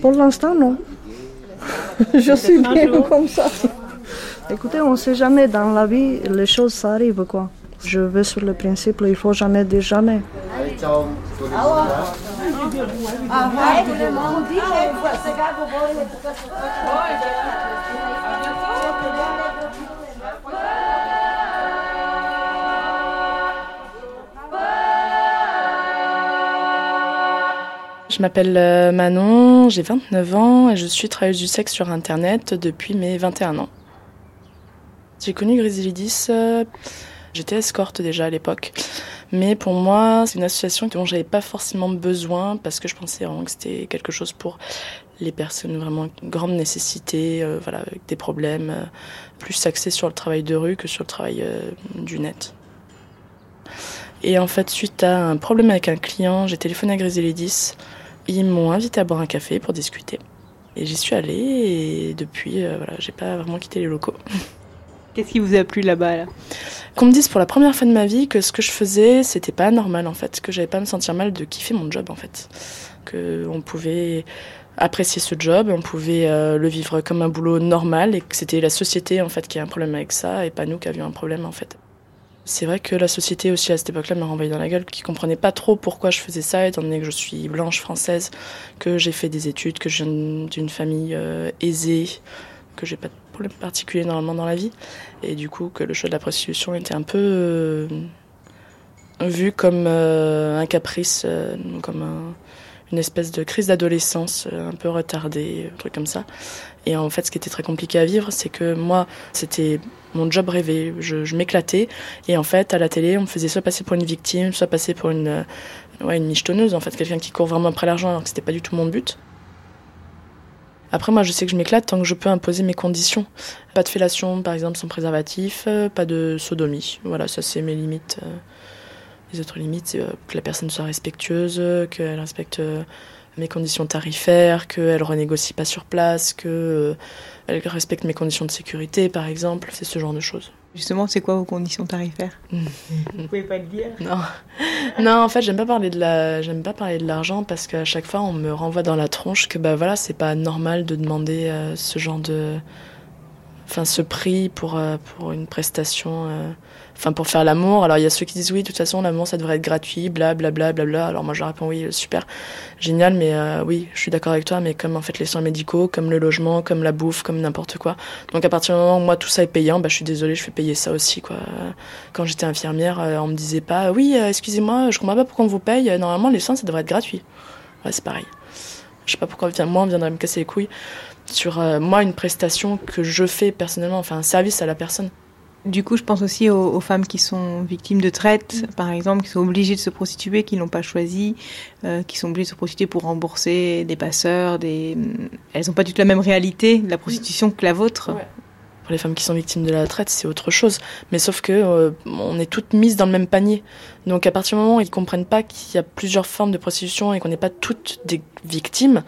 Pour l'instant, non. je suis bien comme ça. Écoutez, on ne sait jamais dans la vie, les choses, ça arrive, quoi. Je vais sur le principe, il faut jamais dire jamais. Je m'appelle euh, Manon, j'ai 29 ans et je suis travailleuse du sexe sur Internet depuis mes 21 ans. J'ai connu Griselidis, euh, j'étais escorte déjà à l'époque. Mais pour moi, c'est une association dont j'avais pas forcément besoin parce que je pensais vraiment que c'était quelque chose pour les personnes vraiment grande nécessité, euh, voilà, avec des problèmes, plus axés sur le travail de rue que sur le travail du net. Et en fait, suite à un problème avec un client, j'ai téléphoné à Griselidis. Ils m'ont invité à boire un café pour discuter. Et j'y suis allée et depuis, euh, voilà, j'ai pas vraiment quitté les locaux. Qu'est-ce qui vous a plu là-bas là? Qu'on me dise pour la première fois de ma vie que ce que je faisais, c'était pas normal en fait, que j'avais pas à me sentir mal de kiffer mon job en fait. Que on pouvait apprécier ce job, on pouvait euh, le vivre comme un boulot normal et que c'était la société en fait qui a un problème avec ça et pas nous qui avions un problème en fait. C'est vrai que la société aussi à cette époque-là m'a renvoyé dans la gueule, qui comprenait pas trop pourquoi je faisais ça, étant donné que je suis blanche française, que j'ai fait des études, que je viens d'une famille euh, aisée, que j'ai pas de problème particulier normalement dans la vie, et du coup que le choix de la prostitution était un peu euh, vu comme euh, un caprice, comme un- une espèce de crise d'adolescence un peu retardée, un truc comme ça. Et en fait, ce qui était très compliqué à vivre, c'est que moi, c'était mon job rêvé. Je, m'éclatais. Et en fait, à la télé, on me faisait soit passer pour une victime, soit passer pour une, euh, ouais, une michetonneuse, en fait, quelqu'un qui court vraiment après l'argent, alors que c'était pas du tout mon but. Après, moi, je sais que je m'éclate tant que je peux imposer mes conditions. Pas de fellation, par exemple, sans préservatif, euh, pas de sodomie. Voilà, ça, c'est mes limites. euh. Les autres limites, c'est que la personne soit respectueuse, qu'elle respecte mes conditions tarifaires, qu'elle renégocie pas sur place, qu'elle respecte mes conditions de sécurité, par exemple. C'est ce genre de choses. Justement, c'est quoi vos conditions tarifaires? Vous pouvez pas le dire Non. Non, en fait, j'aime pas parler de la, j'aime pas parler de l'argent parce qu'à chaque fois, on me renvoie dans la tronche que bah voilà, c'est pas normal de demander euh, ce genre de, enfin, ce prix pour euh, pour une prestation, euh, enfin pour faire l'amour. Alors il y a ceux qui disent oui, de toute façon, l'amour ça devrait être gratuit, bla bla bla bla bla. Alors moi je réponds oui, super, génial, mais euh, oui, je suis d'accord avec toi, mais comme en fait les soins médicaux, comme le logement, comme la bouffe, comme n'importe quoi. Donc à partir du moment où moi tout ça est payant, bah je suis désolée, je fais payer ça aussi quoi. Quand j'étais infirmière, euh, on me disait pas oui, euh, excusez-moi, je comprends pas pourquoi on vous paye. Normalement les soins ça devrait être gratuit. C'est pareil. Je sais pas pourquoi moi on viendrait me casser les couilles sur moi une prestation que je fais personnellement, enfin un service à la personne. Du coup, je pense aussi aux, aux femmes qui sont victimes de traite, par exemple, qui sont obligées de se prostituer, qui n'ont pas choisi, euh, qui sont obligées de se prostituer pour rembourser des passeurs, des... elles n'ont pas du tout la même réalité de la prostitution que la vôtre. Pour les femmes qui sont victimes de la traite, c'est autre chose. Mais sauf que euh, on est toutes mises dans le même panier. Donc à partir du moment où ils comprennent pas qu'il y a plusieurs formes de prostitution et qu'on n'est pas toutes des victimes,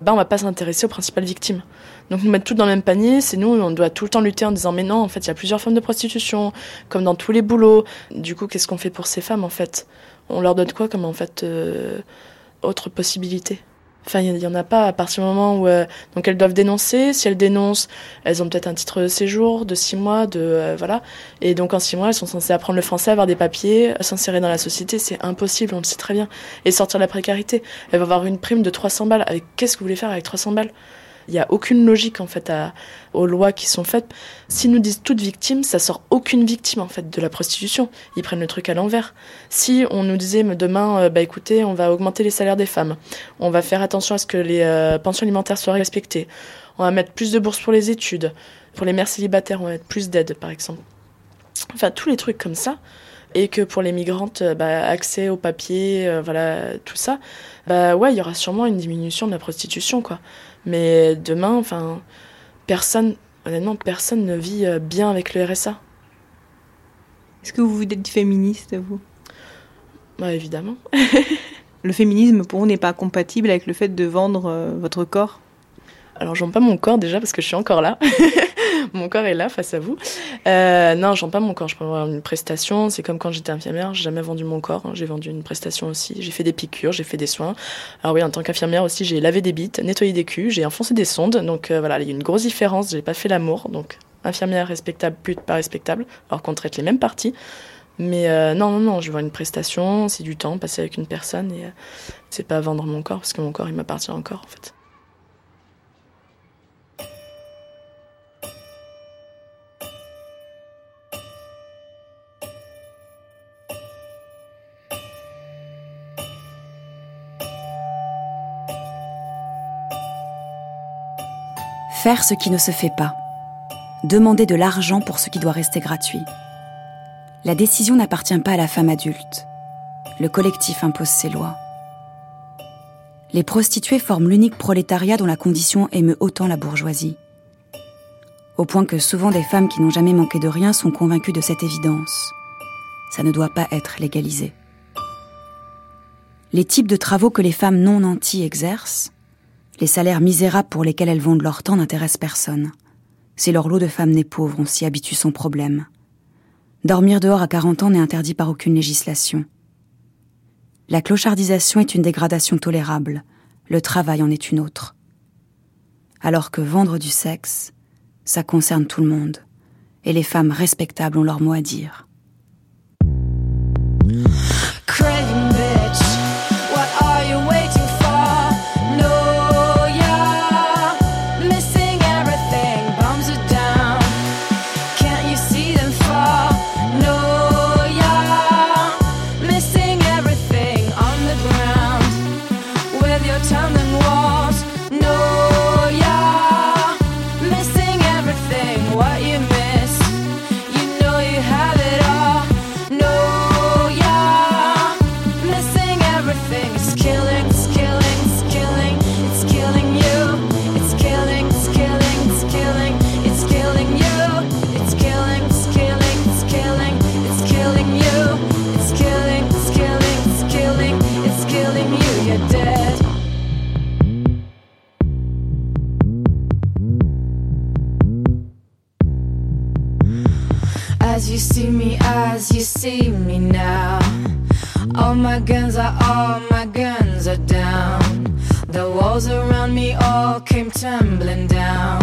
bah on va pas s'intéresser aux principales victimes. Donc nous mettre toutes dans le même panier, c'est nous, on doit tout le temps lutter en disant mais non, en fait il y a plusieurs formes de prostitution, comme dans tous les boulots. Du coup, qu'est-ce qu'on fait pour ces femmes en fait? On leur donne quoi comme en fait euh, autre possibilité? Enfin, il y en a pas à partir du moment où euh, donc elles doivent dénoncer. Si elles dénoncent, elles ont peut-être un titre de séjour de six mois, de euh, voilà. Et donc en six mois, elles sont censées apprendre le français, avoir des papiers, s'insérer dans la société. C'est impossible, on le sait très bien. Et sortir de la précarité. Elles vont avoir une prime de 300 balles. Qu'est-ce que vous voulez faire avec 300 balles? Il n'y a aucune logique en fait aux lois qui sont faites. S'ils nous disent toutes victimes, ça sort aucune victime en fait de la prostitution. Ils prennent le truc à l'envers. Si on nous disait demain, euh, bah écoutez, on va augmenter les salaires des femmes, on va faire attention à ce que les euh, pensions alimentaires soient respectées, on va mettre plus de bourses pour les études, pour les mères célibataires, on va mettre plus d'aide par exemple. Enfin tous les trucs comme ça. Et que pour les migrantes, euh, bah, accès aux papiers, voilà, tout ça, bah ouais, il y aura sûrement une diminution de la prostitution, quoi. Mais demain, enfin, personne, honnêtement, personne ne vit euh, bien avec le RSA. Est-ce que vous vous êtes féministe, vous? Bah évidemment. Le féminisme, pour vous, n'est pas compatible avec le fait de vendre euh, votre corps? Alors, vends pas mon corps déjà parce que je suis encore là. mon corps est là face à vous. Euh, non, vends pas mon corps. Je peux avoir une prestation. C'est comme quand j'étais infirmière. J'ai jamais vendu mon corps. hein. J'ai vendu une prestation aussi. J'ai fait des piqûres, j'ai fait des soins. Alors oui, en tant qu'infirmière aussi, j'ai lavé des bites, nettoyé des culs, j'ai enfoncé des sondes. Donc euh, voilà, il y a une grosse différence. J'ai pas fait l'amour. Donc infirmière respectable, pute pas respectable. Alors qu'on traite les mêmes parties. Mais euh, non, non, non, je vois une prestation, c'est du temps passé avec une personne et euh, c'est pas vendre mon corps parce que mon corps il m'appartient encore en fait. Faire ce qui ne se fait pas. Demander de l'argent pour ce qui doit rester gratuit. La décision n'appartient pas à la femme adulte. Le collectif impose ses lois. Les prostituées forment l'unique prolétariat dont la condition émeut autant la bourgeoisie. Au point que souvent des femmes qui n'ont jamais manqué de rien sont convaincues de cette évidence. Ça ne doit pas être légalisé. Les types de travaux que les femmes non nantis exercent, les salaires misérables pour lesquels elles vendent leur temps n'intéressent personne. C'est leur lot de femmes nées pauvres, on s'y habitue sans problème. Dormir dehors à 40 ans n'est interdit par aucune législation. La clochardisation est une dégradation tolérable, le travail en est une autre. Alors que vendre du sexe, ça concerne tout le monde, et les femmes respectables ont leur mot à dire. You see me now. All my guns are all my guns are down. The walls around me all came tumbling down.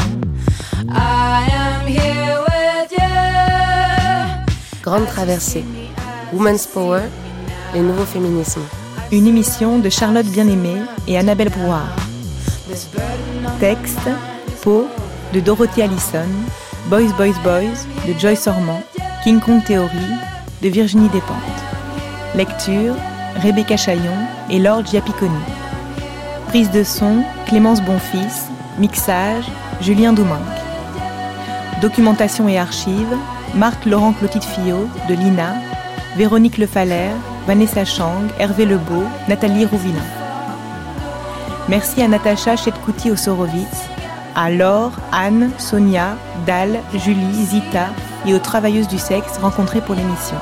I am here with you. Grande traversée. Women's Power, les nouveaux féminismes. Une émission de Charlotte Bien-Aimée et Annabelle Brouard. Texte, Peau, de Dorothy Allison. Boys, Boys, Boys, de Joyce Ormand. King Kong Theory, de Virginie Despentes. Lecture, Rebecca Chaillon et Laure Giapiconi. Prise de son, Clémence Bonfils. Mixage, Julien Douminc. Documentation et archives, Marc Laurent Clotilde Fillot, de l'INA, Véronique Le Faller, Vanessa Chang, Hervé Lebeau, Nathalie Rouvillin. Merci à Natacha Chetkouti-Osorowitz, à Laure, Anne, Sonia, Dal, Julie, Zita et aux travailleuses du sexe rencontrées pour l'émission.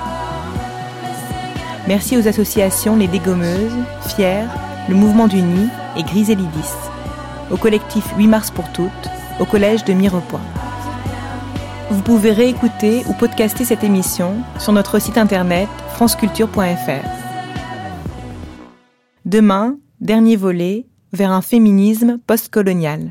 Merci aux associations Les Dégommeuses, Fier, le Mouvement du Nid et Griselidis, au collectif 8 mars pour toutes, au collège de Mirepoix. Vous pouvez réécouter ou podcaster cette émission sur notre site internet franceculture.fr. Demain, dernier volet, vers un féminisme postcolonial.